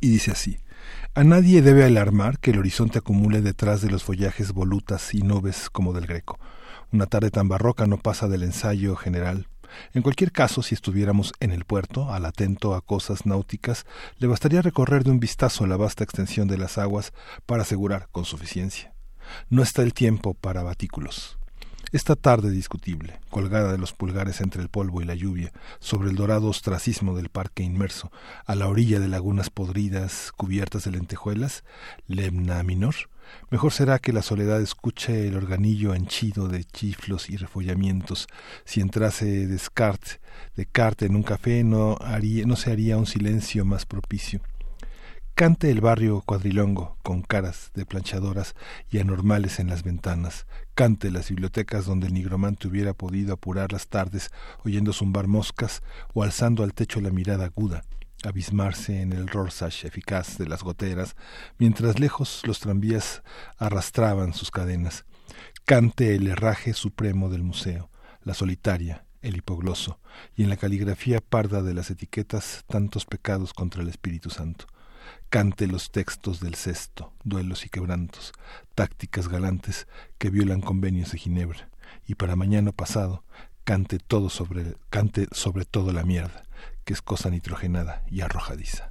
y dice así. A nadie debe alarmar que el horizonte acumule detrás de los follajes volutas y nubes como del greco. Una tarde tan barroca no pasa del ensayo general en cualquier caso, si estuviéramos en el puerto, al atento a cosas náuticas, le bastaría recorrer de un vistazo la vasta extensión de las aguas para asegurar con suficiencia. No está el tiempo para batículos. Esta tarde discutible, colgada de los pulgares entre el polvo y la lluvia, sobre el dorado ostracismo del parque inmerso, a la orilla de lagunas podridas cubiertas de lentejuelas, lemna minor, mejor será que la soledad escuche el organillo henchido de chiflos y refollamientos. Si entrase Descartes, Descartes en un café no, no se haría un silencio más propicio. Cante el barrio cuadrilongo, con caras de planchadoras y anormales en las ventanas. Cante las bibliotecas donde el nigromante hubiera podido apurar las tardes oyendo zumbar moscas o alzando al techo la mirada aguda, abismarse en el rorsach eficaz de las goteras, mientras lejos los tranvías arrastraban sus cadenas. Cante el herraje supremo del museo, la solitaria, el hipogloso, y en la caligrafía parda de las etiquetas tantos pecados contra el Espíritu Santo. Cante los textos del cesto, duelos y quebrantos, tácticas galantes que violan convenios de Ginebra, y para mañana pasado cante todo sobre cante sobre todo la mierda, que es cosa nitrogenada y arrojadiza.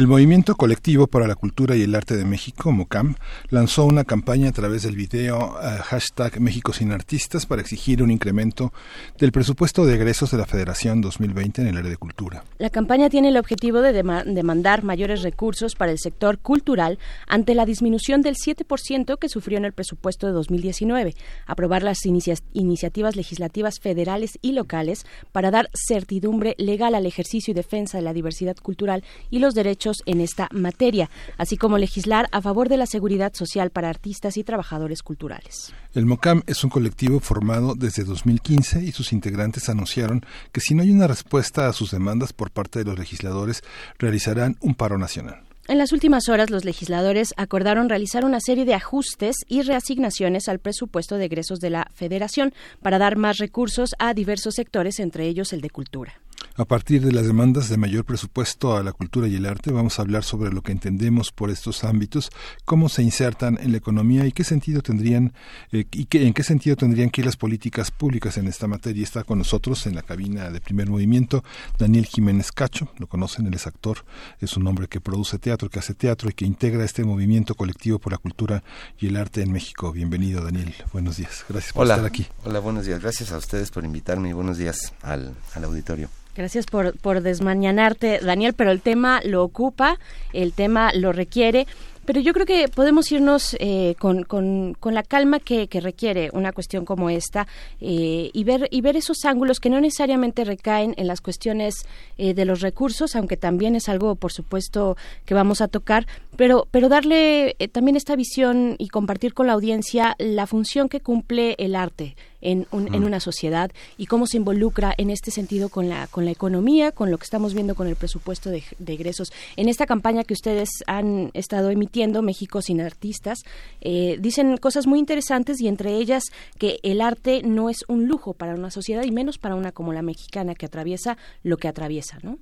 El Movimiento Colectivo para la Cultura y el Arte de México, MOCAM, lanzó una campaña a través del video uh, hashtag México sin Artistas para exigir un incremento del presupuesto de egresos de la Federación 2020 en el área de cultura. La campaña tiene el objetivo de demandar mayores recursos para el sector cultural ante la disminución del 7% que sufrió en el presupuesto de 2019, aprobar las iniciativas legislativas federales y locales para dar certidumbre legal al ejercicio y defensa de la diversidad cultural y los derechos en esta materia, así como legislar a favor de la seguridad social para artistas y trabajadores culturales. El MOCAM es un colectivo formado desde 2015 y sus integrantes anunciaron que si no hay una respuesta a sus demandas por parte de los legisladores, realizarán un paro nacional. En las últimas horas, los legisladores acordaron realizar una serie de ajustes y reasignaciones al presupuesto de egresos de la Federación para dar más recursos a diversos sectores, entre ellos el de cultura. A partir de las demandas de mayor presupuesto a la cultura y el arte, vamos a hablar sobre lo que entendemos por estos ámbitos, cómo se insertan en la economía y qué sentido tendrían eh, y qué, en qué sentido tendrían que ir las políticas públicas en esta materia. Está con nosotros en la cabina de Primer Movimiento Daniel Jiménez Cacho, lo conocen, él es actor, es un hombre que produce teatro, que hace teatro y que integra este movimiento colectivo por la cultura y el arte en México. Bienvenido, Daniel. Buenos días. Gracias por estar aquí. Hola, buenos días. Gracias a ustedes por invitarme y buenos días al, al auditorio. Gracias por, por desmañanarte, Daniel, pero el tema lo ocupa, el tema lo requiere. Pero yo creo que podemos irnos eh, con, la calma que, requiere una cuestión como esta eh, y, ver, y ver esos ángulos que no necesariamente recaen en las cuestiones eh, de los recursos, aunque también es algo, por supuesto, que vamos a tocar, pero, pero darle también esta visión y compartir con la audiencia la función que cumple el arte en, en, una sociedad y cómo se involucra en este sentido con la, con la economía, con lo que estamos viendo con el presupuesto de, egresos. En esta campaña que ustedes han estado emitiendo, México sin artistas, eh, dicen cosas muy interesantes y entre ellas que el arte no es un lujo para una sociedad y menos para una como la mexicana que atraviesa lo que atraviesa, ¿no?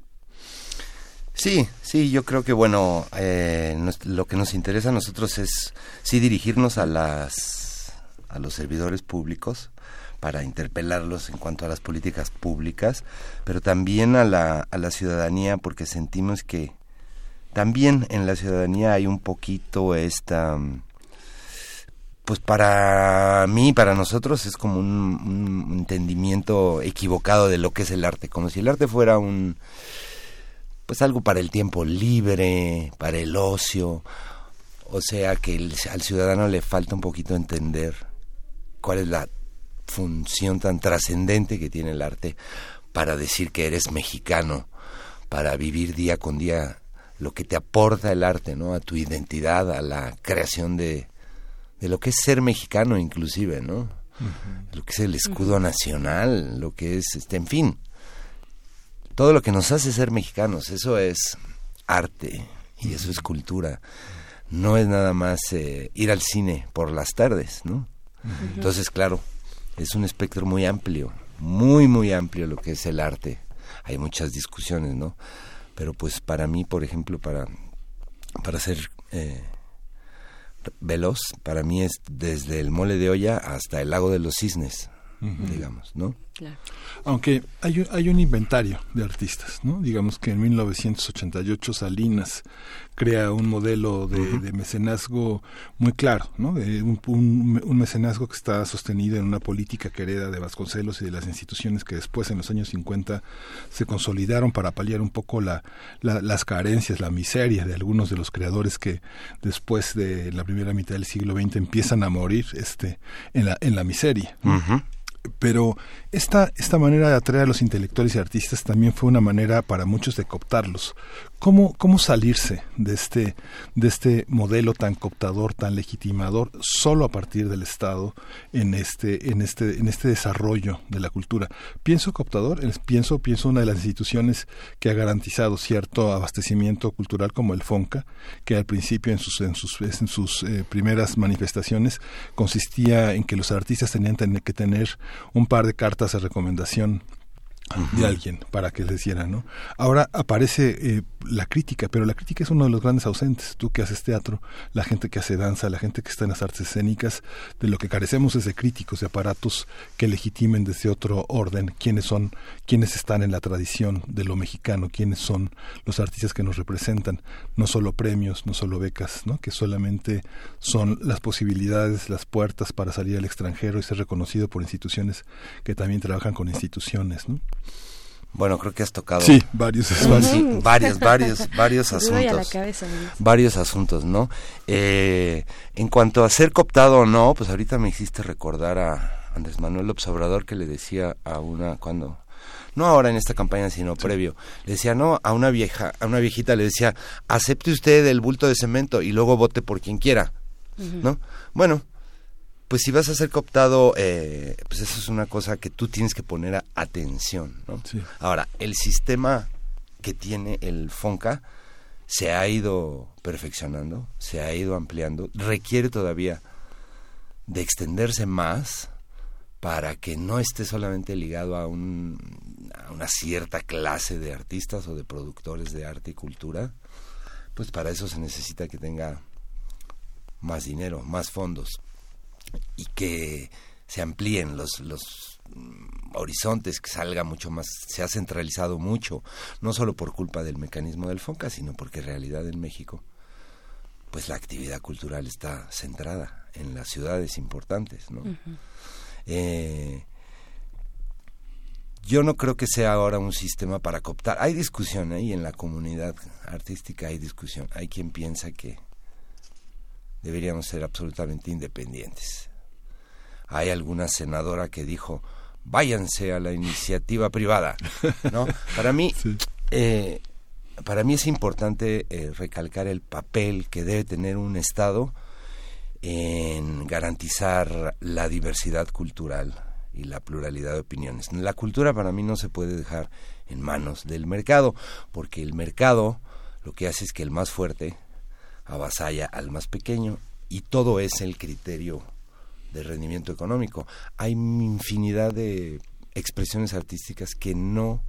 Sí, sí, yo creo que bueno, eh, lo que nos interesa a nosotros es sí dirigirnos a las a los servidores públicos para interpelarlos en cuanto a las políticas públicas, pero también a la, a la ciudadanía porque sentimos que también en la ciudadanía hay un poquito esta pues para mí, para nosotros es como un, un, entendimiento equivocado de lo que es el arte, como si el arte fuera un pues algo para el tiempo libre, para el ocio, o sea que al ciudadano le falta un poquito entender cuál es la función tan trascendente que tiene el arte para decir que eres mexicano, para vivir día con día lo que te aporta el arte, ¿no? A tu identidad, a la creación de, de lo que es ser mexicano inclusive, ¿no? Lo que es el escudo nacional, lo que es, este, en fin, todo lo que nos hace ser mexicanos, eso es arte y eso es cultura. No es nada más eh, ir al cine por las tardes, ¿no? Entonces, claro, es un espectro muy amplio, muy, muy amplio lo que es el arte. Hay muchas discusiones, ¿no? Pero pues para mí, por ejemplo, para, para ser eh, veloz, para mí es desde el mole de olla hasta el lago de los cisnes, digamos, ¿no? Aunque hay, hay un inventario de artistas, ¿no? Digamos que en 1988 Salinas crea un modelo de, mecenazgo muy claro, ¿no? un, mecenazgo que está sostenido en una política que hereda de Vasconcelos y de las instituciones que después en los años 50 se consolidaron para paliar un poco la, las carencias, la miseria de algunos de los creadores que después de la primera mitad del siglo XX empiezan a morir este, en, la, en la miseria pero esta, esta manera de atraer a los intelectuales y artistas también fue una manera para muchos de cooptarlos. ¿Cómo, cómo salirse de este, de este modelo tan cooptador, tan legitimador, solo a partir del Estado en este, en este, en este desarrollo de la cultura? Pienso cooptador, pienso, pienso una de las instituciones que ha garantizado cierto abastecimiento cultural como el FONCA, que al principio en sus, en sus, en sus eh, primeras manifestaciones consistía en que los artistas tenían que tener un par de cartas de recomendación de alguien para que le hiciera, ¿no? Ahora aparece eh, la crítica, pero la crítica es uno de los grandes ausentes. Tú que haces teatro, la gente que hace danza, la gente que está en las artes escénicas, de lo que carecemos es de críticos, de aparatos que legitimen desde otro orden quiénes son, quiénes están en la tradición de lo mexicano, quiénes son los artistas que nos representan, no solo premios, no solo becas, ¿no? Que solamente son las posibilidades, las puertas para salir al extranjero y ser reconocido por instituciones que también trabajan con instituciones, ¿no? Bueno, creo que has tocado sí, varios, varios, varios, varios asuntos, varios asuntos, ¿no? Eh, en cuanto a ser cooptado o no, pues ahorita me hiciste recordar a Andrés Manuel Observador que le decía a una cuando no ahora en esta campaña sino previo le decía no a una vieja a una viejita le decía acepte usted el bulto de cemento y luego vote por quien quiera, ¿no? Bueno, pues si vas a ser cooptado, eh, pues eso es una cosa que tú tienes que poner atención, ¿no? Ahora, el sistema que tiene el FONCA se ha ido perfeccionando, se ha ido ampliando, requiere todavía de extenderse más para que no esté solamente ligado a, un, a una cierta clase de artistas o de productores de arte y cultura, pues para eso se necesita que tenga más dinero, más fondos y que se amplíen los, los mm, horizontes, que salga mucho más, se ha centralizado mucho, no solo por culpa del mecanismo del FONCA, sino porque en realidad en México, pues la actividad cultural está centrada en las ciudades importantes, ¿no? Eh, yo no creo que sea ahora un sistema para cooptar. Hay discusión ahí en la comunidad artística, hay discusión. Hay quien piensa que deberíamos ser absolutamente independientes. Hay alguna senadora que dijo, váyanse a la iniciativa privada, ¿no? Para mí, eh, para mí es importante eh, recalcar el papel que debe tener un Estado en garantizar la diversidad cultural y la pluralidad de opiniones. La cultura para mí no se puede dejar en manos del mercado, porque el mercado lo que hace es que el más fuerte avasalla al más pequeño y todo es el criterio de rendimiento económico. Hay infinidad de expresiones artísticas que no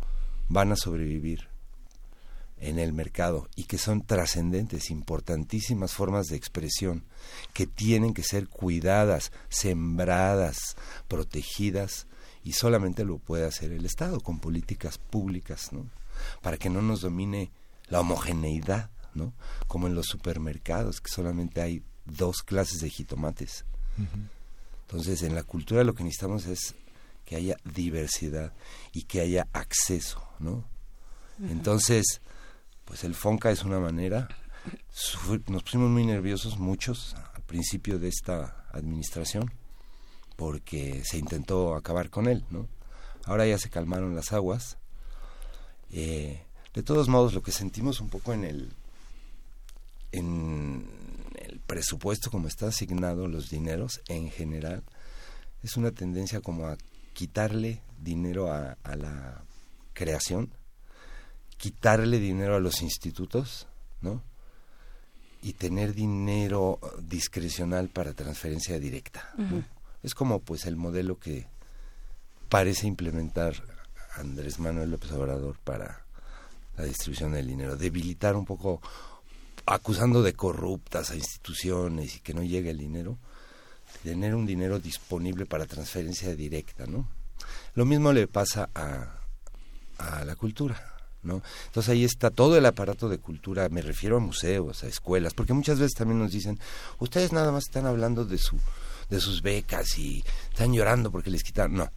van a sobrevivir en el mercado y que son trascendentes, importantísimas formas de expresión que tienen que ser cuidadas, sembradas, protegidas y solamente lo puede hacer el Estado con políticas públicas, ¿no? Para que no nos domine la homogeneidad ¿no? Como en los supermercados, que solamente hay dos clases de jitomates. Entonces, en la cultura lo que necesitamos es que haya diversidad y que haya acceso, ¿no? Entonces, pues el FONCA es una manera. Nos pusimos muy nerviosos muchos al principio de esta administración porque se intentó acabar con él, ¿no? Ahora ya se calmaron las aguas. Eh, de todos modos, lo que sentimos un poco en el en el presupuesto como está asignado los dineros en general es una tendencia como a quitarle dinero a, la creación quitarle dinero a los institutos no y tener dinero discrecional para transferencia directa es como pues el modelo que parece implementar Andrés Manuel López Obrador para la distribución del dinero. Debilitar un poco acusando de corruptas a instituciones y que no llegue el dinero, tener un dinero disponible para transferencia directa, ¿no? Lo mismo le pasa a, a la cultura, ¿no? Entonces ahí está todo el aparato de cultura, me refiero a museos, a escuelas, porque muchas veces también nos dicen, ustedes nada más están hablando de su de sus becas y están llorando porque les quitaron, no.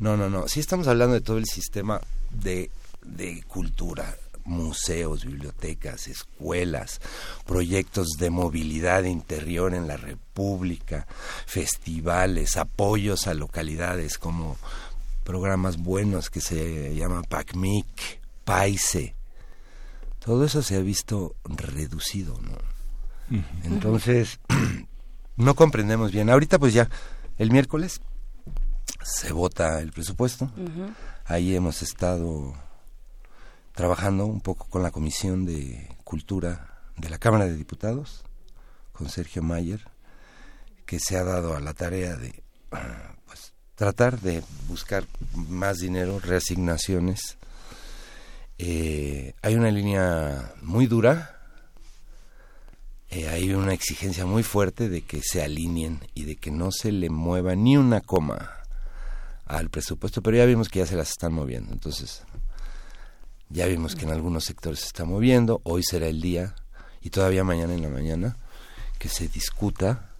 No, no, no, sí estamos hablando de todo el sistema de de cultura, museos, bibliotecas, escuelas, proyectos de movilidad interior en la República, festivales, apoyos a localidades como programas buenos que se llaman PACMIC, PAISE. Todo eso se ha visto reducido, ¿no? Entonces, no comprendemos bien. Ahorita pues ya, el miércoles se vota el presupuesto. Ahí hemos estado trabajando un poco con la Comisión de Cultura de la Cámara de Diputados, con Sergio Mayer, que se ha dado a la tarea de pues, tratar de buscar más dinero, reasignaciones. Eh, hay una línea muy dura, eh, hay una exigencia muy fuerte de que se alineen y de que no se le mueva ni una coma al presupuesto, pero ya vimos que ya se las están moviendo, entonces ya vimos que en algunos sectores se está moviendo, hoy será el día y todavía mañana en la mañana que se discuta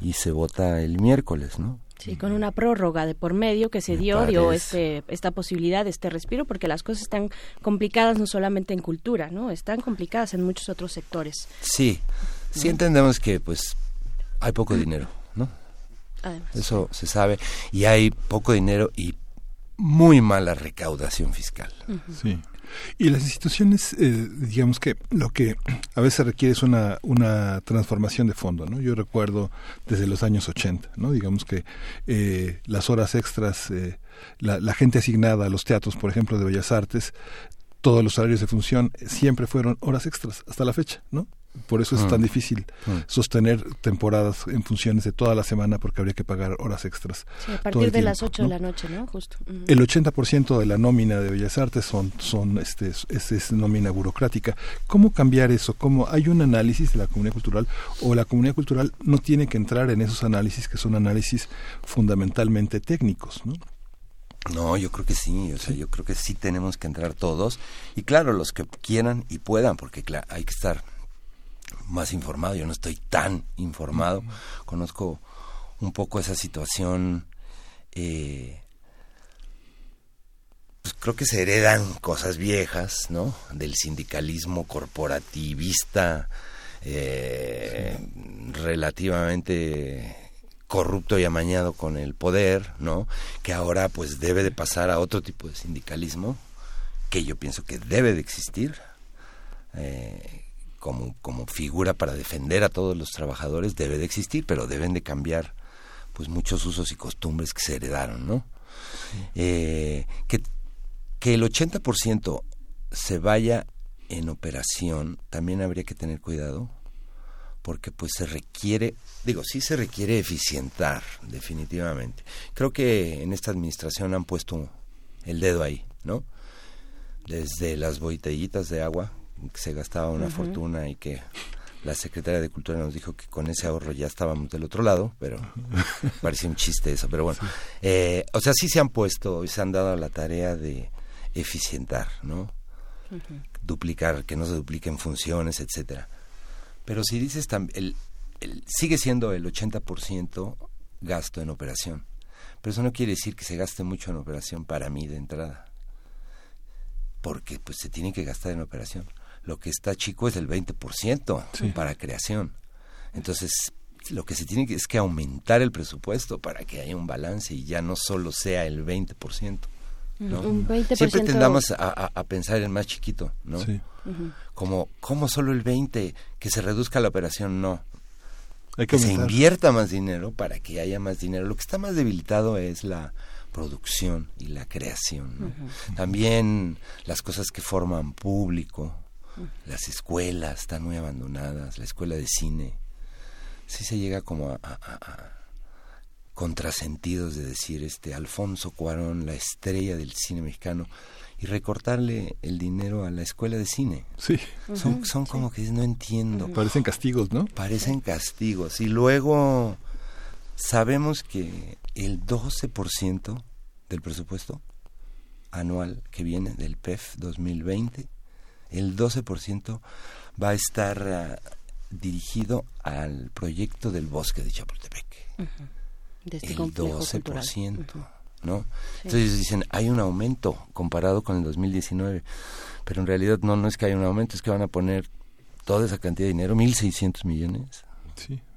y se vota el miércoles, ¿no? Sí, con una prórroga de por medio que se dio, dio este, esta posibilidad, este respiro, porque las cosas están complicadas no solamente en cultura, ¿no? Están complicadas en muchos otros sectores. Sí, sí entendemos que pues hay poco dinero, ¿no? Eso se sabe, y hay poco dinero y muy mala recaudación fiscal. Sí. Y las instituciones, eh, digamos que lo que a veces requiere es una, una transformación de fondo, ¿no? Yo recuerdo desde los años 80, ¿no? Digamos que eh, las horas extras, eh, la, la gente asignada a los teatros, por ejemplo, de Bellas Artes, todos los horarios de función siempre fueron horas extras hasta la fecha, ¿no? Por eso es tan mm. difícil mm. sostener temporadas en funciones de toda la semana porque habría que pagar horas extras. a partir de las 8 de la noche, ¿no? Justo. El 80% de la nómina de Bellas Artes son, son este, es, es, nómina burocrática. ¿Cómo cambiar eso? ¿Cómo hay un análisis de la comunidad cultural o la comunidad cultural no tiene que entrar en esos análisis que son análisis fundamentalmente técnicos, ¿no? No, yo creo que sí, o sea, yo creo que sí tenemos que entrar todos y claro, los que quieran y puedan, porque claro, hay que estar más informado, yo no estoy tan informado, conozco un poco esa situación, eh, pues creo que se heredan cosas viejas, ¿no? Del sindicalismo corporativista, eh, relativamente corrupto y amañado con el poder, ¿no? Que ahora pues debe de pasar a otro tipo de sindicalismo, que yo pienso que debe de existir, eh, como, como figura para defender a todos los trabajadores debe de existir, pero deben de cambiar pues muchos usos y costumbres que se heredaron, ¿no? Eh, que, que el 80% se vaya en operación, también habría que tener cuidado, porque pues se requiere, digo, sí se requiere eficientar, definitivamente. Creo que en esta administración han puesto el dedo ahí, ¿no? Desde las botellitas de agua, que se gastaba una fortuna y que la secretaria de Cultura nos dijo que con ese ahorro ya estábamos del otro lado, pero parecía un chiste eso, pero bueno. Eh, o sea, sí se han puesto y se han dado la tarea de eficientar, ¿no? Duplicar, que no se dupliquen funciones, etcétera. Pero si dices, el, el, sigue siendo el 80% gasto en operación. Pero eso no quiere decir que se gaste mucho en operación para mí de entrada. Porque pues se tiene que gastar en operación lo que está chico es el 20% para creación. Entonces, lo que se tiene que es que aumentar el presupuesto para que haya un balance y ya no solo sea el 20%. ¿no? Un 20%... Siempre tendamos a, a, pensar en más chiquito, ¿no? Como, ¿cómo solo el 20%? Que se reduzca la operación, no. Hay que, se invierta más dinero para que haya más dinero. Lo que está más debilitado es la producción y la creación. También las cosas que forman público, las escuelas están muy abandonadas, la escuela de cine. Sí se llega como a, a, contrasentidos de decir este Alfonso Cuarón, la estrella del cine mexicano, y recortarle el dinero a la escuela de cine. Sí. Son, son como que no entiendo. Parecen castigos, ¿no? Parecen castigos. Y luego sabemos que el 12% del presupuesto anual que viene del PEF 2020 el 12% va a estar ah, dirigido al proyecto del bosque de Chapultepec. Este el 12%, ¿no? Entonces dicen, hay un aumento comparado con el 2019, pero en realidad no, no es que haya un aumento, es que van a poner toda esa cantidad de dinero, 1.600 millones,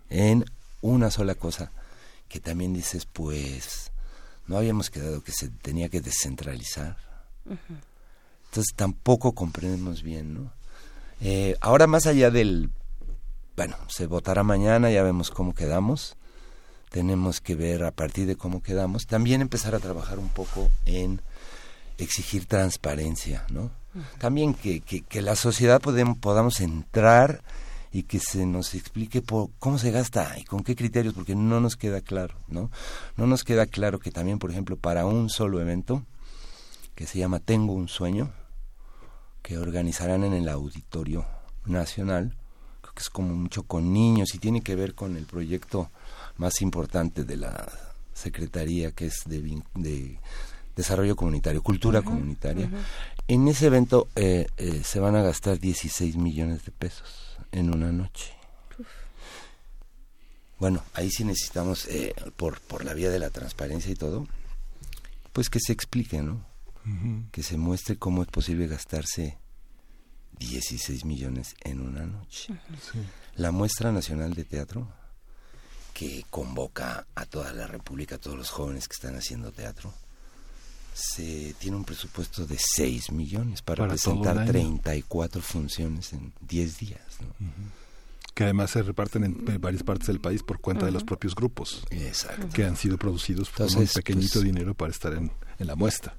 en una sola cosa, que también dices, pues, no habíamos quedado que se tenía que descentralizar. Entonces tampoco comprendemos bien, ¿no? Eh, ahora más allá del, bueno, se votará mañana, ya vemos cómo quedamos, tenemos que ver a partir de cómo quedamos, también empezar a trabajar un poco en exigir transparencia, ¿no? También que, que, que, la sociedad podemos, podamos entrar y que se nos explique por cómo se gasta y con qué criterios, porque no nos queda claro, ¿no? No nos queda claro que también, por ejemplo, para un solo evento, que se llama Tengo un sueño, que organizarán en el Auditorio Nacional, creo que es como mucho con niños y tiene que ver con el proyecto más importante de la Secretaría, que es de, de Desarrollo Comunitario, Cultura Comunitaria. En ese evento eh, eh, se van a gastar 16 millones de pesos en una noche. Bueno, ahí sí necesitamos, eh, por, por la vía de la transparencia y todo, pues que se explique, ¿no? Que se muestre cómo es posible gastarse 16 millones en una noche. La muestra nacional de teatro, que convoca a toda la República, a todos los jóvenes que están haciendo teatro, se tiene un presupuesto de 6 millones para, presentar 34 funciones en 10 días. Que además se reparten en varias partes del país por cuenta de los propios grupos. Que han sido producidos por un pequeñito pues, dinero para estar en, en la muestra.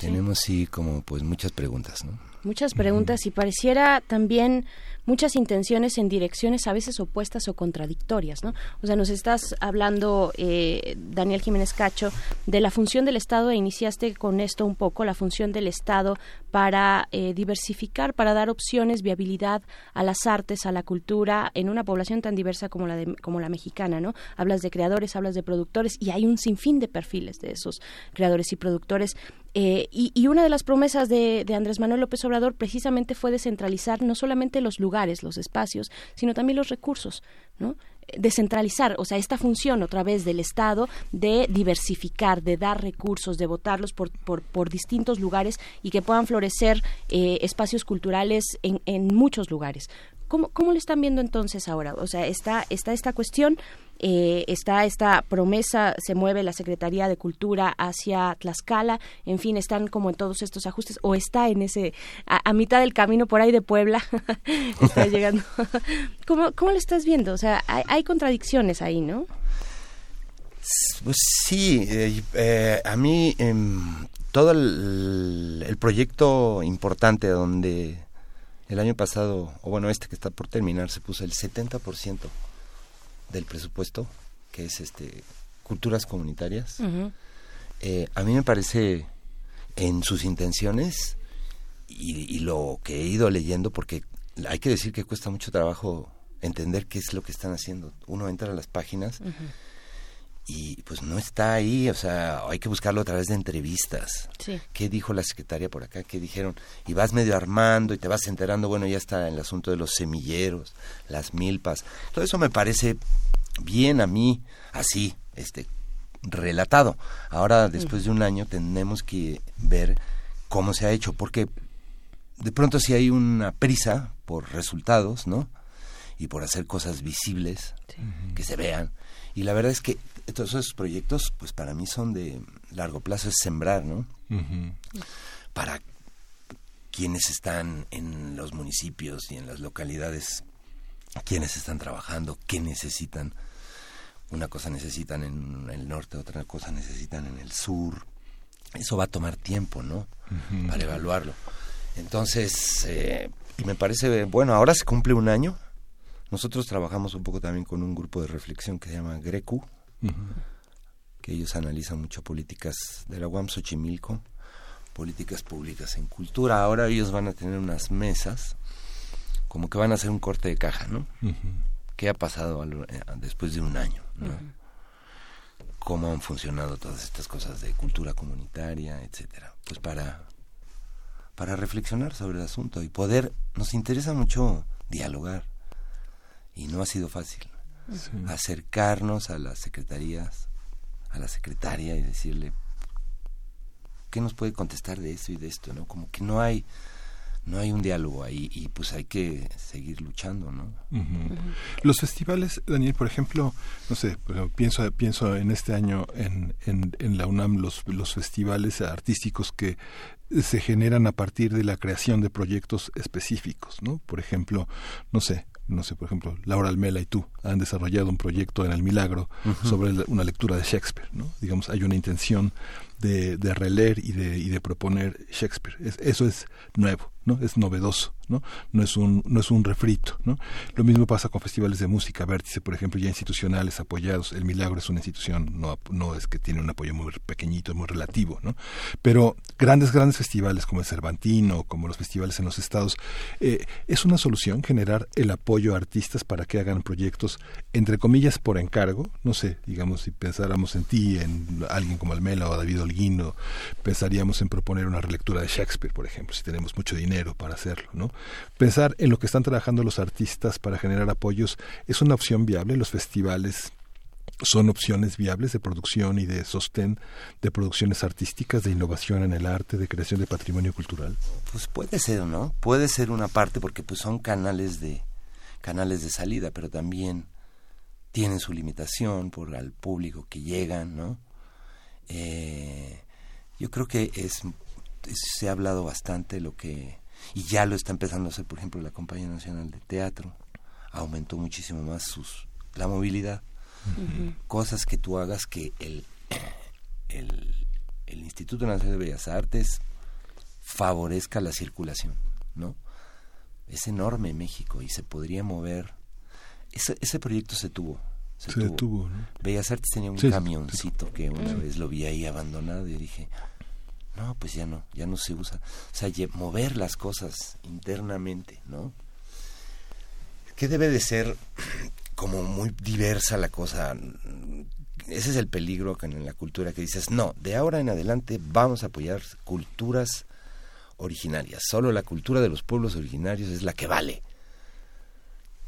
Tenemos sí como pues muchas preguntas, ¿no? Muchas preguntas y pareciera también muchas intenciones en direcciones a veces opuestas o contradictorias, ¿no? O sea, nos estás hablando, eh, Daniel Jiménez Cacho, de la función del Estado e iniciaste con esto un poco, la función del Estado para eh, diversificar, para dar opciones, viabilidad a las artes, a la cultura en una población tan diversa como la de, como la mexicana, ¿no? Hablas de creadores, hablas de productores y hay un sinfín de perfiles de esos creadores y productores. Eh, y, una de las promesas de, de Andrés Manuel López Obrador precisamente fue descentralizar no solamente los lugares, los espacios, sino también los recursos, ¿no? descentralizar, o sea, esta función otra vez del Estado de diversificar, de dar recursos, de votarlos por, por, por distintos lugares y que puedan florecer eh, espacios culturales en, en muchos lugares. ¿Cómo, ¿Cómo lo están viendo entonces ahora? O sea, está, está esta cuestión eh, está esta promesa, se mueve la Secretaría de Cultura hacia Tlaxcala, en fin, están como en todos estos ajustes, o está en ese, a, mitad del camino por ahí de Puebla, está llegando. ¿Cómo, ¿Cómo lo estás viendo? O sea, hay, contradicciones ahí, ¿no? Pues sí, eh, eh, a mí em, todo el, el, proyecto importante donde el año pasado, o bueno, este que está por terminar, se puso el 70% del presupuesto, que es este culturas comunitarias, eh, a mí me parece en sus intenciones y, lo que he ido leyendo, porque hay que decir que cuesta mucho trabajo entender qué es lo que están haciendo. Uno entra a las páginas y pues no está ahí, o sea, hay que buscarlo a través de entrevistas. ¿Qué dijo la secretaria por acá? ¿Qué dijeron? Y vas medio armando y te vas enterando, bueno, ya está el asunto de los semilleros, las milpas. Todo eso me parece bien a mí, así, este, relatado. Ahora, después de un año, tenemos que ver cómo se ha hecho, porque de pronto si hay una prisa por resultados, ¿no? Y por hacer cosas visibles, que se vean. Y la verdad es que todos esos proyectos, pues para mí son de largo plazo, es sembrar, ¿no? Para quienes están en los municipios y en las localidades, quienes están trabajando, qué necesitan. Una cosa necesitan en el norte, otra cosa necesitan en el sur. Eso va a tomar tiempo, ¿no? Para evaluarlo. Entonces, eh, y me parece, bueno, ahora se cumple un año. Nosotros trabajamos un poco también con un grupo de reflexión que se llama GRECU, que ellos analizan mucho políticas de la UAM Xochimilco, políticas públicas en cultura. Ahora ellos van a tener unas mesas, como que van a hacer un corte de caja, ¿no? ¿Qué ha pasado eh, después de un año? ¿Cómo han funcionado todas estas cosas de cultura comunitaria, etcétera? Pues para, para reflexionar sobre el asunto y poder, nos interesa mucho dialogar y no ha sido fácil acercarnos a las secretarías, a la secretaria y decirle qué nos puede contestar de esto y de esto, ¿no? Como que no hay no hay un diálogo ahí y pues hay que seguir luchando, ¿no? Los festivales, Daniel, por ejemplo, no sé, pienso pienso en este año en, en, en la UNAM los, los festivales artísticos que se generan a partir de la creación de proyectos específicos, ¿no? Por ejemplo, no sé, no sé, por ejemplo, Laura Almela y tú han desarrollado un proyecto en El Milagro sobre una lectura de Shakespeare, ¿no? Digamos, hay una intención de, de releer y de, y de proponer Shakespeare. eso es nuevo, ¿no? Es novedoso, ¿no? No es un, no es un refrito, ¿no? Lo mismo pasa con festivales de música, Vértice, por ejemplo, ya institucionales apoyados. El Milagro es una institución, no, no es que tiene un apoyo muy pequeñito, muy relativo, ¿no? Pero grandes, grandes festivales como el Cervantino, como los festivales en los estados, eh, es una solución generar el apoyo a artistas para que hagan proyectos, entre comillas, por encargo, no sé, digamos, si pensáramos en ti, en alguien como Almela o David Holguino, pensaríamos en proponer una relectura de Shakespeare, por ejemplo, si tenemos mucho dinero para hacerlo, ¿no? Pensar en lo que están trabajando los artistas para generar apoyos es una opción viable, los festivales son opciones viables de producción y de sostén de producciones artísticas, de innovación en el arte, de creación de patrimonio cultural? Pues puede ser, ¿no? Puede ser una parte porque pues son canales de canales de salida, pero también tienen su limitación por al público que llegan, ¿no? Eh, yo creo que es se ha hablado bastante lo que y ya lo está empezando a hacer, por ejemplo, la Compañía Nacional de Teatro aumentó muchísimo más sus la movilidad cosas que tú hagas que el, el, el, Instituto Nacional de Bellas Artes favorezca la circulación, ¿no? Es enorme México y se podría mover. Ese, ese proyecto se tuvo. Se, tuvo. Bellas Artes tenía un camioncito que una vez lo vi ahí abandonado y dije, no, pues ya no, ya no se usa. O sea, mover las cosas internamente, ¿no? ¿Qué debe de ser como muy diversa la cosa. Ese es el peligro en la cultura que dices, no, de ahora en adelante vamos a apoyar culturas originarias. Solo la cultura de los pueblos originarios es la que vale.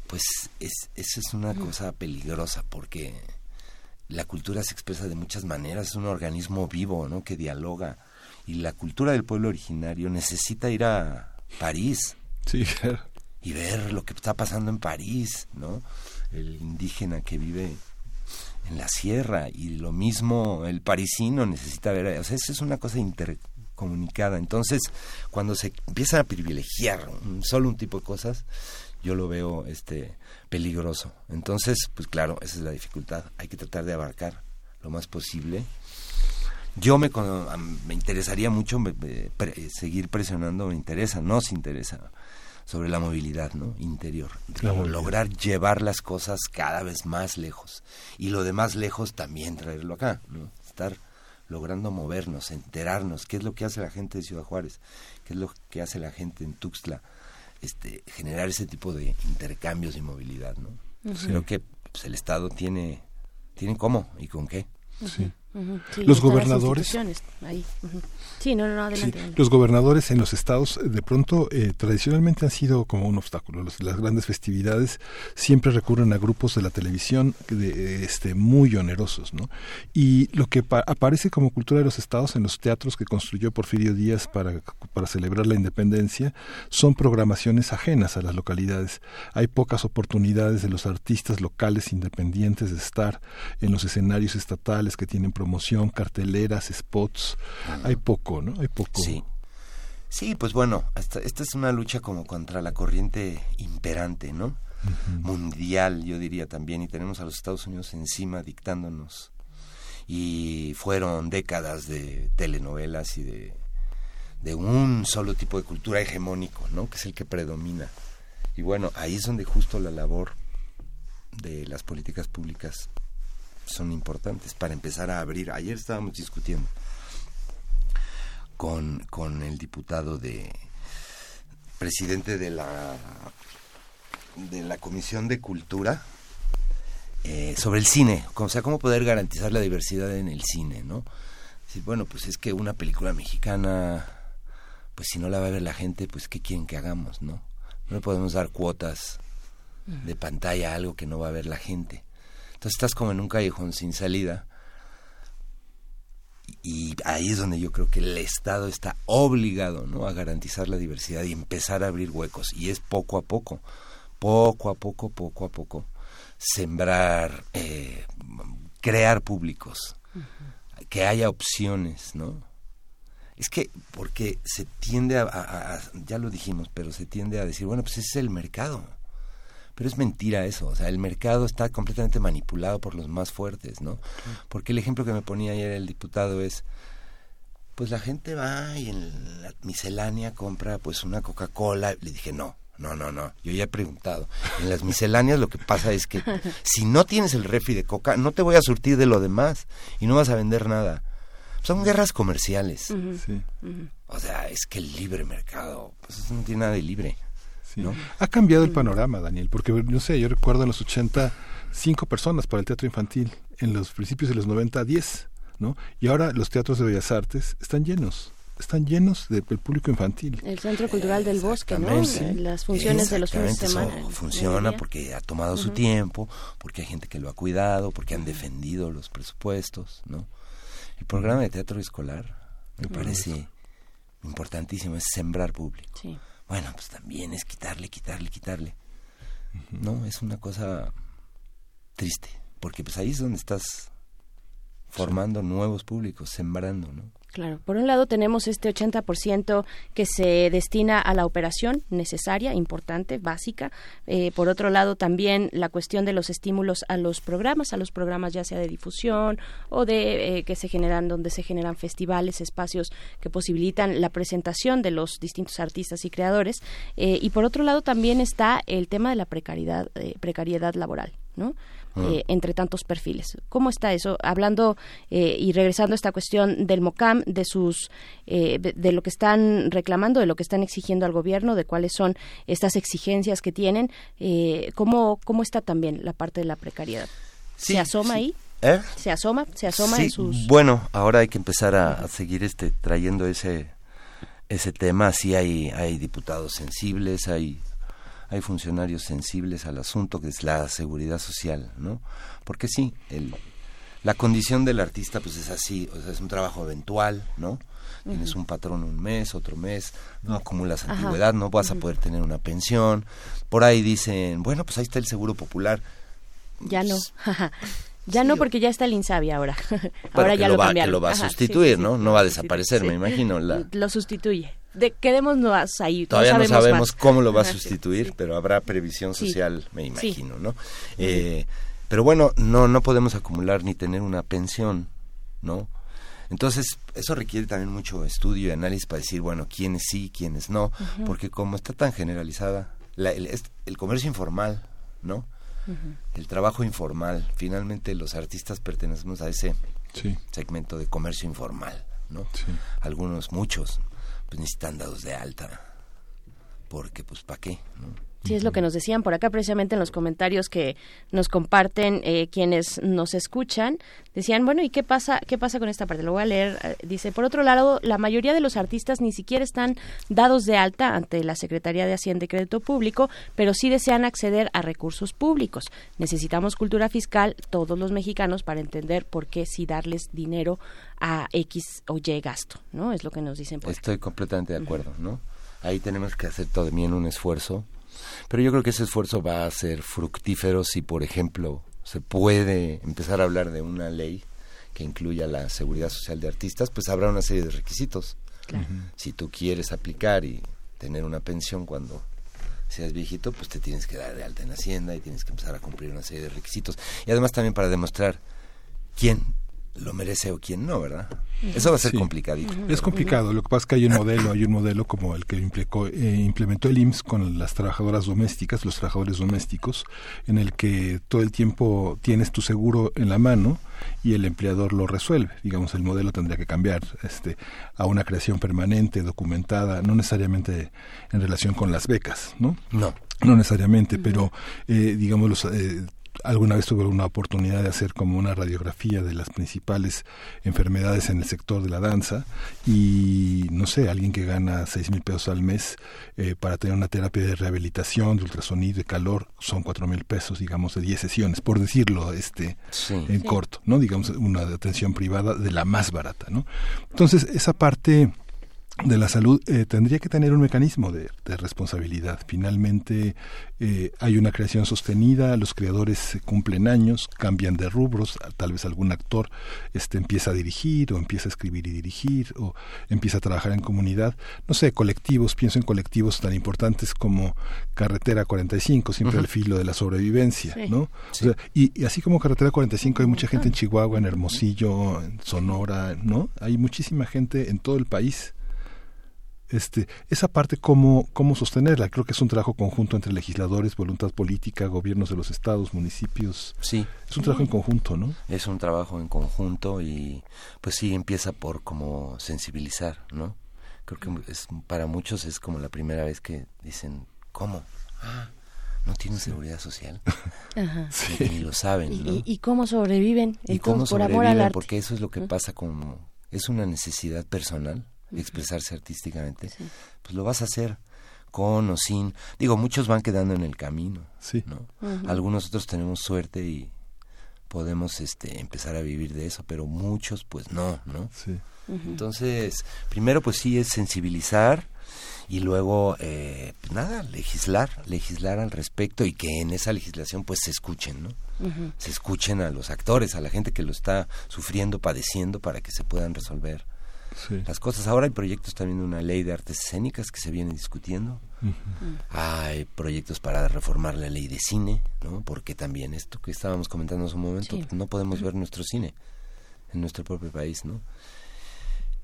Pues es, esa es una cosa peligrosa porque la cultura se expresa de muchas maneras, es un organismo vivo, ¿no? Que dialoga. Y la cultura del pueblo originario necesita ir a París. Sí, Y ver lo que está pasando en París, ¿no? el indígena que vive en la sierra y lo mismo el parisino necesita ver, o sea, eso es una cosa intercomunicada. Entonces, cuando se empieza a privilegiar solo un tipo de cosas, yo lo veo este peligroso. Entonces, pues claro, esa es la dificultad. Hay que tratar de abarcar lo más posible. Yo me, me interesaría mucho seguir presionando, me interesa, nos interesa sobre la movilidad ¿no? interior, lograr llevar las cosas cada vez más lejos y lo de más lejos también traerlo acá, ¿no? estar logrando movernos, enterarnos qué es lo que hace la gente de Ciudad Juárez, qué es lo que hace la gente en Tuxtla, este, generar ese tipo de intercambios y movilidad, ¿no? Creo que pues, el Estado tiene, tiene cómo y con qué. Sí los gobernadores. Sí, no, no, adelante, los gobernadores en los estados de pronto eh, tradicionalmente han sido como un obstáculo. las grandes festividades siempre recurren a grupos de la televisión de, este, muy onerosos, ¿no? Y lo que aparece como cultura de los estados en los teatros que construyó Porfirio Díaz para, para celebrar la independencia son programaciones ajenas a las localidades. Hay pocas oportunidades de los artistas locales independientes de estar en los escenarios estatales que tienen promoción, carteleras, spots. Hay poco, ¿no? Hay poco. Sí. Sí, pues bueno, esta, esta es una lucha como contra la corriente imperante, ¿no? Mundial, yo diría también, y tenemos a los Estados Unidos encima dictándonos. Y fueron décadas de telenovelas y de, de un solo tipo de cultura hegemónico, ¿no? Que es el que predomina. Y bueno, ahí es donde justo la labor de las políticas públicas son importantes para empezar a abrir. Ayer estábamos discutiendo con, con el diputado de presidente de la de la Comisión de Cultura eh, sobre el cine, o sea, cómo poder garantizar la diversidad en el cine, ¿no? bueno, pues es que una película mexicana, pues si no la va a ver la gente, pues ¿qué quieren que hagamos, no? No le podemos dar cuotas de pantalla a algo que no va a ver la gente. Entonces estás como en un callejón sin salida. Y ahí es donde yo creo que el Estado está obligado ¿no? a garantizar la diversidad y empezar a abrir huecos. Y es poco a poco, poco a poco, poco a poco, sembrar, eh, crear públicos, que haya opciones, ¿no? Es que, porque se tiende a, ya lo dijimos, pero se tiende a decir, bueno, pues ese es el mercado. Pero es mentira eso, o sea, el mercado está completamente manipulado por los más fuertes, ¿no? Porque el ejemplo que me ponía ayer el diputado es, pues la gente va y en la miscelánea compra pues una Coca-Cola. Le dije, no, no, no, no. Yo ya he preguntado. En las misceláneas lo que pasa es que si no tienes el refri de coca, no te voy a surtir de lo demás y no vas a vender nada. Son guerras comerciales. O sea, es que el libre mercado, pues no tiene nada de libre. ¿No? Ha cambiado el panorama, Daniel, porque no sé, yo recuerdo en los 80 cinco personas para el teatro infantil, en los principios de los 90 10, ¿no? Y ahora los teatros de bellas artes están llenos están llenos del público infantil. El Centro Cultural del Bosque, ¿no? Las funciones de los fines de semana. funciona porque ha tomado su tiempo, porque hay gente que lo ha cuidado, porque han defendido los presupuestos, ¿no? El programa de teatro escolar me parece importantísimo, es sembrar público. Bueno, pues también es quitarle, quitarle, quitarle. No, es una cosa triste, porque pues ahí es donde estás formando nuevos públicos, sembrando, ¿no? Claro, por un lado tenemos este 80% que se destina a la operación necesaria, importante, básica. Eh, por otro lado también la cuestión de los estímulos a los programas, a los programas ya sea de difusión o de eh, que se generan, donde se generan festivales, espacios que posibilitan la presentación de los distintos artistas y creadores. Eh, y por otro lado también está el tema de la precariedad, precariedad laboral, ¿no? Ah. Eh, entre tantos perfiles. ¿Cómo está eso? Hablando eh, y regresando a esta cuestión del MOCAM, de sus, eh, de, lo que están reclamando, de lo que están exigiendo al gobierno, de cuáles son estas exigencias que tienen, ¿cómo, ¿cómo está también la parte de la precariedad? ¿Se asoma ahí? ¿Se asoma? ¿Se asoma en sus...? Bueno, ahora hay que empezar a, seguir este trayendo ese ese tema. Sí hay, hay diputados sensibles, hay hay funcionarios sensibles al asunto que es la seguridad social, ¿no? Porque sí, el, la condición del artista pues es así, o sea, es un trabajo eventual, ¿no? Tienes un patrón un mes, otro mes, no acumulas antigüedad, no vas a poder tener una pensión. Por ahí dicen, bueno, pues ahí está el seguro popular. Ya no. Ya no, porque ya está el Insabi ahora. ahora ya lo, va, lo va a sustituir, ¿no? No va a desaparecer, me imagino. La... Lo sustituye de, quedémonos ahí. Todavía no sabemos, cómo lo va a sustituir, pero habrá previsión social, me imagino, ¿no? Eh, pero bueno, no, no podemos acumular ni tener una pensión, ¿no? Entonces, eso requiere también mucho estudio y análisis para decir, bueno, quiénes sí, quiénes no, porque como está tan generalizada, el, comercio informal, ¿no? El trabajo informal, finalmente los artistas pertenecemos a ese segmento de comercio informal, ¿no? Algunos, muchos, pues ni están dados de alta. Porque, pues, ¿para qué? Sí, es lo que nos decían por acá precisamente en los comentarios que nos comparten eh, quienes nos escuchan. Decían, bueno, ¿y qué pasa, qué pasa con esta parte? Lo voy a leer. Eh, dice, por otro lado, la mayoría de los artistas ni siquiera están dados de alta ante la Secretaría de Hacienda y Crédito Público, pero sí desean acceder a recursos públicos. Necesitamos cultura fiscal todos los mexicanos para entender por qué sí darles dinero a X o Y gasto, ¿no? Es lo que nos dicen. Por Estoy completamente de acuerdo, ¿no? Ahí tenemos que hacer también un esfuerzo pero yo creo que ese esfuerzo va a ser fructífero si, por ejemplo, se puede empezar a hablar de una ley que incluya la seguridad social de artistas, pues habrá una serie de requisitos. Si tú quieres aplicar y tener una pensión cuando seas viejito, pues te tienes que dar de alta en Hacienda y tienes que empezar a cumplir una serie de requisitos. Y además también para demostrar quién lo merece o quién no, ¿verdad? Eso va a ser complicadito. Es complicado. Lo que pasa es que hay un modelo, hay un modelo como el que implicó, eh, implementó el IMSS con las trabajadoras domésticas, los trabajadores domésticos, en el que todo el tiempo tienes tu seguro en la mano y el empleador lo resuelve. Digamos, el modelo tendría que cambiar este, a una creación permanente, documentada, no necesariamente en relación con las becas, ¿no? No. No necesariamente, pero eh, digamos, los, eh, alguna vez tuve una oportunidad de hacer como una radiografía de las principales enfermedades en el sector de la danza y no sé, alguien que gana seis mil pesos al mes eh, para tener una terapia de rehabilitación, de ultrasonido, de calor, son cuatro mil pesos, digamos, de diez sesiones, por decirlo este en corto, ¿no? Digamos, una atención privada de la más barata, ¿no? Entonces, esa parte de la salud eh, tendría que tener un mecanismo de, responsabilidad. Finalmente eh, hay una creación sostenida, los creadores cumplen años, cambian de rubros, tal vez algún actor este, empieza a dirigir o empieza a escribir y dirigir o empieza a trabajar en comunidad. No sé, colectivos, pienso en colectivos tan importantes como Carretera 45, siempre al filo de la sobrevivencia, ¿no? y, y, así como Carretera 45 hay mucha gente en Chihuahua, en Hermosillo, en Sonora, ¿no? Hay muchísima gente en todo el país este, esa parte cómo, cómo sostenerla. Creo que es un trabajo conjunto entre legisladores, voluntad política, gobiernos de los estados, municipios. Sí. Es un trabajo en conjunto, ¿no? Es un trabajo en conjunto y pues sí empieza por como sensibilizar, ¿no? Creo que es, para muchos es como la primera vez que dicen, ¿cómo? Ah, no tienen seguridad social. Ajá. Y, lo saben, ¿no? ¿Y, cómo sobreviven? ¿Y cómo por amor al arte. Porque eso es lo que pasa con... Es una necesidad personal expresarse artísticamente, pues lo vas a hacer con o sin. Digo, muchos van quedando en el camino, sí. ¿no? Algunos otros tenemos suerte y podemos este empezar a vivir de eso, pero muchos pues no, ¿no? Sí. Entonces, primero pues sí es sensibilizar y luego eh, pues nada, legislar, legislar al respecto y que en esa legislación pues se escuchen, ¿no? Se escuchen a los actores, a la gente que lo está sufriendo, padeciendo para que se puedan resolver las cosas. Ahora hay proyectos también de una ley de artes escénicas que se viene discutiendo. Hay proyectos para reformar la ley de cine, ¿no? Porque también esto que estábamos comentando hace un momento, no podemos ver nuestro cine en nuestro propio país, ¿no?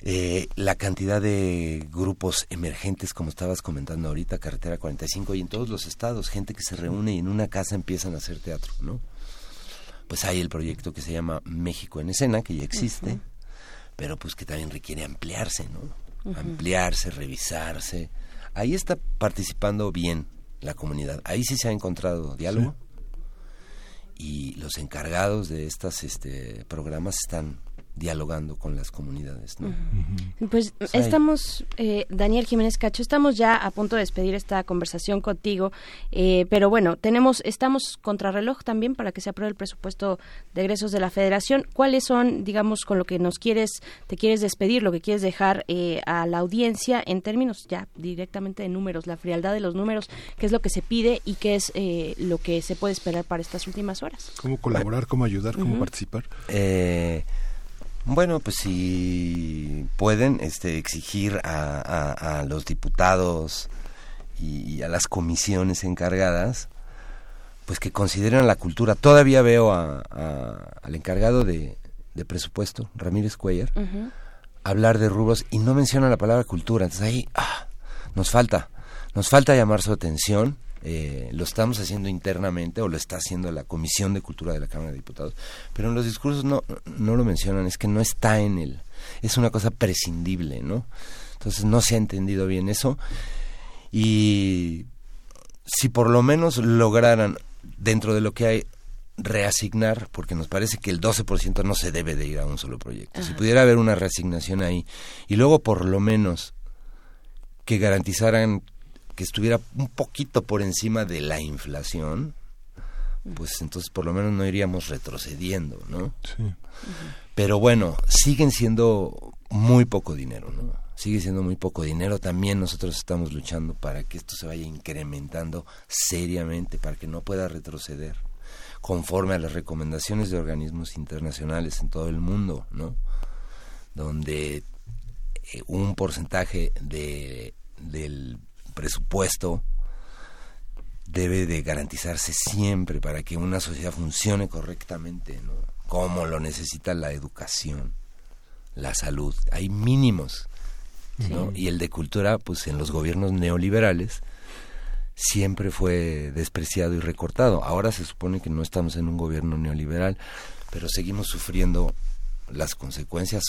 Eh, la cantidad de grupos emergentes, como estabas comentando ahorita, Carretera 45, y en todos los estados, gente que se reúne y en una casa empiezan a hacer teatro, ¿no? Pues hay el proyecto que se llama México en Escena, que ya existe, pero pues que también requiere ampliarse, ¿no? Ampliarse, revisarse. Ahí está participando bien la comunidad. Ahí sí se ha encontrado diálogo. Y los encargados de estos este, programas están dialogando con las comunidades. ¿no? Pues, estamos, eh, Daniel Jiménez Cacho, estamos ya a punto de despedir esta conversación contigo, eh, pero bueno, tenemos, estamos contrarreloj también para que se apruebe el presupuesto de egresos de la Federación. ¿Cuáles son, digamos, con lo que nos quieres, te quieres despedir, lo que quieres dejar eh, a la audiencia en términos ya directamente de números, la frialdad de los números, qué es lo que se pide y qué es lo que se puede esperar para estas últimas horas? ¿Cómo colaborar, cómo ayudar, cómo participar? Eh, bueno, pues si pueden este, exigir a, los diputados y, a las comisiones encargadas, pues que consideren la cultura. Todavía veo al encargado de, presupuesto, Ramírez Cuellar, hablar de rubros y no menciona la palabra cultura. Entonces ahí ah, nos falta, nos falta llamar su atención eh, lo estamos haciendo internamente o lo está haciendo la Comisión de Cultura de la Cámara de Diputados, pero en los discursos no, no lo mencionan, es que no está en él, es una cosa prescindible, ¿no? Entonces no se ha entendido bien eso y si por lo menos lograran dentro de lo que hay reasignar, porque nos parece que el 12% no se debe de ir a un solo proyecto. Si pudiera haber una reasignación ahí y luego por lo menos que garantizaran que estuviera un poquito por encima de la inflación, pues entonces por lo menos no iríamos retrocediendo, ¿no? Sí. Pero bueno, siguen siendo muy poco dinero, ¿no? Sigue siendo muy poco dinero. También nosotros estamos luchando para que esto se vaya incrementando seriamente, para que no pueda retroceder, conforme a las recomendaciones de organismos internacionales en todo el mundo, ¿no? Donde eh, un porcentaje de, del presupuesto debe de garantizarse siempre para que una sociedad funcione correctamente, ¿no? como lo necesita la educación, la salud. Hay mínimos, ¿no? Y el de cultura, pues en los gobiernos neoliberales siempre fue despreciado y recortado. Ahora se supone que no estamos en un gobierno neoliberal, pero seguimos sufriendo las consecuencias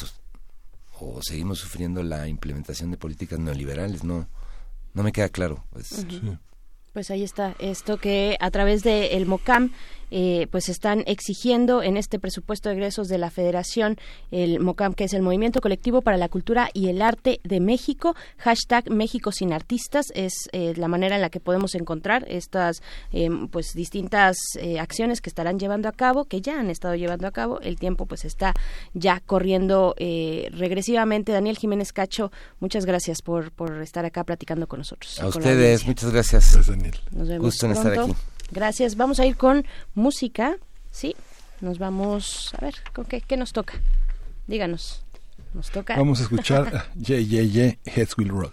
o seguimos sufriendo la implementación de políticas neoliberales, ¿no? No me queda claro. Pues. Pues ahí está esto que a través del el MOCAM eh, pues están exigiendo en este presupuesto de egresos de la Federación, el MOCAM, que es el Movimiento Colectivo para la Cultura y el Arte de México, hashtag México sin Artistas, es eh, la manera en la que podemos encontrar estas eh, pues distintas acciones que estarán llevando a cabo, que ya han estado llevando a cabo, el tiempo pues está ya corriendo regresivamente. Daniel Jiménez Cacho, muchas gracias por, por estar acá platicando con nosotros. A ustedes, muchas gracias. gracias Daniel. Nos vemos Gusto en estar aquí. Gracias. Vamos a ir con música. Sí, nos vamos a ver, ¿con qué, qué nos toca? Díganos. Nos toca. Vamos a escuchar Yeah, Yeah, Yeah, Heads Will Roll.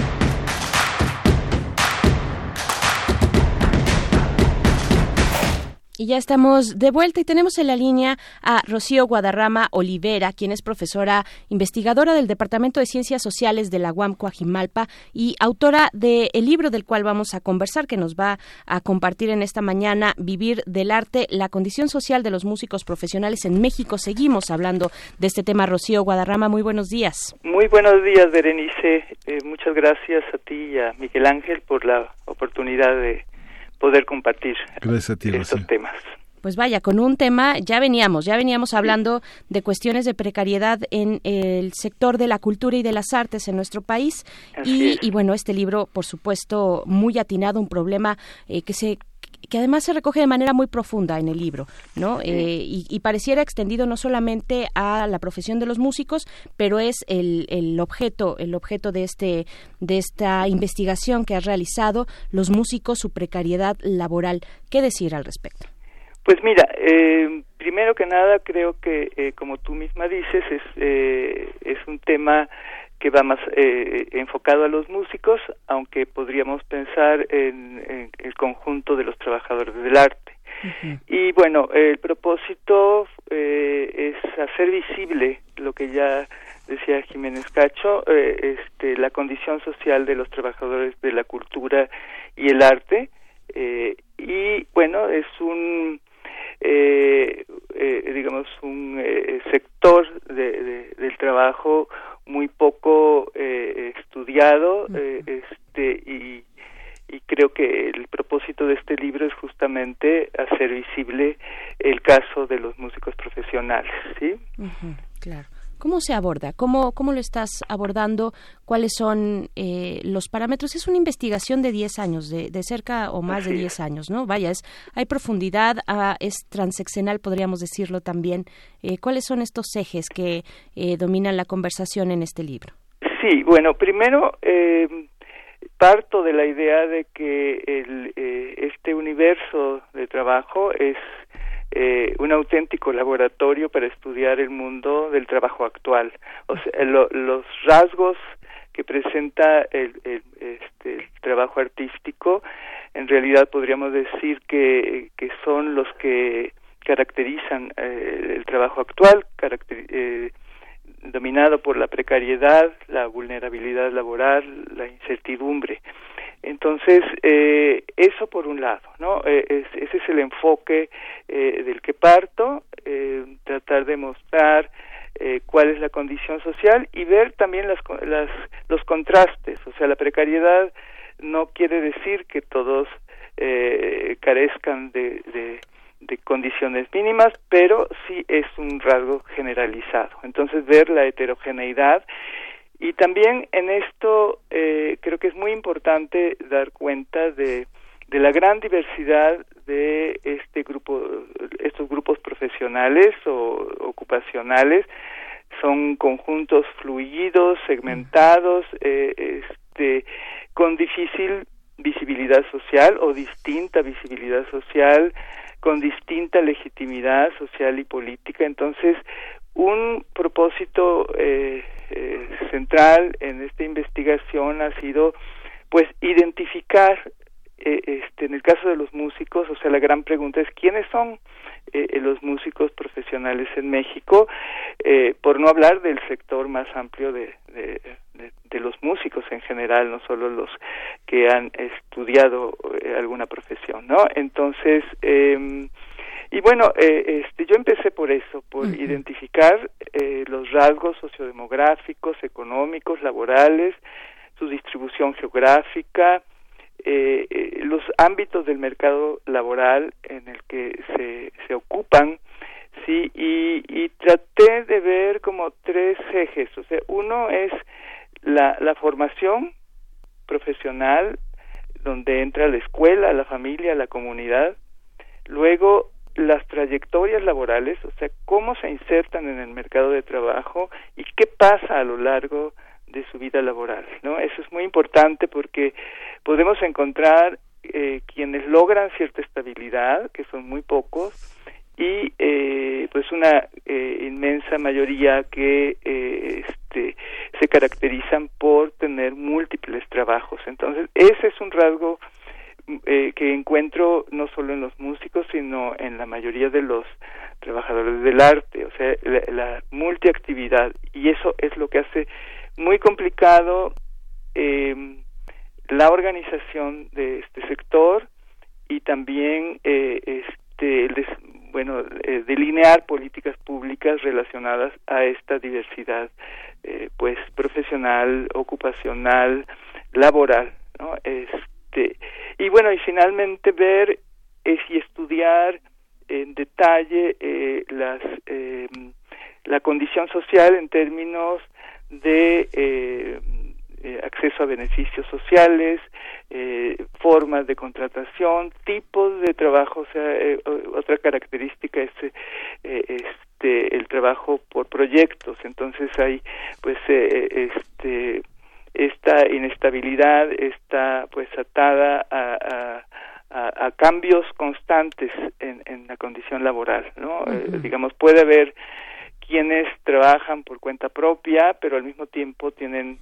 Y ya estamos de vuelta y tenemos en la línea a Rocío Guadarrama Olivera, quien es profesora investigadora del Departamento de Ciencias Sociales de la UAM Coajimalpa y autora del libro del cual vamos a conversar, que nos va a compartir en esta mañana, Vivir del Arte, la condición social de los músicos profesionales en México. Seguimos hablando de este tema. Rocío Guadarrama, muy buenos días. Muy buenos días, Berenice. Eh, muchas gracias a ti y a Miguel Ángel por la oportunidad de poder compartir estos temas. Pues vaya, con un tema ya veníamos, ya veníamos hablando de cuestiones de precariedad en el sector de la cultura y de las artes en nuestro país. Y, bueno, este libro, por supuesto, muy atinado, un problema eh, que se que además se recoge de manera muy profunda en el libro, ¿no? Eh, y, pareciera extendido no solamente a la profesión de los músicos, pero es el, el objeto, el objeto de este, de esta investigación que has realizado, los músicos, su precariedad laboral. ¿Qué decir al respecto? Pues mira, eh, primero que nada creo que, eh, como tú misma dices, es, es un tema que va más eh, enfocado a los músicos, aunque podríamos pensar en, el conjunto de los trabajadores del arte. Y bueno, el propósito eh, es hacer visible lo que ya decía Jiménez Cacho, eh, este, la condición social de los trabajadores de la cultura y el arte. y bueno, es un digamos un sector del trabajo muy poco eh, estudiado eh, este y, y creo que el propósito de este libro es justamente hacer visible el caso de los músicos profesionales sí claro ¿Cómo se aborda? ¿Cómo, cómo lo estás abordando? ¿Cuáles son eh, los parámetros? Es una investigación de 10 años, de, de cerca o más de 10 años, ¿no? Vaya, es, hay profundidad, ah, es transeccional, podríamos decirlo también. Eh, ¿Cuáles son estos ejes que eh, dominan la conversación en este libro? Sí, bueno, primero parto de la idea de que el, este universo de trabajo es eh, un auténtico laboratorio para estudiar el mundo del trabajo actual. O sea, los rasgos que presenta el, este, el trabajo artístico en realidad podríamos decir que, que son los que caracterizan eh, el trabajo actual, eh, dominado por la precariedad, la vulnerabilidad laboral, la incertidumbre. Entonces, eh, eso por un lado, ¿no? ese es el enfoque del que parto, tratar de mostrar cuál es la condición social y ver también las, las, los contrastes, o sea, la precariedad no quiere decir que todos carezcan de, de condiciones mínimas, pero sí es un rasgo generalizado. Entonces, ver la heterogeneidad y también en esto eh, creo que es muy importante dar cuenta de, de la gran diversidad de este grupo, estos grupos profesionales o ocupacionales. Son conjuntos fluidos, segmentados, eh, este, con difícil visibilidad social o distinta visibilidad social, con distinta legitimidad social y política. Entonces, un propósito eh, eh, central en esta investigación ha sido, pues, identificar, eh, este, en el caso de los músicos, o sea, la gran pregunta es quiénes son los músicos profesionales en México, por no hablar del sector más amplio de, de, los músicos en general, no solo los que han estudiado eh, alguna profesión, ¿no? Entonces, eh, y bueno, eh, este, yo empecé por eso, por identificar eh, los rasgos sociodemográficos, económicos, laborales, su distribución geográfica, eh, eh, los ámbitos del mercado laboral en el que se, se ocupan, sí, y, y traté de ver como tres ejes, o sea, uno es la, la formación profesional, donde entra la escuela, la familia, la comunidad, luego las trayectorias laborales, o sea, cómo se insertan en el mercado de trabajo y qué pasa a lo largo de su vida laboral, ¿no? Eso es muy importante porque podemos encontrar eh, quienes logran cierta estabilidad, que son muy pocos, y eh, pues una eh, inmensa mayoría que eh, este, se caracterizan por tener múltiples trabajos. Entonces, ese es un rasgo eh, que encuentro no solo en los músicos, sino en la mayoría de los trabajadores del arte, o sea, la, multiactividad. Y eso es lo que hace muy complicado eh, la organización de este sector y también eh, este, bueno, eh, delinear políticas públicas relacionadas a esta diversidad, eh, pues profesional, ocupacional, laboral, ¿no? Este y bueno y finalmente ver eh, y estudiar en detalle eh, las eh, la condición social en términos de eh, eh, acceso a beneficios sociales, formas de contratación, tipos de trabajo, otra característica es este el trabajo por proyectos, entonces hay pues este esta inestabilidad está pues atada a, a, a cambios constantes en, en, la condición laboral, ¿no? Uh -huh. eh, digamos puede haber quienes trabajan por cuenta propia, pero al mismo tiempo tienen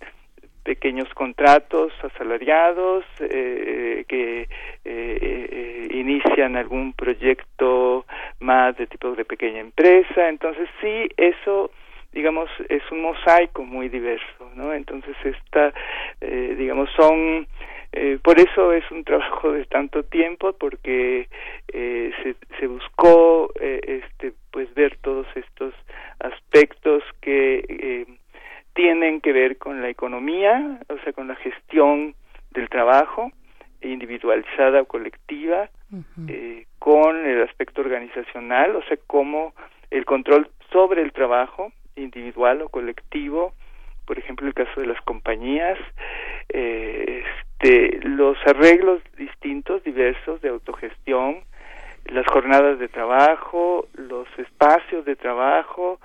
pequeños contratos asalariados eh, que eh, eh, inician algún proyecto más de tipo de pequeña empresa entonces sí eso digamos es un mosaico muy diverso no entonces esta eh, digamos son eh, por eso es un trabajo de tanto tiempo porque eh, se, se buscó eh, este pues ver todos estos aspectos que eh, tienen que ver con la economía, o sea, con la gestión del trabajo, individualizada o colectiva, uh -huh. con el aspecto organizacional, o sea, como el control sobre el trabajo, individual o colectivo, por ejemplo, el caso de las compañías, eh, este, los arreglos distintos, diversos de autogestión, las jornadas de trabajo, los espacios de trabajo,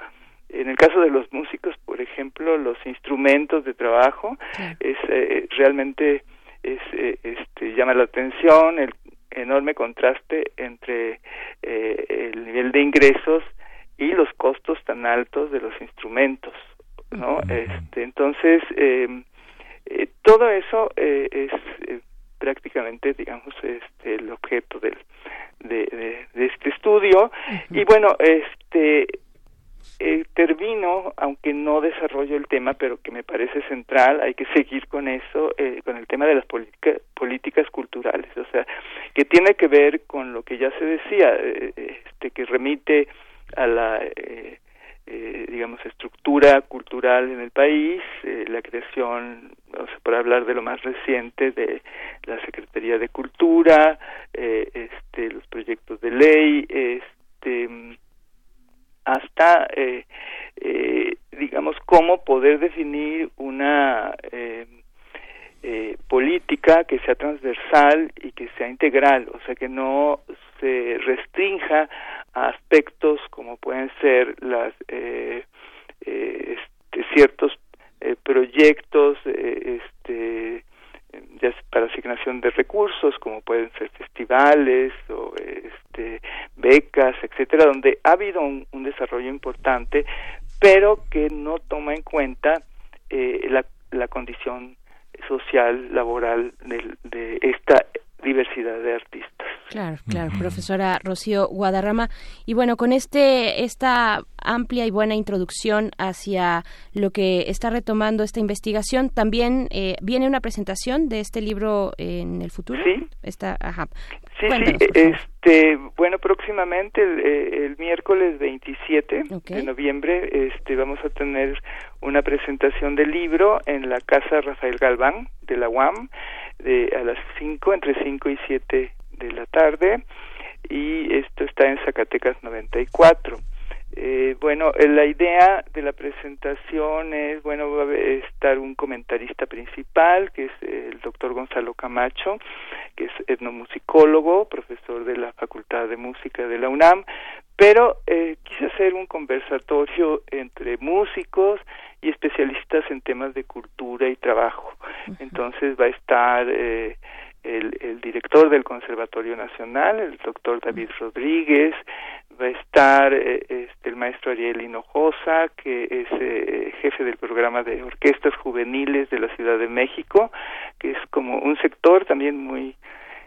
en el caso de los músicos, por ejemplo, los instrumentos de trabajo, es eh, realmente es, eh, este, llama la atención el enorme contraste entre eh, el nivel de ingresos y los costos tan altos de los instrumentos, ¿no? Uh -huh. Este, entonces eh, eh, todo eso eh, es prácticamente, digamos, este, el objeto del, de, de, este estudio. Y bueno, este eh, termino, aunque no desarrollo el tema, pero que me parece central, hay que seguir con eso, eh, con el tema de las políticas culturales, o sea, que tiene que ver con lo que ya se decía, eh, este, que remite a la eh, eh, digamos, estructura cultural en el país, eh, la creación, por hablar de lo más reciente, de la Secretaría de Cultura, eh, este, los proyectos de ley, este, hasta, digamos, cómo poder definir una política que sea transversal y que sea integral, o sea, que no se restrinja aspectos como pueden ser las eh, eh, este, ciertos eh, proyectos eh, este para asignación de recursos como pueden ser festivales o este becas etcétera donde ha habido un, un desarrollo importante pero que no toma en cuenta eh, la, la condición social laboral de, de esta diversidad de artistas. Claro, claro, profesora Rocío Guadarrama. Y bueno, con este esta amplia y buena introducción hacia lo que está retomando esta investigación, también eh, viene una presentación de este libro en el futuro. Sí. Está, ajá. Sí, sí, este, bueno, próximamente el, eh, el miércoles 27 Okay. de noviembre este, vamos a tener una presentación del libro en la Casa Rafael Galván de la UAM de, a las 5, entre 5 y 7 de la tarde y esto está en Zacatecas 94. Eh, bueno, eh, la idea de la presentación es, bueno, va a estar un comentarista principal, que es el doctor Gonzalo Camacho, que es etnomusicólogo, profesor de la Facultad de Música de la UNAM, pero eh, quise hacer un conversatorio entre músicos y especialistas en temas de cultura y trabajo. Entonces va a estar eh, el, el director del Conservatorio Nacional, el doctor David Rodríguez, va a estar eh, este, el maestro Ariel Hinojosa, que es eh, jefe del programa de orquestas juveniles de la Ciudad de México, que es como un sector también muy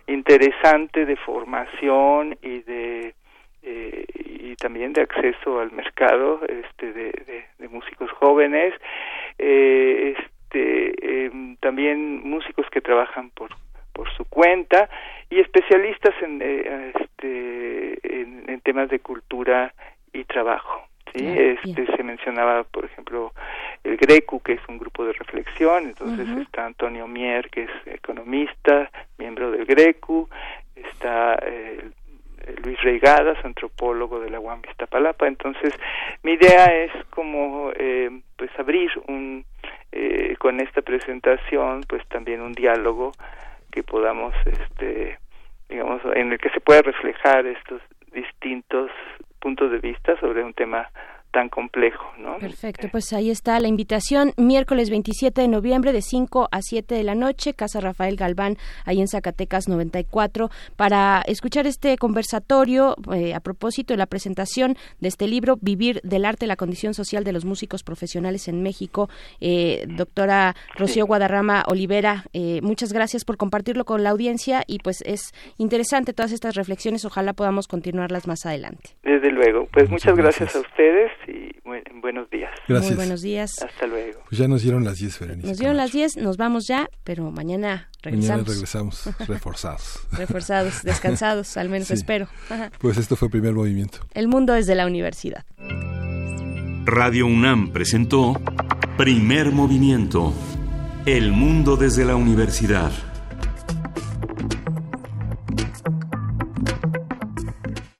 interesante de formación y de eh, y también de acceso al mercado este de, de, músicos jóvenes. Eh, este em, también músicos que trabajan por por su cuenta y especialistas en eh, este en, en temas de cultura y trabajo sí este se mencionaba por ejemplo el Grecu que es un grupo de reflexión entonces está Antonio Mier que es economista miembro del Grecu está eh, Luis Reigadas, antropólogo de la UAM Iztapalapa. Entonces, mi idea es como eh, pues abrir un eh, con esta presentación pues también un diálogo que podamos este digamos en el que se pueda reflejar estos distintos puntos de vista sobre un tema tan complejo, ¿no? Perfecto, pues ahí está la invitación. Miércoles 27 de noviembre de 5 a 7 de la noche, Casa Rafael Galván, ahí en Zacatecas 94, para escuchar este conversatorio eh, a propósito de la presentación de este libro, Vivir del Arte, la condición social de los músicos profesionales en México. Eh, doctora Rocío Guadarrama Olivera, eh, muchas gracias por compartirlo con la audiencia y pues es interesante todas estas reflexiones, ojalá podamos continuarlas más adelante. Desde luego. Pues muchas, gracias. a ustedes y buen- buenos días. Gracias. Muy buenos días. Hasta luego. Pues ya nos dieron las 10, Berenice. Nos dieron las 10, nos vamos ya, pero mañana Mañana regresamos. regresamos reforzados. Reforzados, descansados, al menos Sí. espero. Pues esto fue primer movimiento. El mundo desde la universidad. Radio UNAM presentó Primer Movimiento. El mundo desde la universidad.